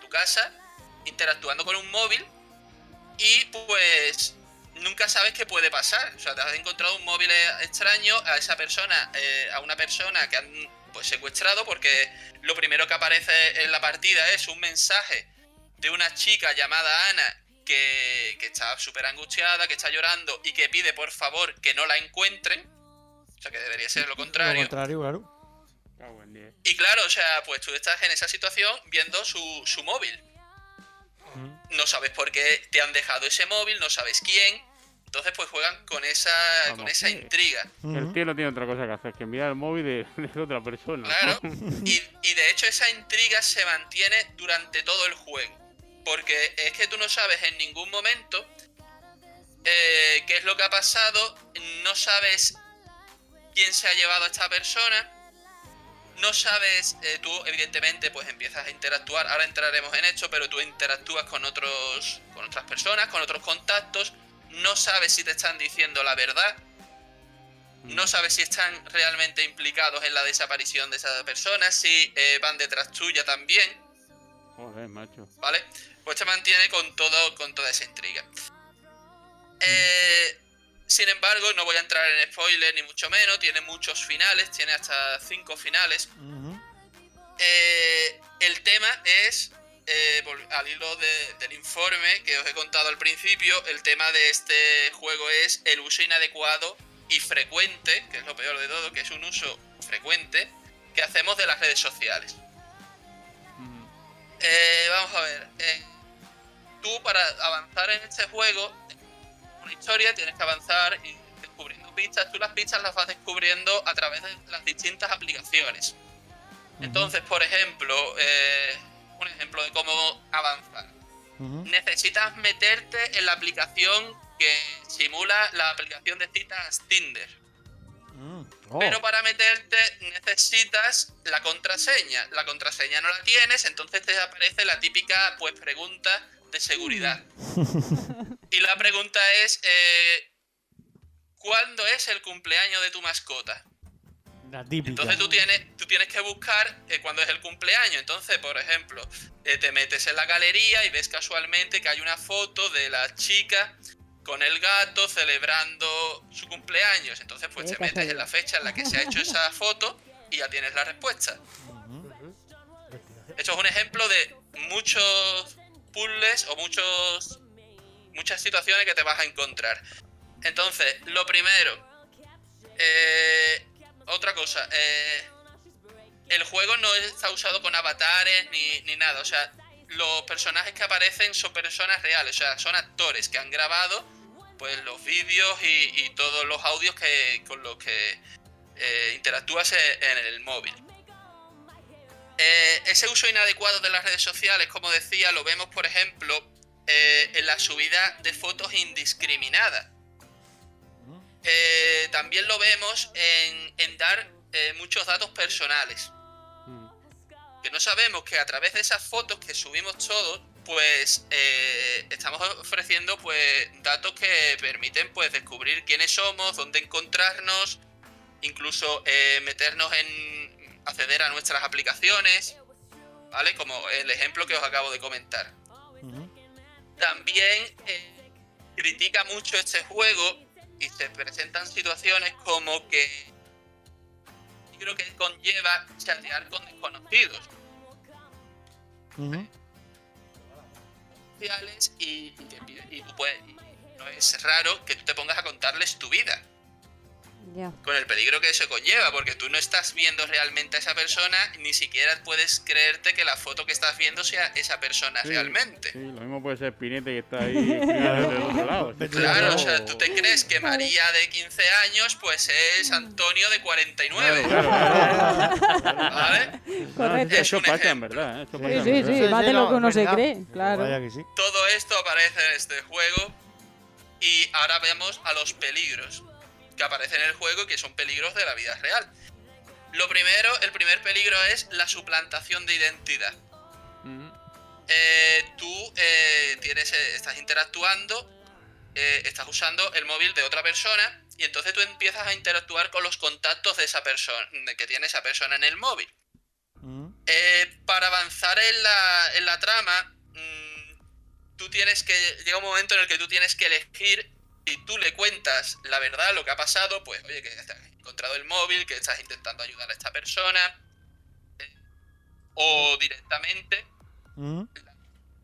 tu casa interactuando con un móvil y pues nunca sabes qué puede pasar. O sea, te has encontrado un móvil extraño a esa persona, eh, a una persona que han pues secuestrado porque lo primero que aparece en la partida es un mensaje de una chica llamada Ana que, que está súper angustiada, que está llorando y que pide por favor que no la encuentren. O sea, que debería ser lo Lo contrario. contrario, claro. Y claro, o sea, pues tú estás en esa situación viendo su, su móvil. No sabes por qué te han dejado ese móvil, no sabes quién. Entonces, pues juegan con esa, con Vamos, esa sí. intriga. El tío no tiene otra cosa que hacer que mirar el móvil de, de otra persona. Claro. <laughs> Y, y de hecho, esa intriga se mantiene durante todo el juego. Porque es que tú no sabes en ningún momento eh, qué es lo que ha pasado, no sabes quién se ha llevado a esta persona, no sabes, eh, tú evidentemente pues empiezas a interactuar, ahora entraremos en esto, pero tú interactúas con otros, con otras personas, con otros contactos, no sabes si te están diciendo la verdad, no sabes si están realmente implicados en la desaparición de esa persona, si eh, van detrás tuya también. Joder, macho. ¿vale? Pues te mantiene con todo, con toda esa intriga. Eh, sin embargo, no voy a entrar en spoiler ni mucho menos, tiene muchos finales, tiene hasta cinco finales. Eh, el tema es, eh, al hilo de- del informe que os he contado al principio, el tema de este juego es el uso inadecuado y frecuente, que es lo peor de todo, que es un uso frecuente que hacemos de las redes sociales. Eh, vamos a ver. Tú para avanzar en este juego, una historia, tienes que avanzar y descubriendo pistas. Tú las pistas las vas descubriendo a través de las distintas aplicaciones. Entonces, por ejemplo, eh, un ejemplo de cómo avanzar. Necesitas meterte en la aplicación que simula la aplicación de citas Tinder. Oh. Pero para meterte necesitas la contraseña. La contraseña no la tienes, entonces te aparece la típica pues pregunta de seguridad. Y la pregunta es eh, ¿cuándo es el cumpleaños de tu mascota? La típica. Entonces tú tienes, tú tienes que buscar eh, cuándo es el cumpleaños. Entonces, por ejemplo, eh, te metes en la galería y ves casualmente que hay una foto de la chica con el gato celebrando su cumpleaños. Entonces, pues te metes en la fecha en la que se ha hecho esa foto y ya tienes la respuesta. Esto es un ejemplo de muchos puzzles o muchos muchas situaciones que te vas a encontrar. Entonces, lo primero, eh, otra cosa, eh, el juego no está usado con avatares ni, ni nada, o sea, los personajes que aparecen son personas reales, o sea, son actores que han grabado pues los vídeos y, todos los audios que con los que eh, interactúas en el móvil. Eh, ese uso inadecuado de las redes sociales, como decía, lo vemos, por ejemplo, eh, en la subida de fotos indiscriminadas. Eh, también lo vemos en, en dar muchos datos personales. Que no sabemos que a través de esas fotos que subimos todos, pues estamos ofreciendo pues datos que permiten pues descubrir quiénes somos, dónde encontrarnos, incluso meternos en acceder a nuestras aplicaciones, ¿vale? Como el ejemplo que os acabo de comentar. También eh, critica mucho este juego y se presentan situaciones como que creo que conlleva chatear con desconocidos. sociales y, y puedes- y no es raro que tú te pongas a contarles tu vida. Con el peligro que eso conlleva, porque tú no estás viendo realmente a esa persona, ni siquiera puedes creerte que la foto que estás viendo sea esa persona Sí, realmente. Sí, lo mismo puede ser Pinete que está ahí <laughs> pegado del otro lado. Claro, o sea, tú te crees que María de 15 años, pues es Antonio de 49. <laughs> ¿Vale? Correcto. Eso pasa en verdad, ¿eh? Pasa Sí, en sí, verdad. sí, más de lo que uno se cree, claro. Vaya que sí. Todo esto aparece en este juego y ahora vemos a los peligros que aparecen en el juego y que son peligros de la vida real. Lo primero, el primer peligro es la suplantación de identidad. Eh, tú eh, tienes, eh, estás interactuando, eh, estás usando el móvil de otra persona y entonces tú empiezas a interactuar con los contactos de esa persona, de que tiene esa persona en el móvil. Eh, para avanzar en la, en la trama, mm, tú tienes que. Llega un momento en el que tú tienes que elegir y tú le cuentas la verdad, lo que ha pasado, pues, oye, que has encontrado el móvil, que estás intentando ayudar a esta persona, eh, o directamente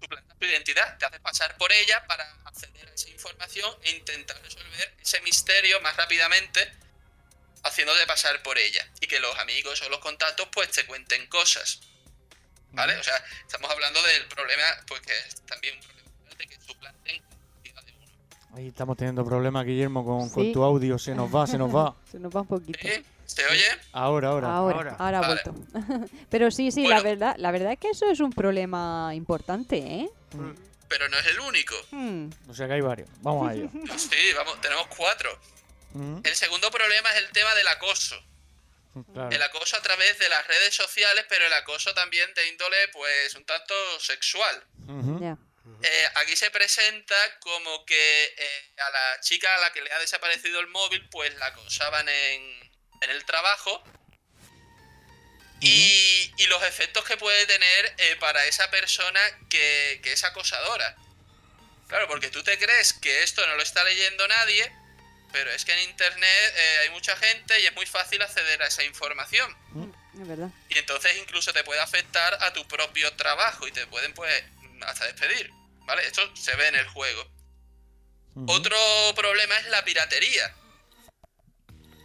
suplantas tu identidad, te haces pasar por ella para acceder a esa información e intentar resolver ese misterio más rápidamente haciéndote pasar por ella y que los amigos o los contactos pues te cuenten cosas. ¿Vale? O sea, estamos hablando del problema, pues que es también un problema de que suplanten Ahí estamos teniendo problemas, Guillermo, con, tu audio. Se nos va, se nos va. <laughs> Se nos va un poquito. ¿Se oye? Ahora, ahora. Ahora, ahora ha Vale. vuelto. <laughs> Pero sí, sí, la verdad, la verdad es que eso es un problema importante, ¿eh? Pero no es el único. Hmm. O sea que hay varios. Vamos a ello. <laughs> Sí, vamos, tenemos cuatro. Mm, El segundo problema es el tema del acoso. claro. El acoso a través de las redes sociales, pero el acoso también de índole, pues, un tanto sexual. Ya. Eh, aquí se presenta como que eh, a la chica a la que le ha desaparecido el móvil, pues la acosaban en, en el trabajo. Y, y los efectos que puede tener eh, para esa persona que, que es acosadora. Claro, porque tú te crees que esto no lo está leyendo nadie, pero es que en internet eh, hay mucha gente y es muy fácil acceder a esa información. Es verdad. Y entonces incluso te puede afectar a tu propio trabajo y te pueden pues hasta despedir, ¿vale? Esto se ve en el juego. Otro problema es la piratería.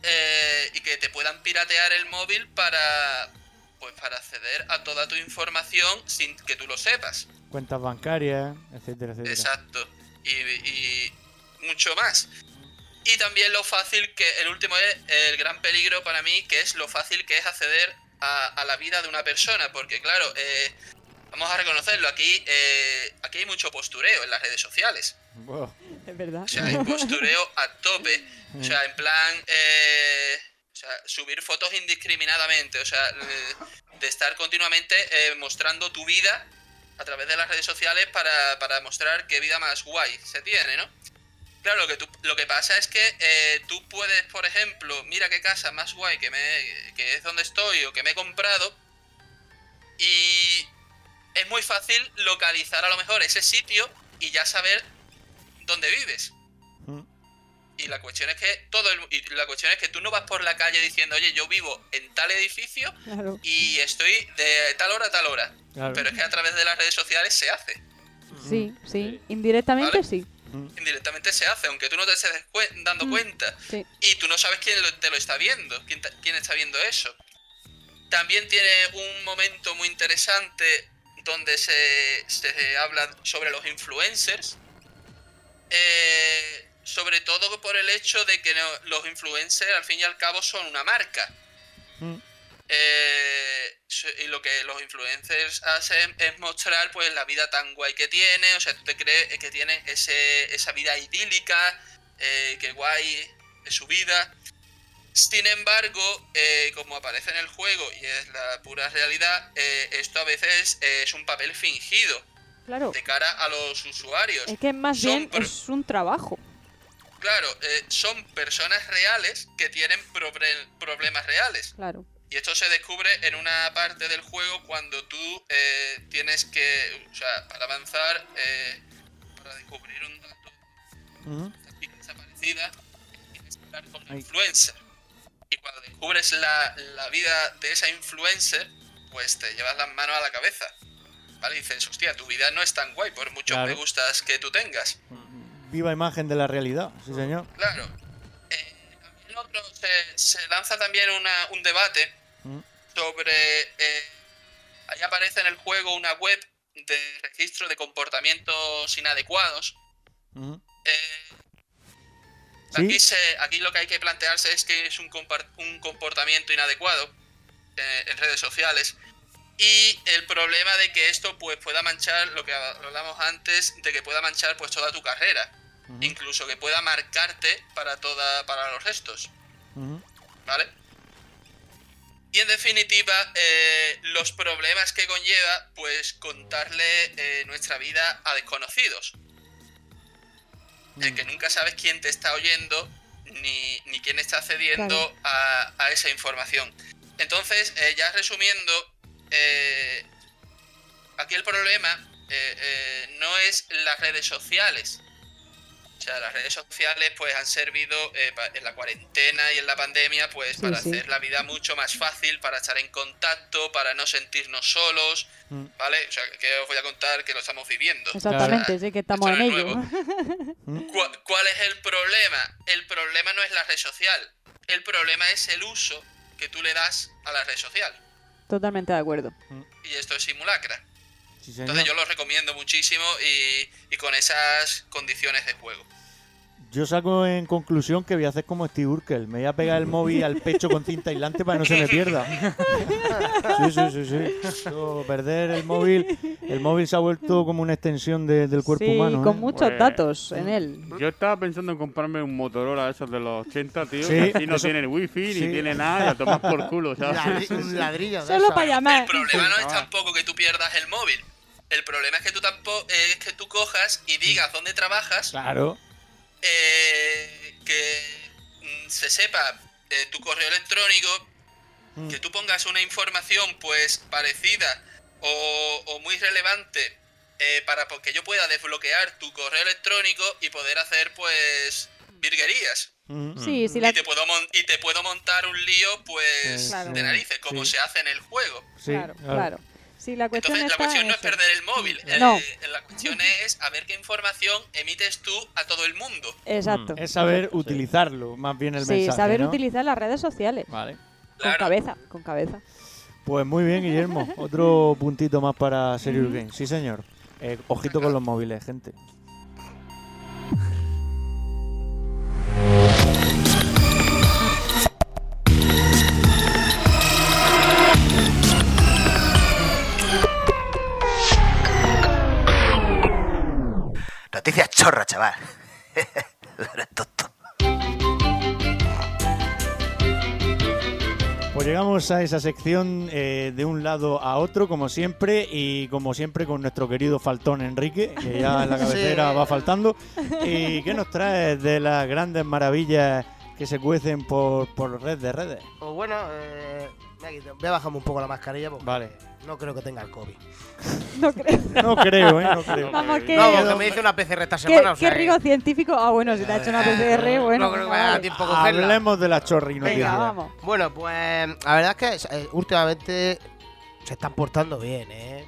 Eh, y que te puedan piratear el móvil para pues para acceder a toda tu información sin que tú lo sepas. Cuentas bancarias, etcétera, etcétera. Exacto. Y, y mucho más. Y también lo fácil que, el último es el gran peligro para mí, que es lo fácil que es acceder a, a la vida de una persona. Porque claro, eh, vamos a reconocerlo, aquí, eh, aquí hay mucho postureo en las redes sociales. Buah. Es verdad. O sea, hay postureo a tope. O sea, en plan, eh, o sea, subir fotos indiscriminadamente. O sea, de- de estar continuamente eh, mostrando tu vida a través de las redes sociales para, para mostrar qué vida más guay se tiene, ¿no? Claro, lo que, tú- lo que pasa es que eh, tú puedes, por ejemplo, mira qué casa más guay que, me, que es donde estoy o que me he comprado. Y es muy fácil localizar a lo mejor ese sitio y ya saber dónde vives. Y la cuestión es que todo el- y la cuestión es que tú no vas por la calle diciendo, oye, yo vivo en tal edificio Claro. y estoy de tal hora a tal hora. Claro. Pero es que a través de las redes sociales se hace. Sí, sí. Indirectamente Vale. sí. Indirectamente se hace, aunque tú no te estés dando cuenta. Sí. Y tú no sabes quién lo- te lo está viendo, quién, quién está viendo eso. También tiene un momento muy interesante donde se, se habla sobre los influencers. Eh, sobre todo por el hecho de que los influencers al fin y al cabo son una marca. Eh, so- y lo que los influencers hacen es mostrar pues la vida tan guay que tiene, o sea, tú te crees que tienen ese, esa vida idílica, eh, que guay es su vida. Sin embargo, eh, como aparece en el juego y es la pura realidad, eh, esto a veces es un papel fingido Claro. de cara a los usuarios. Es que más Son bien es un trabajo. Claro, eh, son personas reales que tienen problemas reales. Claro. Y esto se descubre en una parte del juego cuando tú eh, tienes que, o sea, para avanzar, eh, para descubrir un dato esta chica desaparecida, tienes que hablar con la influencer. Cuando descubres la, la vida de esa influencer, pues te llevas las manos a la cabeza. ¿vale? Y dices, hostia, tu vida no es tan guay por muchos Claro. me gustas que tú tengas. Viva imagen de la realidad, sí señor. Claro. Eh, también otro, se, se lanza también una- un debate Mm. sobre... eh, ahí aparece en el juego una web de registro de comportamientos inadecuados. Ujú. Eh, Sí. Aquí, se, aquí lo que hay que plantearse es que es un, comportamiento inadecuado eh, en redes sociales y el problema de que esto pues pueda manchar lo que hablamos antes de que pueda manchar pues toda tu carrera incluso que pueda marcarte para toda para los restos. ¿vale? Y en definitiva, eh, los problemas que conlleva, pues contarle eh, nuestra vida a desconocidos. El que nunca sabes quién te está oyendo ni, ni quién está accediendo a, a esa información. Entonces, eh, ya resumiendo, eh, aquí el problema eh, no es las redes sociales. O sea, las redes sociales pues han servido eh, en la cuarentena y en la pandemia pues Sí, para sí. hacer la vida mucho más fácil, para estar en contacto, para no sentirnos solos, Mm. ¿vale? O sea, que os voy a contar que lo estamos viviendo. Exactamente, sí que estamos en ello. <laughs> ¿Cuál, cuál es el problema? El problema no es la red social. El problema es el uso que tú le das a la red social. Totalmente de acuerdo. Y esto es simulacra. Sí. Entonces yo lo recomiendo muchísimo y, y con esas condiciones de juego. Yo saco en conclusión que voy a hacer como Steve Urkel. Me voy a pegar el móvil al pecho con cinta aislante para que no se me pierda. Sí, sí, sí, sí. Yo, perder el móvil. El móvil se ha vuelto como una extensión de- del cuerpo Sí, humano. con ¿eh? muchos Pues, datos en él. Yo estaba pensando en comprarme un Motorola esos de los 80, tío. Sí, que así no eso- tienen wifi sí. ni tienen nada y a tomar por culo, ¿sabes? Un ladrillo de Solo eso. para llamar. El problema no es tampoco que tú pierdas el móvil. El problema es que tú tampoco es que tú cojas y digas dónde trabajas, Claro. Eh, que mm, se sepa eh, tu correo electrónico, Mm. que tú pongas una información pues parecida o, o muy relevante eh, para que yo pueda desbloquear tu correo electrónico y poder hacer pues virguerías. Sí, sí, la- y, te puedo mon- y te puedo montar un lío pues Claro. de narices, como Sí. se hace en el juego. Sí, claro, claro. Sí, la cuestión Entonces, la cuestión no es perder el móvil, eh, No. la cuestión es a ver qué información emites tú a todo el mundo. Exacto. Es saber utilizarlo, más bien el Sí, mensaje. saber ¿no? utilizar las redes sociales. Vale. Con cabeza, con cabeza. Pues muy bien, Guillermo. <laughs> Otro puntito más para Serious Games. Sí, señor. Eh, ojito con los móviles, gente. Noticias chorra, chaval. <laughs> Pues llegamos a esa sección eh, de un lado a otro, como siempre, y como siempre con nuestro querido faltón Enrique, que ya en la <laughs> cabecera Sí. va faltando. ¿Y qué nos trae de las grandes maravillas que se cuecen por, por red de redes? Pues bueno, eh, voy a bajarme un poco la mascarilla porque Vale. no creo que tenga el COVID. <laughs> No creo. <laughs> No creo, ¿eh? No creo. Vamos, que... No, porque me hice una PCR esta ¿Qué, semana. o qué sea que- rigo científico? Ah, bueno, si te ha hecho una PCR, bueno. no creo que me tiempo a. Hablemos de la chorri Venga, vamos. Bueno, pues la verdad es que eh, últimamente se están portando bien, ¿eh?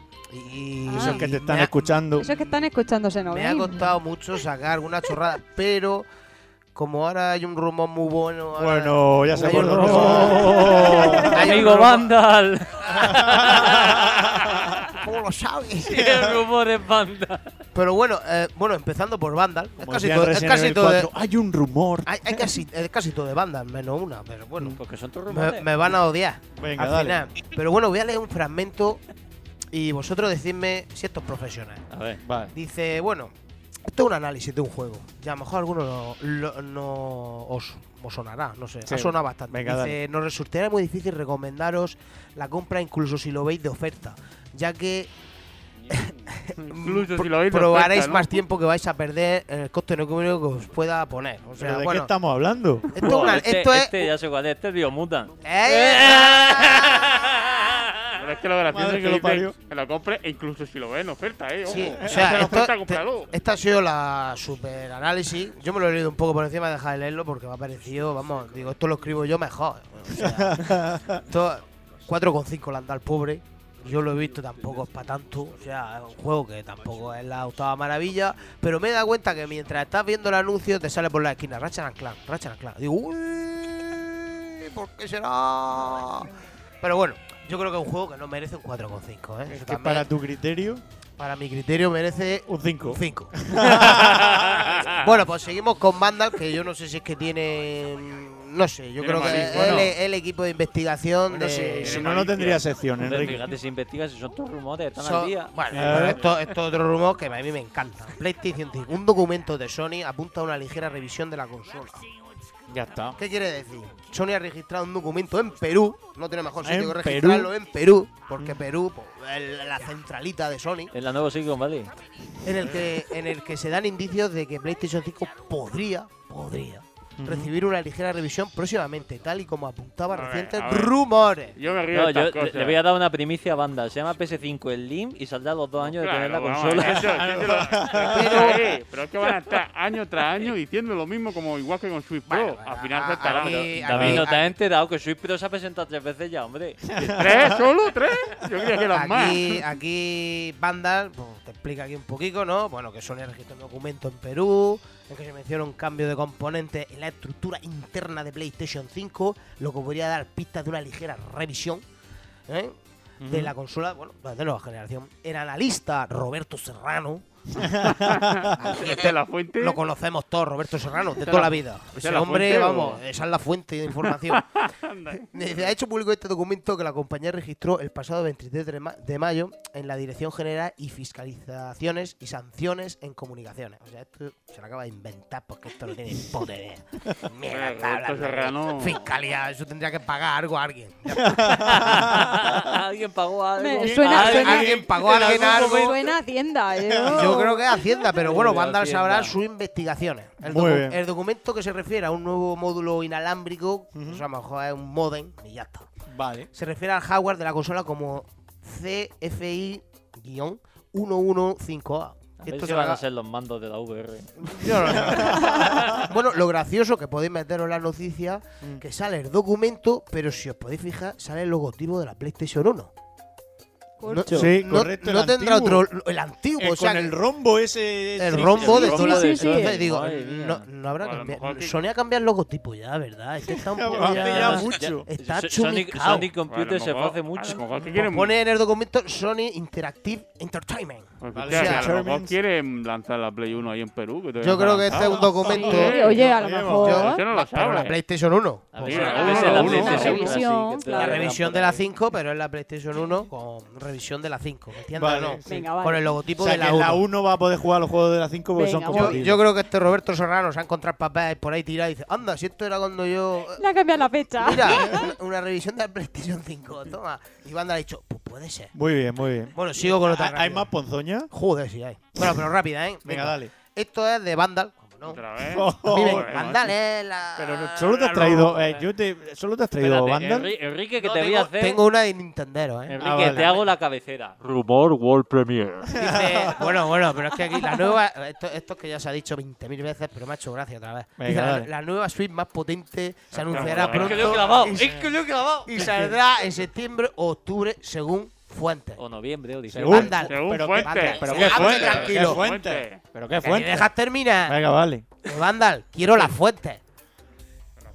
Y Esos que te están ha- escuchando. Eso es que están escuchándose, ¿no? Me ha costado mucho sacar alguna chorrada, pero como ahora hay un rumor muy bueno. ahora- Bueno, ya por un <laughs> un Amigo rumor- Vandal. <laughs> ¿Cómo lo sabes? El rumor es Vandal. Pero bueno, eh, bueno, empezando por Vandal. Es casi todo, es casi todo de, 4, Hay un rumor. hay, hay casi, es casi todo de Vandal, menos una, pero bueno. Porque son tus Me, rumores. me van a odiar Venga, al dale. final. Pero bueno, voy a leer un fragmento y vosotros decidme si esto es profesional. A ver. Vale. Dice, bueno, esto es un análisis de un juego. Ya a lo mejor alguno no, lo- no os, os sonará, no sé. Sí. Ha sonado bastante. Venga, Dice, nos resultará muy difícil recomendaros la compra incluso si lo veis de oferta, ya que <laughs> Incluso si lo veis de probaréis oferta, ¿no? más tiempo que vais a perder en el coste económico que os pueda poner. O sea, ¿Pero de bueno, qué estamos hablando? esto, es una- este, esto es... este ya sé cuál es. Este es Biomutant. ¡Eh! <laughs> Pero es que lo gracioso Madre es que que lo parió. que lo compre e incluso si lo ve en oferta, ¿eh? Sí, o sea, esto- oferta, te- esta ha sido la super análisis. Yo me lo he leído un poco por encima, he dejado de leerlo porque me ha parecido, vamos, digo, esto lo escribo yo mejor. O sea, <laughs> esto 4,5 le han dado al pobre. yo lo he visto, tampoco es para tanto. O sea, es un juego que tampoco es la octava maravilla. Pero me he dado cuenta que mientras estás viendo el anuncio, te sale por la esquina Ratchet and Clank, Ratchet and Clank. Digo, uy, ¿por qué será? Pero bueno, yo creo que es un juego que no merece un 4,5. ¿eh? Es que para tu criterio, para mi criterio merece un 5. un 5. <laughs> bueno, pues seguimos con Vandal, que yo no sé si es que tiene. No sé, yo creo que es el, el equipo de investigación Bueno, de. si- si no, no tendría sección, Enrique. Fíjate si investigas si son todos rumores, están Son- al día. Bueno, Eh. pero esto, esto es otro rumor que a mí me encanta. PlayStation 5. Un documento de Sony apunta a una ligera revisión de la consola. Ya está. ¿Qué quiere decir? Sony ha registrado un documento en Perú. No tiene mejor sitio ¿En que Perú? registrarlo en Perú. Porque Perú, pues, es la centralita de Sony. En la nueva Silicon Valley. en el que en el que se dan indicios de que PlayStation 5 podría podría Recibir una ligera revisión próximamente, tal y como apuntaba A recientes ver. rumores. Yo me río No, de yo le, cosas. le voy a dar una primicia a banda. Se llama PS5 el Lim y saldrá a los dos años de tener la consola. eso, eso <laughs> lo- pero, eh, pero es que van a estar año tras año diciendo lo mismo como igual que con Switch Pro. Al final se estará. David, ¿no te has enterado que Switch Pro se ha presentado tres veces ya, hombre? ¿Tres solo? ¿Tres? Yo creía que eran más. Aquí, aquí Vandal pues, te explica aquí un poquito, ¿no? Bueno, que Sony registró un documento en Perú, en que se menciona un cambio de componentes en la estructura interna de PlayStation 5, lo que podría dar pistas de una ligera revisión ¿eh? de la consola, bueno, de nueva generación. El analista Roberto Serrano. <laughs> La fuente. Lo conocemos todos, Roberto Serrano, de ¿Esta toda la- la vida. Ese es la hombre, fuente o- vamos, esa es la fuente de información. <laughs> Ha hecho público este documento que la compañía registró el pasado 23 de, ma- de mayo en la Dirección General y Fiscalizaciones y Sanciones en Comunicaciones. O sea, esto se lo acaba de inventar porque esto no tiene Bueno, <laughs> está Roberto Serrano- Fiscalía, eso tendría que pagar algo a alguien. Alguien pagó algo. Me suena, Alguien- suena, alguien pagó a en alguien algo. Suena a Hacienda. Yo, Yo creo que es <laughs> Hacienda, pero bueno, Vandal sabrá sus investigaciones. El, Muy docu- bien. el documento que se refiere a un nuevo módulo inalámbrico, pues a lo mejor es un modem y ya está. Vale. Se refiere al hardware de la consola como CFI-115A. A ver Esto si se van a ser los mandos de la VR. Yo no sé. <laughs> bueno, lo gracioso que podéis meteros en la noticia, Mm. que sale el documento, pero si os podéis fijar, sale el logotipo de la PlayStation 1. No, Sí, no- correcto, no el tendrá antiguo. otro. El antiguo, Eh, o sea con el rombo ese. el triste. rombo de Sí, toda la sí, sí. Entonces digo, no, no habrá cambiado. Sony ha cambiado el logotipo ya, ¿verdad? Es que está un poco Hace ya- ya mucho. Está So- Sonic, chumicao. Sonic Computer Bueno, se fue hace mucho. Pues quieren- pone en el documento Sony Interactive Entertainment. Pues, Vale, o sea, a lo mejor quieren lanzar la Play 1 ahí en Perú. que Yo no creo que este es un documento. Sí, oye, a lo mejor. Yo- no lo Pero la. PlayStation 1. A ver, Mira, a ver uno, si la Revisión, sí, La revisión de la ahí. 5, pero es la PlayStation 1 con revisión de la 5. ¿Me entiendes Vale, o no? sí. Venga, vale. Con el O logotipo sea, de que la en la 1. 1 va a poder jugar los juegos de la 5 porque son Venga, Yo, compatibles. yo creo que este Roberto Serrano se ha encontrado papel por ahí tirado y dice, anda, si esto era cuando yo... Le ha cambiado la fecha. Mira, una, <laughs> una revisión de la PlayStation 5, toma. Y Banda ha dicho, pues puede ser. Muy bien, muy bien. Bueno, sigo con otra ¿Hay- ¿Hay más ponzoña? Joder, sí hay. Bueno, pero rápida, ¿eh? Venga, dale. Esto es de Vandal, no. Otra vez. <laughs> Oh, Vandal la... Pero no- solo te has traído. loca. eh, yo te, solo te has traído Espérate, Vandal. Enri- Enrique, que No, te voy tengo, a hacer. tengo una de Nintendero, ¿eh? Enrique, Ah, vale. te hago la cabecera. Rumor World Premiere. <laughs> Dice, bueno, bueno, pero es que aquí la nueva, esto, esto es que ya se ha dicho 20.000 veces, pero me ha hecho gracia otra vez. Venga, Dice, la, dale. la nueva suite más potente se anunciará Es que Es que lo he pronto clavado. Es que lo he clavado. y saldrá en septiembre o octubre según fuentes. O noviembre o diciembre. Según. Vandal. Según Pero fuente. Vandal. Pero qué fuente. tranquilo. ¿Qué fuente? Pero qué ¿Me fuente. dejas terminar? Venga, vale. Vandal, quiero las fuentes.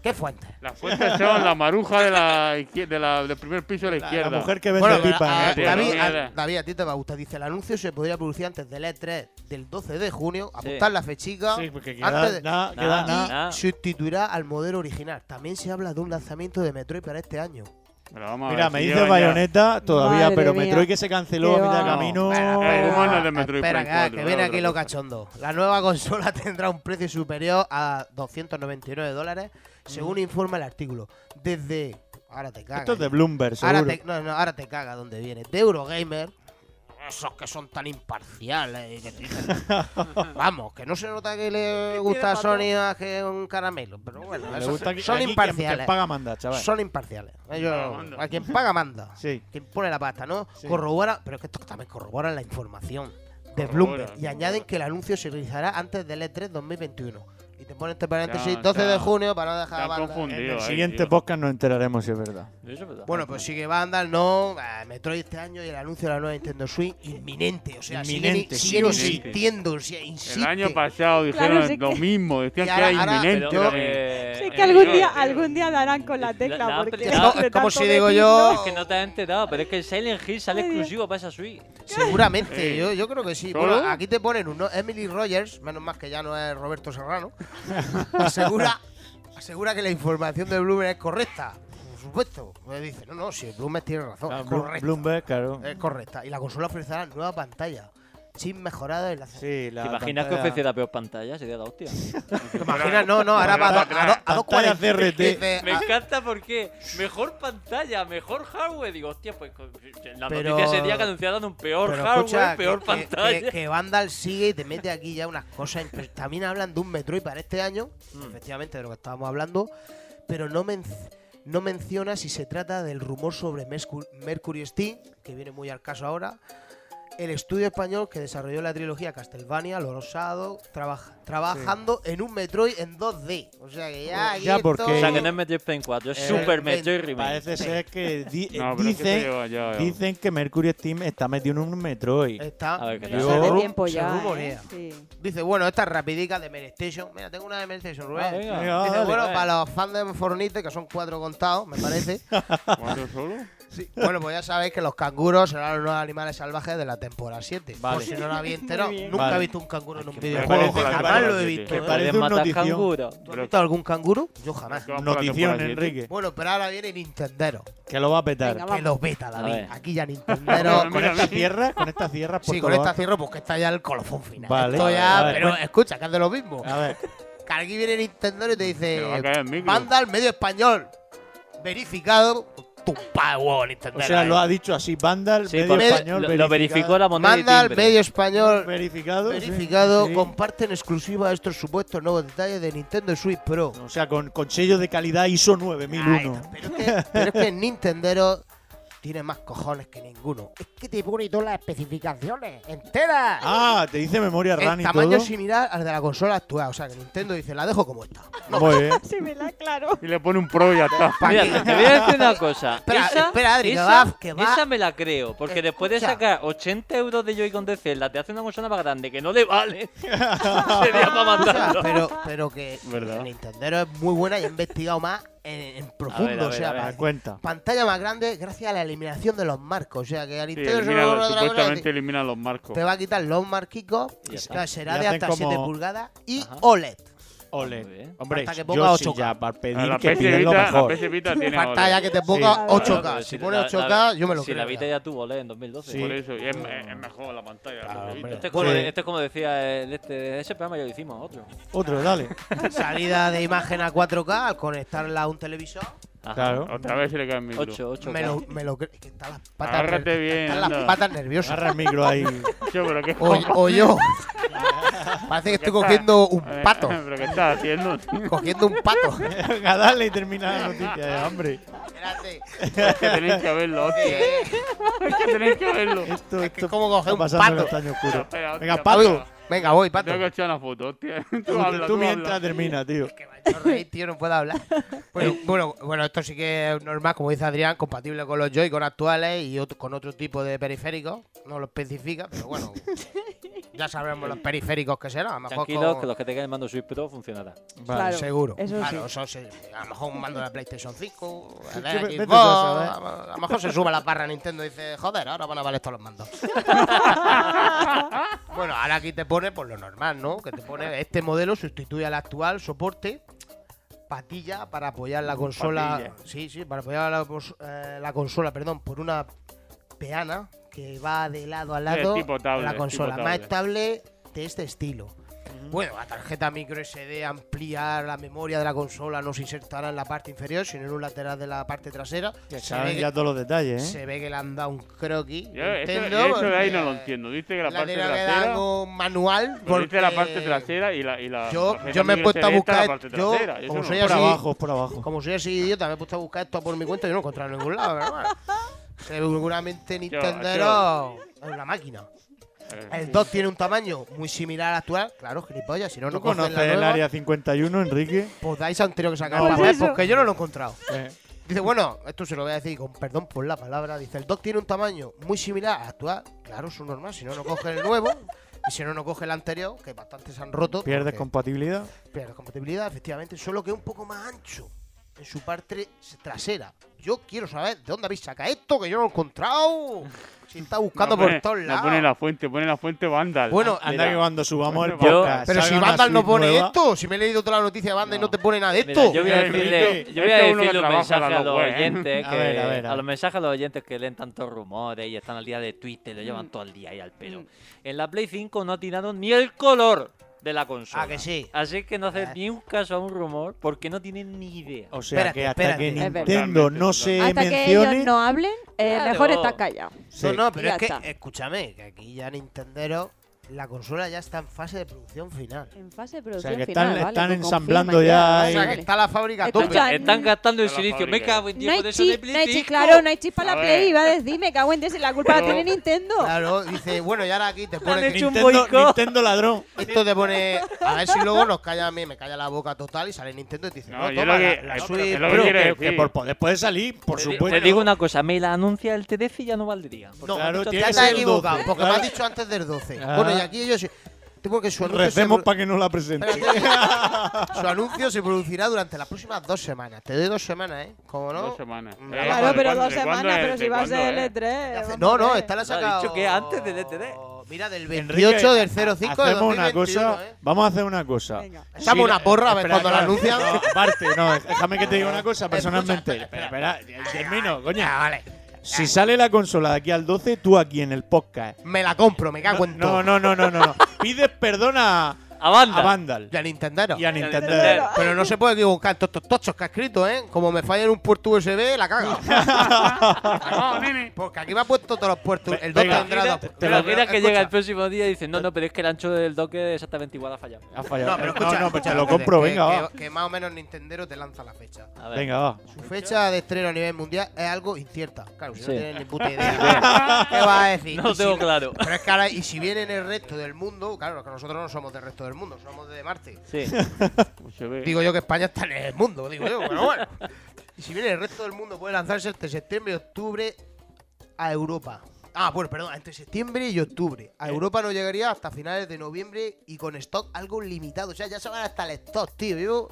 ¿Qué fuentes? Las fuentes son la maruja de la izquier- de la, del primer piso de la La, izquierda. la mujer que vende Bueno, pipa. a- sí, el David, a, mierda. David, a ti te va a gustar. Dice, el anuncio se podría producir antes del E3 del 12 de junio. Sí. Apuntar la fechica. Sí, porque antes queda de- nada, queda nada. nada. sustituirá al modelo original. También se habla de un lanzamiento de Metroid para este año. Pero vamos a Mira, ver, me si dice Bayonetta todavía, Madre pero mía. Metroid que se canceló a mitad de camino. Bueno, Eh, ¿cómo anda el de espera, Metroid espera, Prime que, 4? que viene aquí lo cachondo. La nueva consola <laughs> tendrá un precio superior a 299 dólares, según informa el artículo. Desde. Ahora te cagas. Esto es de Bloomberg, ahora seguro. te, no, no, ahora te caga donde viene. De Eurogamer. Esos que son tan imparciales. y que te dicen- <laughs> Vamos, que no se nota que le gusta a Sony más que un caramelo. Pero bueno, Le esos gusta que- son aquí imparciales. quien paga manda, chaval. Son imparciales. Ellos- a quien paga manda. Sí. Quien pone la pasta, ¿no? Sí. Corrobora, pero es que esto también corrobora la información de Bloomberg. Y añaden que el anuncio se realizará antes del E3 2021. Y te pone entre paréntesis Ya, 12 de junio para no dejar Te a has Vandal. confundido En el ahí, siguiente tío. podcast nos enteraremos si es verdad. Bueno, pues sigue Vandal, no. eh, Metroid este año y el anuncio de la nueva Nintendo Switch inminente. O sea, Inminente, siguen, insistiendo. O sea, insiste. El año pasado dijeron Claro, sí lo que- mismo, decían que era inminente. Pero, también. eh, Sí, eh, que algún día, algún día darán con la tecla. la- la- porque es como- si digo yo- Es que no te has enterado, pero es que el Silent Hill sale exclusivo para esa Switch. Seguramente, yo, yo creo que sí. aquí te ponen uno. Emily Rogers, menos más que ya no es Roberto Serrano, asegura, asegura que la información de Bloomberg es correcta. Por supuesto. Me dice, no, no, si Bloomberg tiene razón. Ah, es correcta. Bloomberg, claro. Es correcta. Y la consola ofrecerá nueva pantalla. Chip mejorado en la Sí, la ¿Te imaginas que pantalla- ofreciera peor pantalla? Sería la hostia. <laughs> ¿Te imaginas? No, no, ahora va a, do- a, do- a Pantalla 240. CRT. Dice, Me ah, encanta porque mejor pantalla, mejor hardware. Digo, hostia, pues la Pero- noticia sería que anunciaran un peor Pero hardware, escucha, peor que, pantalla. Que, que Vandal sigue y te mete aquí ya unas cosas. También hablan de un Metroid para este año, Mm. efectivamente de lo que estábamos hablando, pero no, men- no menciona si se trata del rumor sobre Mescu- Mercury Steam, que viene muy al caso ahora. El estudio español que desarrolló la trilogía Castlevania, Lorosado, trabaja, trabajando en un Metroid en 2D. O sea que ya. Ya, esto- porque- o sea, que no es Metroid Prime 4, es Eh, Super ven, Metroid Remake. Parece ser que di- <laughs> eh, No, que dicen, lleva ya, ya. dicen que Mercury Steam está metido en un Metroid. Está. A ver qué tal. Yo- tiempo se ya. rumorea. ¿eh? Sí. Dice, bueno, esta es rapidica de Merestation. Mira, tengo una de Merestation, Rubén. Ah, venga. Dice, dale. bueno, dale. para los fans de Fornite, que son cuatro contados, me parece. <laughs> ¿Cuatro solo? Sí. <laughs> Bueno, pues ya sabéis que los canguros serán los nuevos animales salvajes de la temporada 7. Vale. Por si no lo habéis <laughs> enterado. Nunca Vale. he visto un canguro en un videojuego. Jamás lo he visto. Me ¿eh? parece matar canguro. ¿Tú has visto algún canguro? Yo jamás. ¿Qué vamos por la Notición? Enrique. Bueno, pero ahora viene Nintendero. Que lo va a petar. Venga, Que vamos. los beta, A David. Aquí ya Nintendero. con mira, esta mira. tierra, con esta tierra, por Sí, con todo esta lo- cierro porque está ya el colofón final. Vale. Esto ya, pero escucha, que es de lo mismo. A ver, Que aquí viene Nintendo y te Que dice manda al medio español verificado huevo Nintendo. o sea, lo ha dicho así, Vandal, Sí, medio español, lo, lo verificó la moneda Manda y al timbre. medio español verificado. sí, verificado, sí. comparte en exclusiva estos supuestos nuevos detalles de Nintendo Switch Pro. O sea, con, con sello de calidad ISO Ay, 9001. pero, es que, pero es que <laughs> Nintendero tiene más cojones que ninguno. Es que te pone todas las especificaciones enteras. Ah, te dice memoria RAM y tamaño todo. similar al de la consola actual. O sea, que Nintendo dice, la dejo como está. No, <laughs> Muy bien. <laughs> Me la aclaro. Y le pone un pro y ya está. <laughs> Mira, te voy a decir una cosa. Espera, esa, espera, Adri, que esa, va- que va- esa me la creo. Porque después de sacar 80 euros de Joy-Con de Zelda, te hace una consola más grande que no le vale. Sería para O sea, matarlo. pero, pero que ¿Verdad? Nintendero es muy buena y ha investigado más en, en profundo. A ver, a o sea, ver. Cuenta. pantalla más grande gracias a la eliminación de los marcos. O sea, que a Sí, Nintendo le elimina los- supuestamente te- eliminan los marcos. te va a quitar los marquicos Y será Y de hasta 7 como- pulgadas y Ajá. OLED. Ole. Hombre, Hasta que yo ponga sí 8K. ya para pedir la que PS piden lo Vita, la mejor. PS Vita tiene Pantalla OLED. que te ponga Sí. 8K. Claro, si pone la- 8K, la- yo me lo Si creo. la Vita ya tuvo OLED en 2012. Sí. Por eso, y es, es mejor la pantalla. Claro. Este es, como, Sí. este es como decía el este, ese programa ya lo hicimos, otro. Otro, dale. <laughs> Salida de imagen a 4K al conectarla a un televisor. Ajá. Claro. Otra vez se le cae el micro. 8, 8. Me lo, me lo creo. Es que están las patas, Agárrate bien, están las patas nerviosas. Agarra el micro ahí. Tío, pero qué O, o yo. <laughs> Parece que estoy cogiendo un Eh, pato. <laughs> ¿Pero qué estás haciendo? <laughs> Cogiendo un pato. Venga, dale y termina la noticia ya, hombre. Espérate. Es que tenéis que verlo, hostia. Es que tenéis que verlo. Esto, Es que esto es como coger está un pato. oscuro. Espera, Venga, hostia, pato. Venga, voy, pato. Tengo que echar una foto, hostia. Tú, Tú, habla, tú tú mientras habla. termina, tío. Que hecho reír, tío, no puedo hablar. Bueno, <laughs> bueno, bueno, esto sí que es normal, como dice Adrián, compatible con los Joy-Con actuales y otro- con otro tipo de periféricos. No lo especifica, pero bueno. <laughs> ya sabremos los periféricos que serán. A lo mejor Tranquilos, con- que los que tengan el mando Switch Pro funcionará. Vale. Claro, Seguro. eso claro, sí. eso sí. A lo mejor un mando de la PlayStation 5, Sí, de que la vete Xbox, tú a saber. a lo mejor se sube la barra Nintendo y dice, joder, ahora van a valer todos los mandos. <laughs> bueno, ahora aquí te pone por lo normal, ¿no? Que te pone este modelo sustituye al actual soporte patilla para apoyar la consola. Patilla. Sí, sí, para apoyar la, eh, la consola, perdón, por una peana que va de lado a lado la consola. Más estable de este estilo. Bueno, la tarjeta micro SD ampliar la memoria de la consola no se insertará en la parte inferior, sino en un lateral de la parte trasera. Que se, saben ve ya que, todos los detalles, ¿eh? se ve que le han dado un croquis. Yo eso, Nintendo, yo eso de ahí no lo entiendo. Dice que la le parte trasera. dar un manual. dice la parte trasera y la. Y la Yo, yo me he puesto a buscar. Yo, eso como no- soy Por así, abajo, por abajo. como soy así idiota, me he puesto a buscar esto por mi cuenta y no he encontrado en ningún lado, pero bueno. <laughs> Seguramente Nintendo es una máquina. El 2 tiene un tamaño muy similar al actual. Claro, gilipollas, si no, ¿Tú no conoces la el nueva. área 51, Enrique? Pues de ahí se han tenido que sacar No, el papel, eso. porque yo no lo he encontrado. Eh. Dice, bueno, esto se lo voy a decir con perdón por la palabra. Dice, el dock tiene un tamaño muy similar al actual. Claro, es un normal, si no, no coge el nuevo. y si no, no coge el anterior, que bastantes han roto. ¿Pierdes compatibilidad? Pierde compatibilidad, efectivamente, solo que es un poco más ancho en su parte trasera. Yo quiero saber de dónde habéis sacado esto, que yo no lo he encontrado. Si está buscando No por pone- todos no lados. pone la fuente, pone la fuente Vandal. Bueno, Anda que cuando subamos el Yo- podcast. Pero si Vandal no pone nueva, esto, si me he leído toda la noticia de Vandal y no te pone nada de Mira, esto. yo voy a decirle, yo voy a este decirle un mensaje a los ¿eh? oyentes A que ver, a ver, a a los mensajes a los oyentes que leen tantos rumores y están al día de Twitter, lo Mm. llevan todo el día ahí al pelo. En la Play 5 no tiraron ni el color de la consola. Ah, que sí. Así que no hacer Eh. ni un caso a un rumor porque no tienen ni idea. O sea Espérate, que hasta espérate. que. Nintendo no se Hasta que ellos no hablen, eh, Claro. mejor estar callado. Sí. No, no, pero Ya es que, está. escúchame, que aquí ya Nintendero, la consola ya está en fase de producción final. En fase de O producción sea que final, están, vale, están ensamblando ya. vale, O sea, que vale. está la fábrica tope. Escucha, Están gastando el silicio. Me cago en No tiempo hay de eso de chip, Play no hay chip, 5. claro, no hay chip para la. Play, iba a decir, me cago en Dios, la culpa la tiene Nintendo. Claro, dice, bueno, y ahora aquí te pone Nintendo. Nintendo ladrón. esto te pone a ver si luego nos calla a mí, me calla la boca total y sale Nintendo y te dice, No, no, yo toma lo que- la, la Switch que Pero Pro". quiere que, por poder puede salir, por Te- supuesto. Te digo una cosa, me la anuncia el TDF y ya no valdría. Porque No, claro, Ya te has equivocado, 12. porque me has dicho antes del 12. Ah. Bueno, y aquí ellos sí. Tengo que su anuncio, se, Recemos pro- para que no la presente. <laughs> Su anuncio se producirá durante las próximas dos semanas. Te doy dos semanas, ¿eh? ¿Cómo no? Dos semanas. Mm, Eh, Claro, ¿de pero dos de semanas, pero si ¿De va a cuándo ser el es? E3. Hace- vamos No, a no, esta la ha sacado. dicho que antes del E3. Mira, del Enrique, 28 del 05 de Hacemos una 2021, cosa. ¿eh? Vamos a hacer una cosa. Venga. Echamos una porra a ver cuando la anuncian. No, aparte, no, déjame que te diga una cosa personalmente. Espera, espera, termino, coño. Ah, vale. Si sale la consola de aquí al 12, tú aquí en el podcast. Me la compro, me cago en todo. No, no, no, no, no. no. <laughs> Pides perdón a, A banda. a Vandal Y a Nintendero. y a Nintendo. Nintendo. Pero no se puede equivocar en todos estos tochos que ha escrito, ¿eh? Como me falla en un puerto USB, la <laughs> caga. Porque aquí me ha puesto todos los puertos. El 2 Venga, tendrá dos. te Te que escucha. llega el próximo día y dicen, no, no, pero es que el ancho del doque es exactamente igual, ha fallado. Ha fallado. No, pero no, escucha, no, escucha, te lo compro, que- venga, que, va. que más o menos Nintendero te lanza la fecha. A ver. Venga, va. Su fecha de estreno a nivel mundial es algo incierta. Claro, si Sí. no tienes ni puta idea. <laughs> ¿Qué vas a decir? No lo tengo si claro. Pero es que ahora, y si viene en el resto del mundo, claro, que nosotros no somos del resto del mundo, somos de Marte. Sí. <laughs> Pues. Digo yo que España está en el mundo, digo yo, pero bueno. Y si viene el resto del mundo, puede lanzarse entre septiembre y octubre a Europa. Ah, bueno, perdón, entre septiembre y octubre. A Europa no llegaría hasta finales de noviembre y con stock algo limitado. O sea, ya se van hasta el stock, tío. Yo.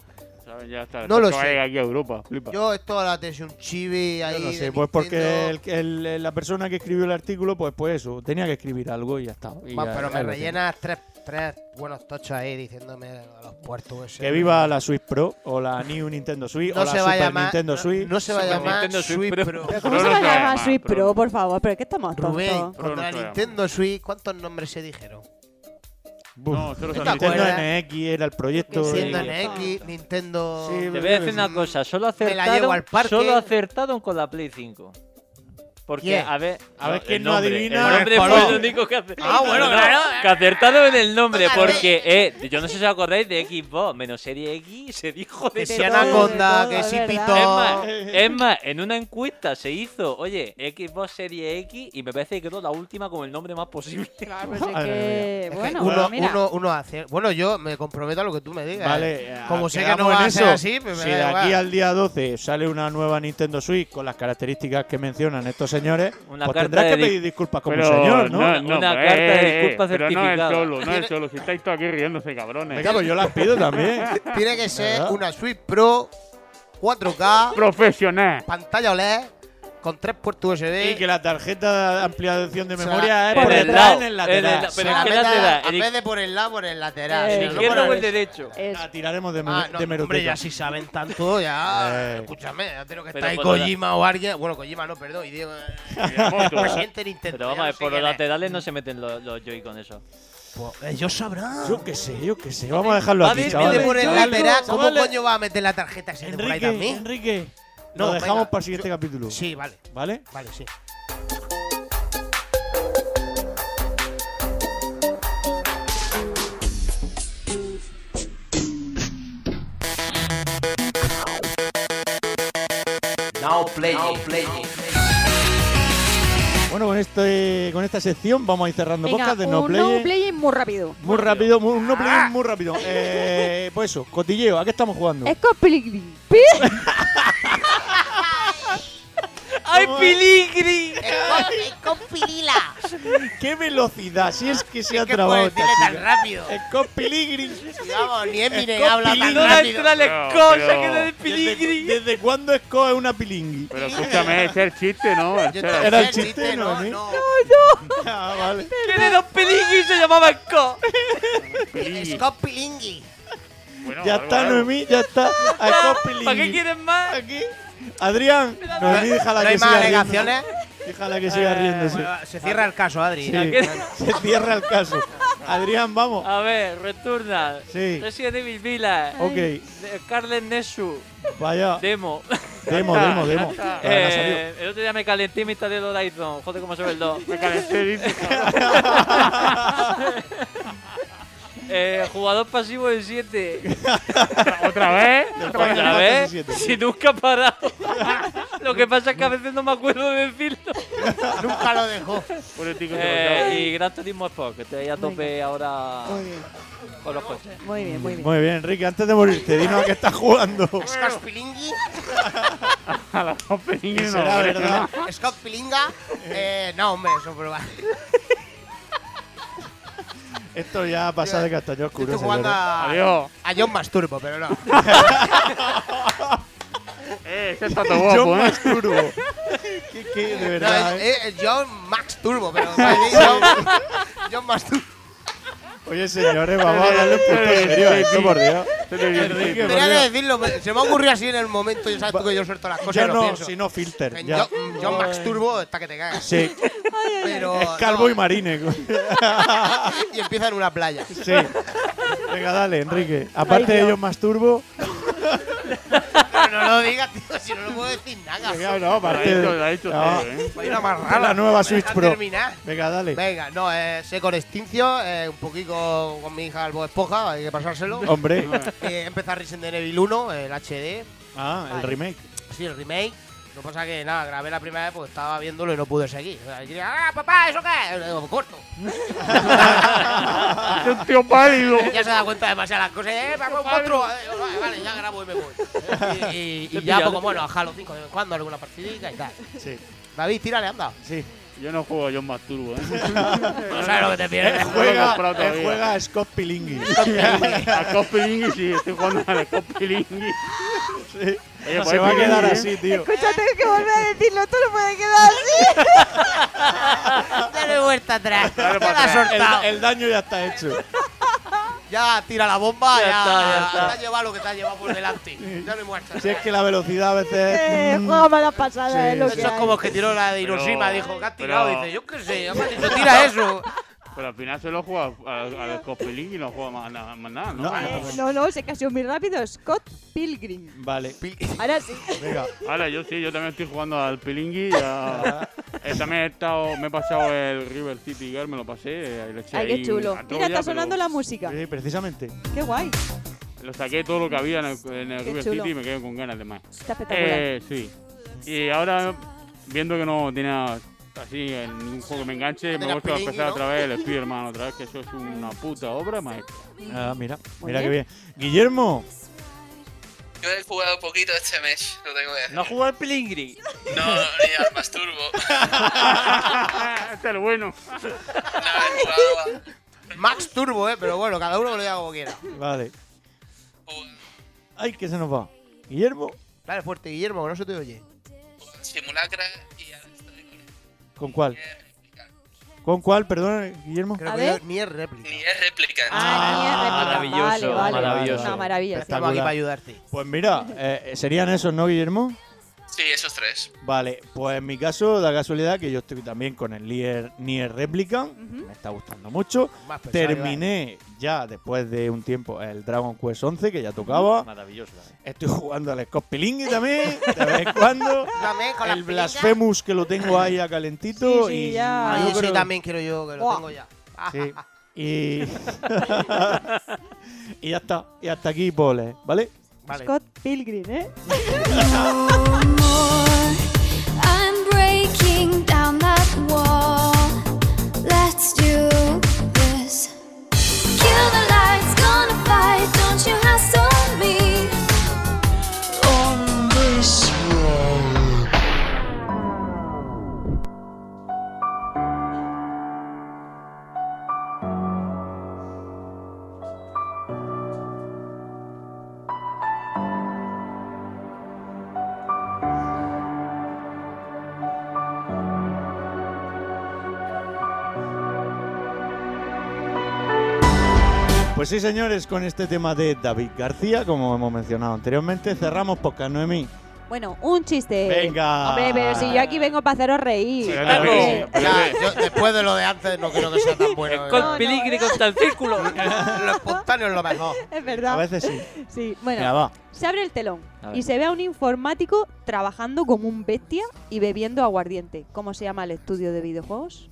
Ya está. No lo sé. aquí a Europa. Flipa. yo esto a la tensión chibi ahí. Yo no de sé, pues porque el- el- la persona que escribió el artículo, pues, pues eso, tenía que escribir algo y ya está. Y ya- pero ya me rellenas tres, tres buenos tochos ahí diciéndome a los puertos. Que viva la Switch Pro o la New Nintendo Switch No o la Super Nintendo Switch. No se va a llamar Nintendo Switch Pro. Pro. ¿Pero Pro ¿Cómo se va a llamar llama, Switch Pro. Pro, por favor? ¿Pero qué estamos Rubén, tontos? Se llama. Nintendo Switch, ¿cuántos nombres se dijeron? Buf. No, solo se ¿Te han dicho- Nintendo? NX era el proyecto. De- Nintendo. NX, Nintendo. Sí, Te voy a decir una cosa, solo la acertaron, solo acertaron con la Play 5. Porque, ¿Quién? a ver, A ver el quién no nombre, adivina. El nombre El fue lo único que hace. Ah, bueno, No, claro. Que acertaron en el nombre, porque, eh, yo no sé si os acordáis de Xbox, menos Serie X, se dijo de Que si Anaconda, que si verdad. Es más, es más, en una encuesta se hizo, oye, Xbox Serie X y me parece que quedó la última con el nombre más posible. Claro, <laughs> pues es que, bueno, uno, mira. uno, uno hace. Bueno, yo me comprometo a lo que tú me digas. Vale, ¿eh? eh, Como sé que no va a ser eso. así, pues me si de aquí al día 12 sale una nueva Nintendo Switch con las características que mencionan estos señores, Una pues carta tendrás que di- pedir disculpas como Pero señor, ¿no? Una carta de eh, eh, disculpas Pero no es certificada. solo, no es solo. Si estáis todos aquí riéndose, cabrones. Venga, pues yo las pido también. Tiene que ser ¿Verdad? una Switch Pro 4K, Profesional. pantalla OLED, con tres puertos USB. Y que la tarjeta de ampliación de O sea, memoria es en por el lado, en el en lateral. pero la ¿qué lateral? en vez de por el lado, por el lateral. Eh, si ¿El no, izquierdo o el- derecho? Es- La tiraremos de, Ah, no, de hombre, ya si saben tanto, <laughs> ya. Eh. Escúchame, ya tengo que estar ahí Kojima o alguien. Bueno, Kojima no, perdón. Y digo, presidente <laughs> de Nintendo. Pero vamos por los laterales no se meten los, los Joy con eso. Pues ellos sabrán. Yo qué sé, yo qué sé. Vamos a dejarlo A aquí, En chavales. de por el Chavales, lateral, ¿cómo coño va a meter la tarjeta ese de por ahí Enrique, también? Enrique. No, Lo dejamos venga, para el siguiente capítulo. Sí, vale. ¿Vale? Vale, sí. Now playing. Bueno, con este con esta sección vamos a ir cerrando Venga, podcast de No un Play. no play muy rápido. Muy rápido, muy, un no play muy rápido. Eh, pues eso, cotilleo, ¿a qué estamos jugando? Pilgrim. <laughs> ¡Ay, Piligri! ¡Con pilila! ¡Qué velocidad! Si es que se ha que trabado esta tan chica. rápido. Scott Pilgrim. Vamos, ni Eminem Scott habla tan. No rápido. entra Pero- pero- de ¿Desde, Piligri. desde cuándo Scott es una pilingui? Pero escúchame, ese es el chiste, ¿no? Ese Yo era- te Era el chiste, no, ¿no? no. Ah, vale. Tiene dos Piligri y se llamaba Scott. Pilingui. Scott Pilingui. Bueno, Ya algo, está, algo. Noemí, ya está. <laughs> A. ¿Para qué quieren más? Aquí. Adrián, Noemí, déjala ¿No que hay más siga alegaciones? Déjala que siga riéndose. Bueno, se cierra el caso, Adri. Sí, ¿qué? se cierra el caso. Adrián, vamos. A ver, Returnal. Sí. Resident Evil Village. Ok, de- Scarlet Nexus. vaya. Demo. Demo, demo, demo. Ya. Eh, el otro día me calenté y me instalé el Horizon. Joder, cómo se ve el 2. Me calenté. <laughs> eh, jugador pasivo de 7. <laughs> ¿Otra vez? ¿Otra vez? Si nunca ha parado. <laughs> Lo que pasa es que a veces no me acuerdo de decirlo. <laughs> Nunca lo dejó. Por el tico Eh, y Gran Turismo Sport, que estoy ahí a tope ahora Muy bien, con los coches. muy bien, muy bien. Muy bien, Enrique, antes de morirte, dinos a qué estás jugando. Scott Pilingui. A las dos Pilingui no. Será verdad. Scott Pilinga. Eh, no, hombre, eso va. Esto ya ha pasado de castaño oscuro. Estoy jugando señores. a, Adiós. a John Masturbo, pero no. <laughs> Eh, ese está todo John guapo, ¿eh? Max Turbo. <laughs> ¿Qué, qué, de No, verdad, es, eh? es John Max Turbo, pero <laughs> John, John Masturbo. Oye, señores, vamos a darle un punto serio a esto, por Dios. Enrique, por Tenía que Dios. decirlo, me- se me ha ocurrido así en el momento y sabes tú que yo suelto las cosas Ya y lo no, pienso. si no filter. En Ya. John, John Max Turbo está que te cagas. Sí, Pero es calvo no. y marine. <laughs> y empieza en una playa. Sí. Venga, dale, Enrique. Aparte de ellos más turbo. Pero no lo digas, tío, si no lo puedo decir nada. Venga, no, Lo ha aparte de. lo ha hecho No. todo, ¿eh? La nueva ¿Me Switch Pro. terminar? Venga, dale. Venga, no, eh, sé con Extincio, eh, un poquito con mi hija Albo Esponja, hay que pasárselo. Hombre. Eh, empezar Resident Evil 1, el HD. Ah, el remake. Sí, el remake. Lo que pasa que nada, grabé la primera vez porque estaba viéndolo y no pude seguir. O sea, quería, ¡ah, papá, ¿eso qué? Le digo, corto. <laughs> Un tío pálido. <laughs> ya se da cuenta de demasiadas cosas. ¡Eh, vamos, otro! Eh, Vale, vale, ya grabo y me voy. <laughs> Y, y- y ya, pues bueno, a Halo 5 de vez en cuando, alguna partidita y tal. Sí. David, tírale, anda. Sí. Yo no juego a John Masturbo, ¿eh? No sabes lo que te pierdes. juega, comprado él todavía. juega a Scott Pilingui. A Scott Pilingui sí, estoy jugando al Scott Pilingui. Sí. Oye, Se va a quedar así, tío. Escucha, tienes que volver a decirlo, tú no puedes quedar así. <laughs> Dale vuelta atrás. Dale la atrás. El, el daño ya está hecho. <laughs> Ya tira la bomba, Ya ya, está, ya está. te has llevado lo que te has llevado por delante. Ya no muerta. Si es que la velocidad a veces. Eh, mm, juega malas pasadas, Sí, es lo sí. que Eso es como que tiró la de Hiroshima, Pero- dijo, ¿qué has tirado? pero- Dice, yo qué sé, dicho, tira eso. Pero al final se lo juega al, al Scott Pilingui y no juega más, nada- más nada, ¿no? No. Eh, no, no, se casó muy rápido. Scott Pilgrim. Vale. <laughs> Ahora sí. Venga. Ahora yo sí, yo también estoy jugando al Pilingui. Ya, <laughs> eh, también he estado, me he pasado el River City Girl, me lo pasé. eh, le eché Ay, qué ahí chulo. Mira, está sonando pero la música. Sí, precisamente. Qué guay. Lo saqué todo lo que había en el, en el Qué River chulo. City y me quedé con ganas de más. Está espectacular. Eh, sí. Y ahora, viendo que no tenía así en ningún juego que me enganche, me he tenías vuelto a Pilingui, empezar ¿no? otra vez el Spider-Man otra vez, que eso es una puta obra maestra. Ah, mira. Mira qué bien. bien. Guillermo. Yo he jugado poquito este mes, lo tengo que decir. No jugó al Pilingri. No, ni al Masturbo. <laughs> este es el bueno. No, he jugado a- Max Turbo, eh, pero bueno, cada uno lo diga como quiera. Vale. jugado Ay, que se nos va. Guillermo. Dale fuerte, Guillermo, que no se te oye. Simulacra ¿Con cuál? ¿Con cuál? Perdón, Guillermo. Creo A que ver. yo ni es réplica. Ah, ni es réplica. maravilloso, Vale, vale. maravilloso. Una maravilla. sí. Estamos aquí para ayudarte. Pues mira, eh, serían esos, ¿no, Guillermo? Sí, esos tres. Vale, pues en mi caso da casualidad que yo estoy también con el Nier, Nier Replicant, me está gustando mucho. Más pesado, Terminé ya después de un tiempo el Dragon Quest 11 que ya tocaba. Maravilloso. también. Estoy jugando al Scott Pilingui también, de vez en cuando. <laughs> El pilingas. Blasphemous que lo tengo ahí a calentito. Sí, sí, y ya. Ah, yo creo- también quiero yo, que lo tengo ya. Sí. Y. <laughs> y ya está. Y hasta aquí, Pole, ¿vale? Vale. Scott Pilgrim, ¿eh? <laughs> Pues sí, señores, con este tema de David García, como hemos mencionado anteriormente, cerramos podcast, Noemí. Bueno, un chiste. Venga. Hombre, pero si yo aquí vengo para haceros reír. Sí, Hombre. Ya, yo, después de lo de antes, no creo que sea tan bueno. Con No, no, peligro y contra el círculo. <laughs> Lo espontáneo es lo mejor. Es verdad. A veces sí. Sí, bueno. Va. Se abre el telón y se ve a un informático trabajando como un bestia y bebiendo aguardiente. ¿Cómo se llama el estudio de videojuegos?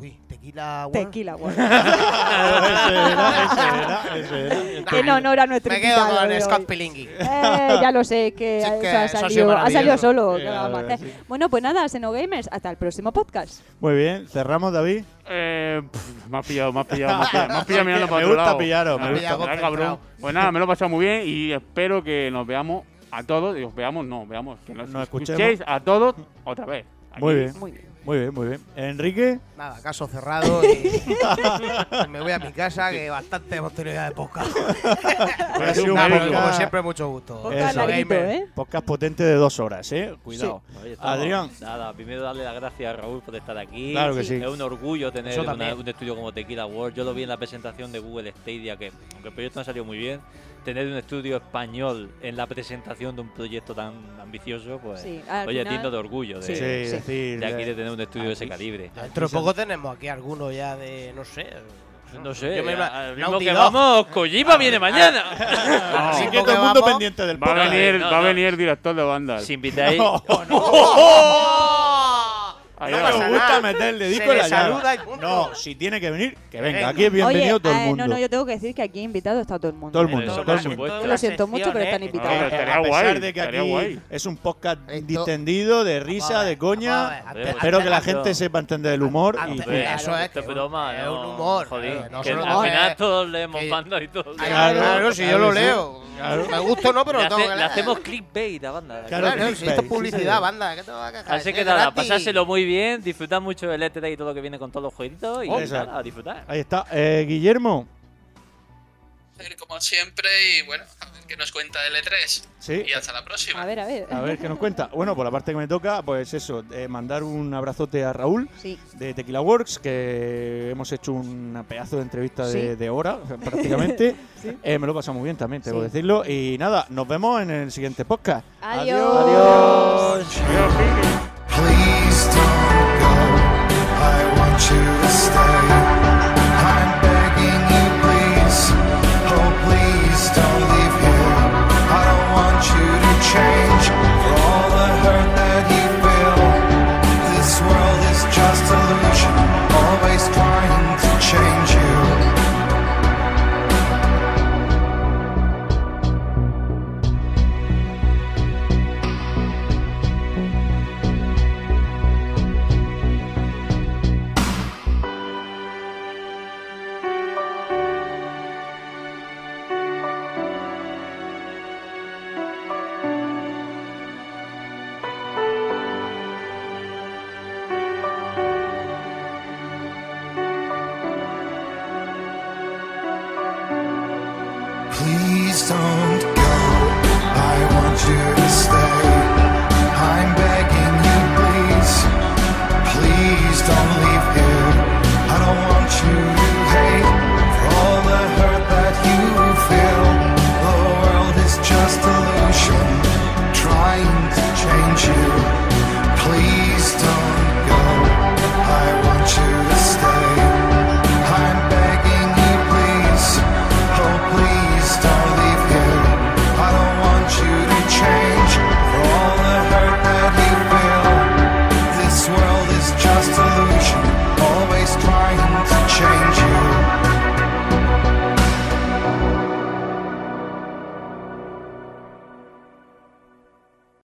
Uy, tequila World. Tequila World. <laughs> ese era, ese era, en honor a nuestro Me quedo con hoy. Scott Pilingui. Eh, ya lo sé, que, Sí, que ha, ha salido, ha salido solo. Sí, ¿qué la vamos a verdad, hacer? sí. Bueno, pues nada, Xenogamers, hasta el próximo podcast. Muy bien, cerramos, David. Eh, pff, me has pillado, me has pillado, me has pillado, me has <laughs> pillado mirando Me para otro gusta pillaros, me gusta. ah, cabrón. Pues nada, me lo he pasado muy bien y espero que nos veamos a todos. Y os veamos, no, veamos, que nos, Nos escuchéis a todos otra vez. Aquí. Muy bien. Muy bien. Muy bien, muy bien. Enrique, Nada, caso cerrado y <laughs> me voy a mi casa, que bastante hemos tenido ya de podcast. <laughs> ha sido un Nada, podcast- como siempre, mucho gusto. Podcast Eso. larguito, ¿eh? podcast potente de dos horas, ¿eh? Cuidado. Oye, estamos- Adrián. Nada, primero darle las gracias a Raúl por estar aquí. Claro que sí. Es un orgullo tener una- un estudio como Tequila World. Yo lo vi en la presentación de Google Stadia, que aunque el proyecto no salió muy bien, tener un estudio español en la presentación de un proyecto tan ambicioso, pues, Sí, oye, final- digno de orgullo de, Sí, Sí. decir. de aquí de eh, tener un estudio de ese calibre. Dentro de poco tenemos aquí algunos ya de, no sé. No sé, Yo me al mismo que vamos, Kojima viene mañana. Así que todo el mundo vamos- pendiente del Va a venir, no, va a venir el director de banda. Si invitáis, <laughs> <laughs> No, Ahí no me gusta meterle Se disco en la saluda y punto. No, si tiene que venir, que venga. Aquí es bienvenido Oye, todo el eh, mundo. no, no, yo tengo que decir que aquí invitado está todo el mundo. Todo el ¿eh? mundo, todo el mundo. supuesto. Lo siento mucho, pero están No, invitados. pero estaría a pesar guay, de que aquí guay. es un podcast distendido, de risa, de coña. Espero que la gente sepa entender el humor. Eso es, es broma, es no, un humor, Joder, eh, al final eh, todos leemos mando y todo. Claro, Claro, si yo lo sí. leo. Claro. Me gusta o no, pero le, lo tengo hace- que le hacemos clickbait a banda. Claro, Claro, si clickbait, esto es sí, publicidad, señor. banda, ¿qué te va a quejar? Así que nada, pasárselo muy bien, disfrutar mucho del E3 y todo lo que viene con todos los jueguitos y Eso. nada, a disfrutar. Ahí está. Eh, Guillermo. Como siempre, y bueno, a ver qué nos cuenta el E3. Sí. Y hasta la próxima. A ver, a ver. A ver qué nos cuenta. Bueno, por la parte que me toca, pues eso, eh, mandar un abrazote a Raúl Sí. de Tequila Works, que hemos hecho un pedazo de entrevista de, Sí. de hora, prácticamente. <laughs> Sí. Eh, me lo he pasado muy bien también, tengo Sí. que decirlo. Y nada, nos vemos en el siguiente podcast. Adiós. Adiós. I want you to stay.